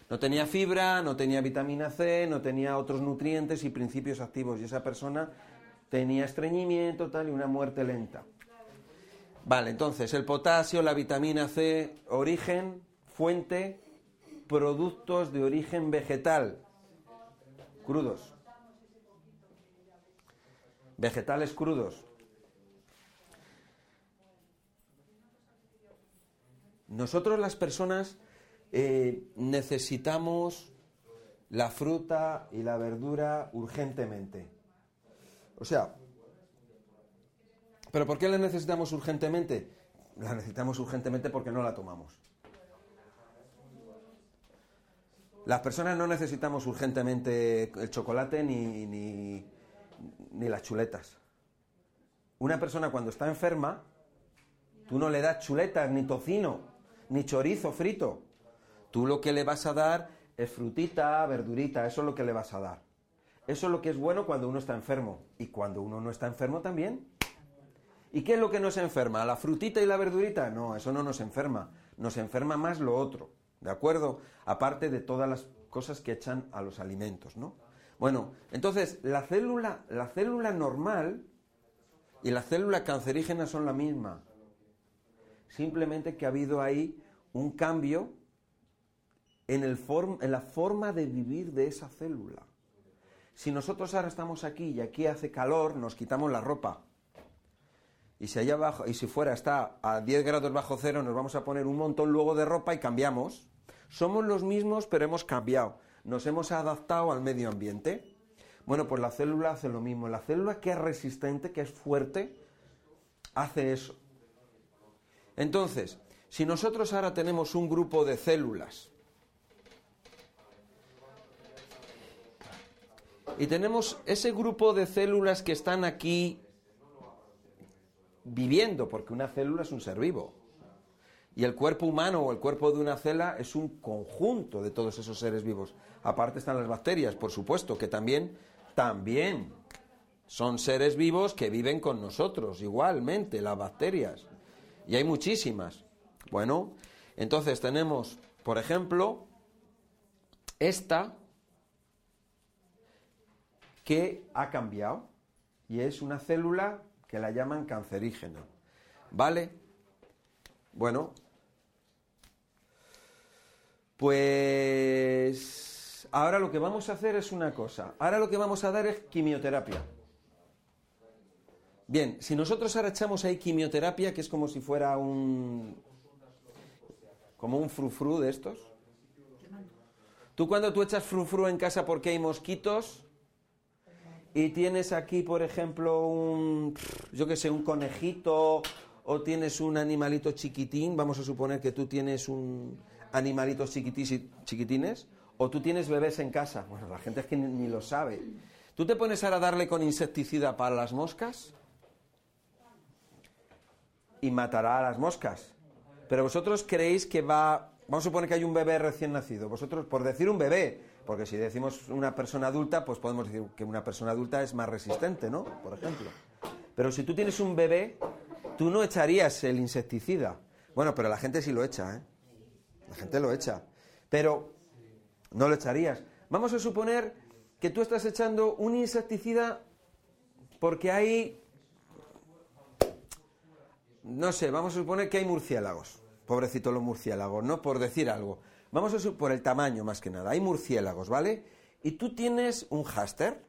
No tenía fibra, no tenía vitamina C, no tenía otros nutrientes y principios activos. Y esa persona tenía estreñimiento tal y una muerte lenta. Vale, entonces el potasio, la vitamina C, origen, fuente, productos de origen vegetal, crudos. Vegetales crudos. Nosotros las personas eh, necesitamos la fruta y la verdura urgentemente. O sea, ¿pero por qué la necesitamos urgentemente? La necesitamos urgentemente porque no la tomamos. Las personas no necesitamos urgentemente el chocolate ni, ni, ni las chuletas. Una persona cuando está enferma, tú no le das chuletas, ni tocino, ni chorizo frito. Tú lo que le vas a dar es frutita, verdurita, eso es lo que le vas a dar. Eso es lo que es bueno cuando uno está enfermo. Y cuando uno no está enfermo también. ¿Y qué es lo que nos enferma? ¿La frutita y la verdurita? No, eso no nos enferma. Nos enferma más lo otro, ¿de acuerdo? Aparte de todas las cosas que echan a los alimentos, ¿no? Bueno, entonces la célula, la célula normal y la célula cancerígena son la misma. Simplemente que ha habido ahí un cambio en, el en la forma de vivir de esa célula. Si nosotros ahora estamos aquí y aquí hace calor, nos quitamos la ropa. Y si allá abajo, y si fuera está a 10 grados bajo cero, nos vamos a poner un montón luego de ropa y cambiamos. Somos los mismos, pero hemos cambiado. Nos hemos adaptado al medio ambiente. Bueno, pues la célula hace lo mismo. La célula que es resistente, que es fuerte, hace eso. Entonces, si nosotros ahora tenemos un grupo de células y tenemos ese grupo de células que están aquí viviendo, porque una célula es un ser vivo. Y el cuerpo humano o el cuerpo de una célula es un conjunto de todos esos seres vivos. Aparte están las bacterias, por supuesto, que también, también son seres vivos que viven con nosotros, igualmente, las bacterias. Y hay muchísimas. Bueno, entonces tenemos, por ejemplo, esta que ha cambiado y es una célula que la llaman cancerígena. ¿Vale? Bueno, pues ahora lo que vamos a hacer es una cosa. Ahora lo que vamos a dar es quimioterapia. Bien, si nosotros ahora echamos ahí quimioterapia, que es como si fuera un. como un frufru de estos. Tú cuando tú echas frufru en casa porque hay mosquitos y tienes aquí, por ejemplo, un. yo qué sé, un conejito o tienes un animalito chiquitín, vamos a suponer que tú tienes un animalitos chiquitines, o tú tienes bebés en casa. Bueno, la gente es que ni, lo sabe. ¿Tú te pones ahora a darle con insecticida para las moscas? y matará a las moscas. Pero vosotros creéis que va... Vamos a suponer que hay un bebé recién nacido. Vosotros, por decir un bebé, porque si decimos una persona adulta, pues podemos decir que una persona adulta es más resistente, ¿no? Por ejemplo. Pero si tú tienes un bebé, tú no echarías el insecticida. Bueno, pero la gente sí lo echa, ¿eh? La gente lo echa. Pero no lo echarías. Vamos a suponer que tú estás echando un insecticida porque hay no sé, vamos a suponer que hay murciélagos. Pobrecitos los murciélagos, ¿no? Por decir algo. Vamos a por el tamaño más que nada. Hay murciélagos, ¿vale? Y tú tienes un háster.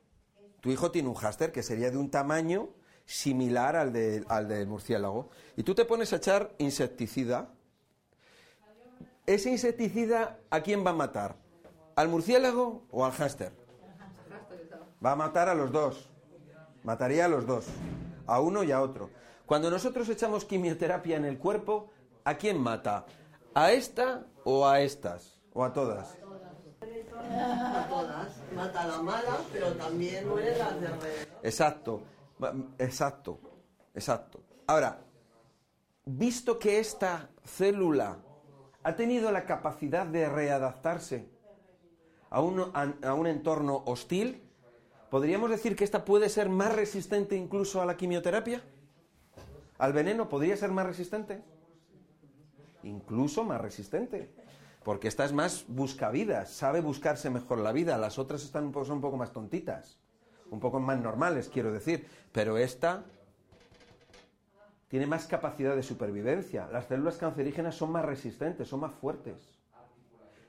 Tu hijo tiene un háster que sería de un tamaño similar al, al del murciélago. Y tú te pones a echar insecticida. ¿Ese insecticida a quién va a matar? ¿Al murciélago o al háster? Va a matar a los dos. Mataría a los dos. A uno y a otro. Cuando nosotros echamos quimioterapia en el cuerpo, ¿a quién mata? ¿A esta o a estas? ¿O a todas? A todas. Mata a la mala, pero también muere las de Exacto, exacto, exacto. Ahora, visto que esta célula ha tenido la capacidad de readaptarse a un, a un entorno hostil, ¿podríamos decir que esta puede ser más resistente incluso a la quimioterapia? ¿Al veneno podría ser más resistente? Incluso más resistente. Porque esta es más buscavidas, sabe buscarse mejor la vida. Las otras están, son un poco más tontitas, un poco más normales, quiero decir. Pero esta tiene más capacidad de supervivencia. Las células cancerígenas son más resistentes, son más fuertes.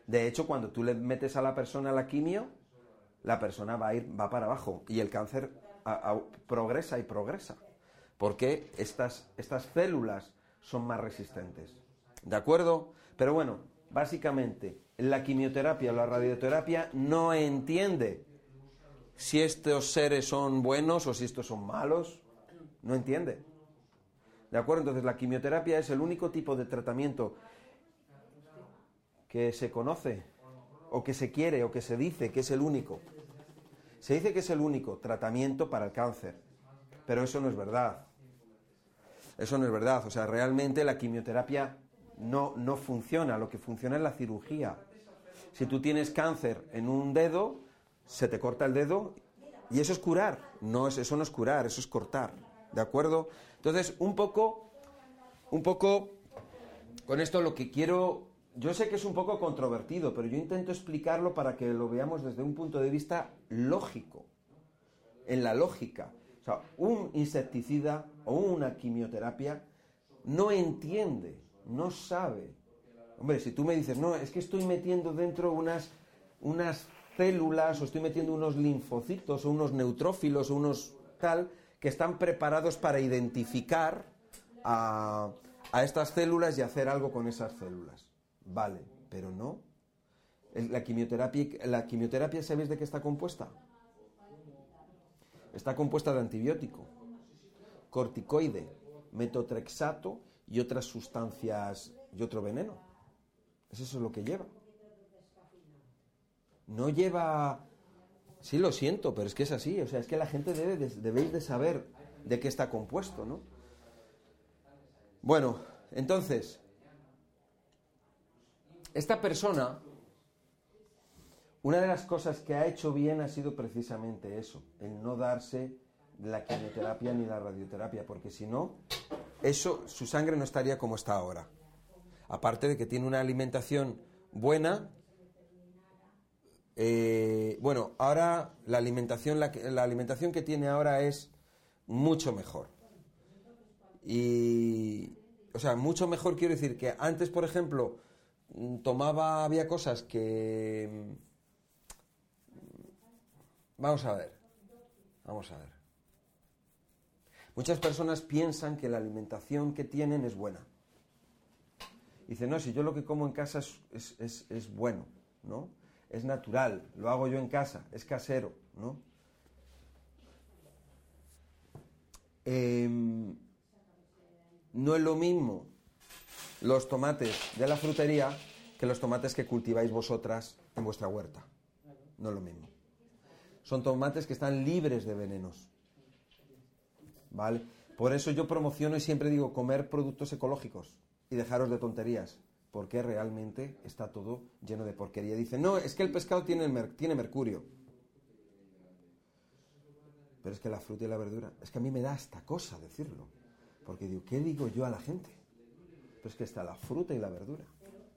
De hecho, cuando tú le metes a la persona la quimio, la persona va a ir, va para abajo y el cáncer progresa y progresa porque estas, estas células son más resistentes. ¿De acuerdo? Pero bueno, básicamente la quimioterapia o la radioterapia no entiende si estos seres son buenos o si estos son malos. No entiende. ¿De acuerdo? Entonces la quimioterapia es el único tipo de tratamiento que se conoce o que se quiere o que se dice que es el único. Se dice que es el único tratamiento para el cáncer, pero eso no es verdad. Eso no es verdad. O sea, realmente la quimioterapia no, no funciona. Lo que funciona es la cirugía. Si tú tienes cáncer en un dedo, se te corta el dedo y eso es curar. No, eso no es curar, eso es cortar. ¿De acuerdo? Entonces, un poco, un poco, con esto lo que quiero, yo sé que es un poco controvertido, pero yo intento explicarlo para que lo veamos desde un punto de vista lógico, en la lógica. Un insecticida o una quimioterapia no entiende, no sabe. Hombre, si tú me dices, no, es que estoy metiendo dentro unas, unas células o estoy metiendo unos linfocitos o unos neutrófilos o unos tal que están preparados para identificar a, a estas células y hacer algo con esas células. Vale, pero no. La quimioterapia, la quimioterapia, ¿sabéis de qué está compuesta? Está compuesta de antibiótico, corticoide, metotrexato y otras sustancias y otro veneno. Eso es lo que lleva. No lleva... Sí, lo siento, pero es que es así. O sea, es que la gente debe de, debéis de saber de qué está compuesto, ¿no? Bueno, entonces, esta persona, una de las cosas que ha hecho bien ha sido precisamente eso, el no darse la quimioterapia ni la radioterapia, porque si no, eso, su sangre no estaría como está ahora. Aparte de que tiene una alimentación buena, eh, bueno, ahora la alimentación, la, la alimentación que tiene ahora es mucho mejor. Y, o sea, mucho mejor quiero decir que antes, por ejemplo, tomaba, había cosas que... Vamos a ver, vamos a ver. Muchas personas piensan que la alimentación que tienen es buena. Dicen, no, si yo lo que como en casa es, bueno, ¿no? Es natural, lo hago yo en casa, es casero, ¿no? Eh, no es lo mismo los tomates de la frutería que los tomates que cultiváis vosotras en vuestra huerta. No es lo mismo. Son tomates que están libres de venenos. ¿Vale? Por eso yo promociono y siempre digo comer productos ecológicos y dejaros de tonterías, porque realmente está todo lleno de porquería. Dicen, no, es que el pescado tiene, tiene mercurio. Pero es que la fruta y la verdura, es que a mí me da esta cosa decirlo. Porque digo, ¿qué digo yo a la gente? Pues que está la fruta y la verdura.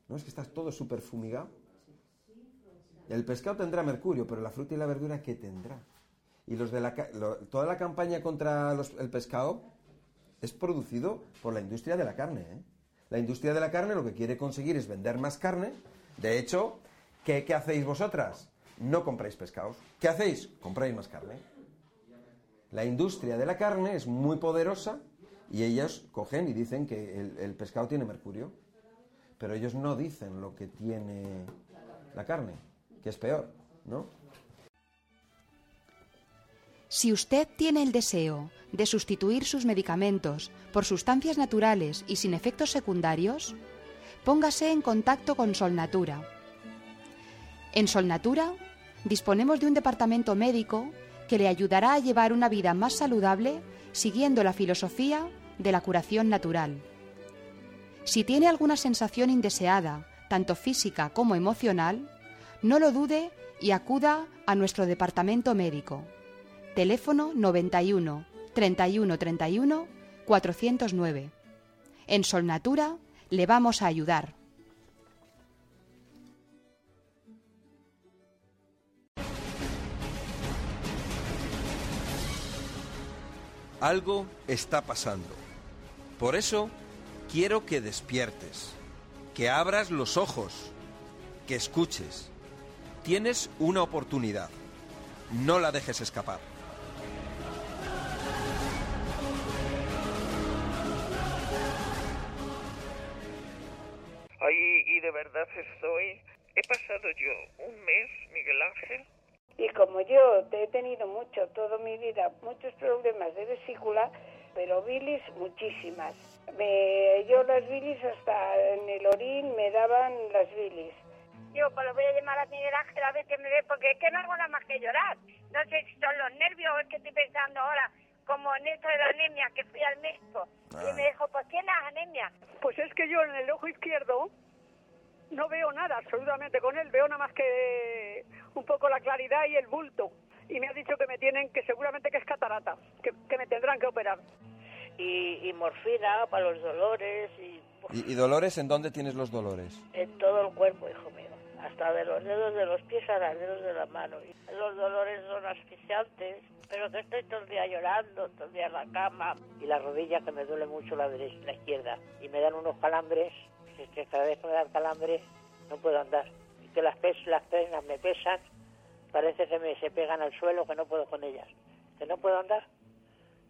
¿No es que está todo súper fumigado? El pescado tendrá mercurio, pero la fruta y la verdura, ¿qué tendrá? Y los de la, toda la campaña contra el pescado es producido por la industria de la carne. ¿eh? La industria de la carne lo que quiere conseguir es vender más carne. De hecho, ¿qué, ¿qué hacéis vosotras? No compráis pescados. ¿Qué hacéis? Compráis más carne. La industria de la carne es muy poderosa y ellos cogen y dicen que el, pescado tiene mercurio, pero ellos no dicen lo que tiene la carne, que es peor, ¿no? Si usted tiene el deseo de sustituir sus medicamentos por sustancias naturales y sin efectos secundarios, póngase en contacto con Solnatura. En Solnatura disponemos de un departamento médico que le ayudará a llevar una vida más saludable siguiendo la filosofía de la curación natural. Si tiene alguna sensación indeseada, tanto física como emocional, no lo dude y acuda a nuestro departamento médico. Teléfono 91 31 31 409. En Solnatura le vamos a ayudar. Algo está pasando. Por eso quiero que despiertes, que abras los ojos, que escuches. Tienes una oportunidad. No la dejes escapar. De verdad estoy... He pasado yo un mes, Miguel Ángel, y como yo he tenido mucho, toda mi vida, muchos problemas de vesícula, pero bilis muchísimas. Me, yo las bilis hasta en el orín me daban las bilis. Yo pues lo voy a llamar a Miguel Ángel a ver qué me ve, porque es que no hago nada más que llorar. No sé si son los nervios o es que estoy pensando ahora, como en esto de la anemia, que fui al médico y me dijo, pues tienes anemia. Pues es que yo en el ojo izquierdo no veo nada absolutamente con él, veo nada más que un poco la claridad y el bulto. y me ha dicho que me tienen, que seguramente que es catarata, que, que me tendrán que operar. Y, y morfina para los dolores y ¿Y, ¿Y dolores en dónde tienes los dolores? en todo el cuerpo, hijo mío. Hasta de los dedos de los pies a los dedos de la mano. Y los dolores son asfixiantes, pero que estoy todo el día llorando, todo el día en la cama. Y la rodilla que me duele mucho la derecha, la izquierda. Y me dan unos calambres, que, cada vez que me dan calambres no puedo andar. Y que las, pes, las piernas me pesan, parece que me se pegan al suelo, que no puedo con ellas. Que no puedo andar.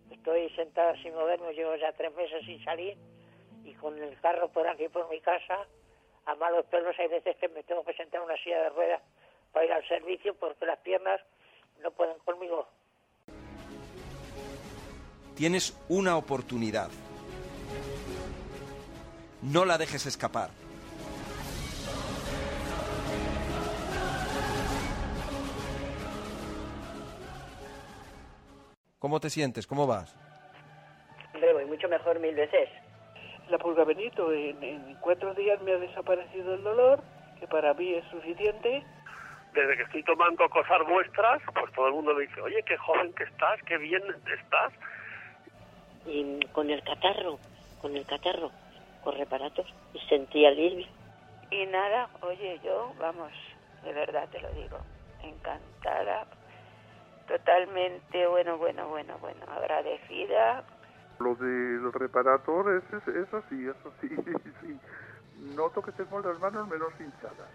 Estoy sentada sin moverme, llevo ya tres meses sin salir y con el carro por aquí, por mi casa, a malos perros hay veces que me tengo que sentar en una silla de ruedas para ir al servicio porque las piernas no pueden conmigo. Tienes una oportunidad. No la dejes escapar. ¿Cómo te sientes? ¿Cómo vas? Hombre, voy mucho mejor mil veces. La pulga Benito, en, en cuatro días me ha desaparecido el dolor, que para mí es suficiente. Desde que estoy tomando cosas vuestras, pues todo el mundo me dice, oye, qué joven que estás, qué bien estás. Y con el catarro, con el catarro, con reparatos, y sentí alivio. Y nada, oye, yo, vamos, de verdad te lo digo, encantada, totalmente, bueno, bueno, bueno, bueno, agradecida. Lo del reparator es, es, es así, es así, sí. Noto que tengo las manos menos hinchadas.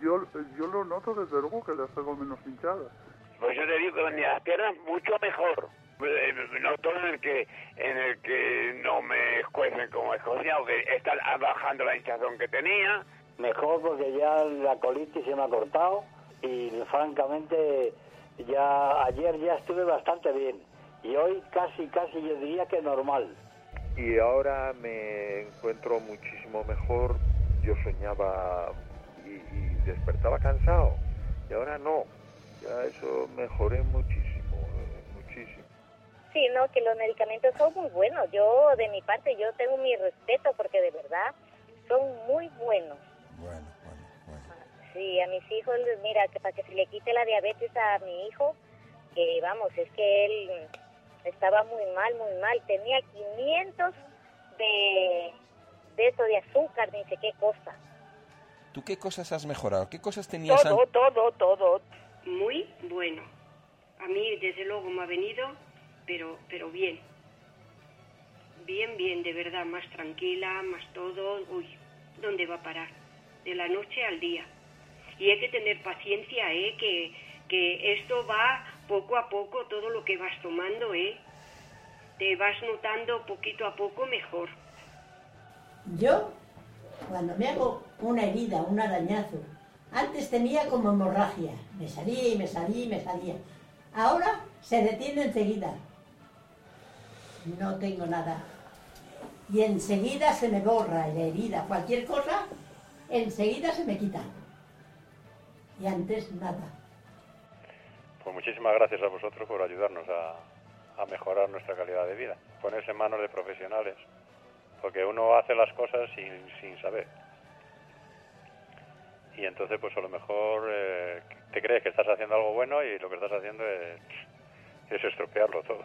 Yo, yo lo noto desde luego que las tengo menos hinchadas. Pues yo te digo que las piernas mucho mejor. Eh, Noto en el que en el que no me escuecen como escocía o que está bajando la hinchazón que tenía. Mejor porque ya la colitis se me ha cortado y francamente ya ayer ya estuve bastante bien y hoy casi casi yo diría que normal. Y ahora me encuentro muchísimo mejor. Yo soñaba y, y despertaba cansado y ahora no. Ya eso mejoré muchísimo. Sí, no, que los medicamentos son muy buenos. Yo, de mi parte, yo tengo mi respeto porque de verdad son muy buenos. Bueno, bueno, bueno. Sí, a mis hijos, mira, que para que se le quite la diabetes a mi hijo, que vamos, es que él estaba muy mal, muy mal. Tenía 500 de, de eso, de azúcar, ni sé qué cosa. ¿Tú qué cosas has mejorado? ¿Qué cosas tenías Todo, an- todo, todo. Muy bueno. A mí, desde luego, me ha venido, pero, pero bien. Bien, bien, de verdad, más tranquila, más todo. Uy, ¿dónde va a parar? De la noche al día. Y hay que tener paciencia, ¿eh? Que, que esto va poco a poco, todo lo que vas tomando, ¿eh? Te vas notando poquito a poco mejor. Yo, cuando me hago una herida, un arañazo, antes tenía como hemorragia. Me salía y me salía y me salía. Ahora se detiene enseguida. No tengo nada. Y enseguida se me borra la herida. Cualquier cosa, enseguida se me quita. Y antes nada. Pues muchísimas gracias a vosotros por ayudarnos a, mejorar nuestra calidad de vida. Ponerse en manos de profesionales. Porque uno hace las cosas sin, sin saber. Y entonces, pues a lo mejor eh, te crees que estás haciendo algo bueno y lo que estás haciendo es, es estropearlo todo.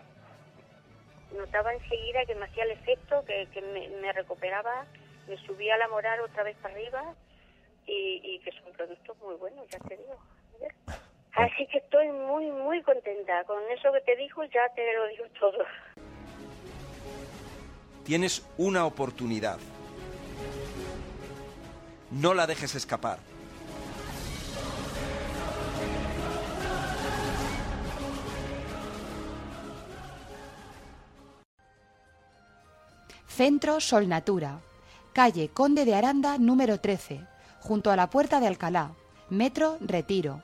Notaba enseguida que me hacía el efecto, que, que me, recuperaba, me subía la moral otra vez para arriba y, que son productos muy buenos, ya te digo. Así que estoy muy, muy contenta. Con eso que te dijo ya te lo digo todo. Tienes una oportunidad. No la dejes escapar. Centro Sol Natura, calle Conde de Aranda número 13, junto a la Puerta de Alcalá, Metro Retiro.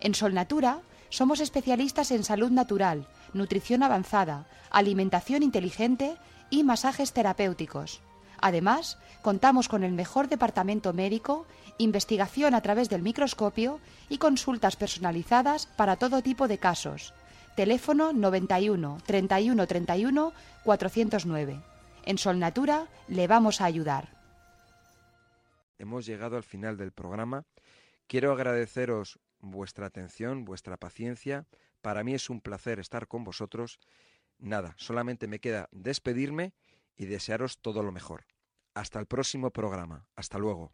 En Sol Natura somos especialistas en salud natural, nutrición avanzada, alimentación inteligente y masajes terapéuticos. Además, contamos con el mejor departamento médico, investigación a través del microscopio y consultas personalizadas para todo tipo de casos. Teléfono 91 31 31 409. En Solnatura le vamos a ayudar. Hemos llegado al final del programa. Quiero agradeceros vuestra atención, vuestra paciencia. Para mí es un placer estar con vosotros. Nada, solamente me queda despedirme y desearos todo lo mejor. Hasta el próximo programa. Hasta luego.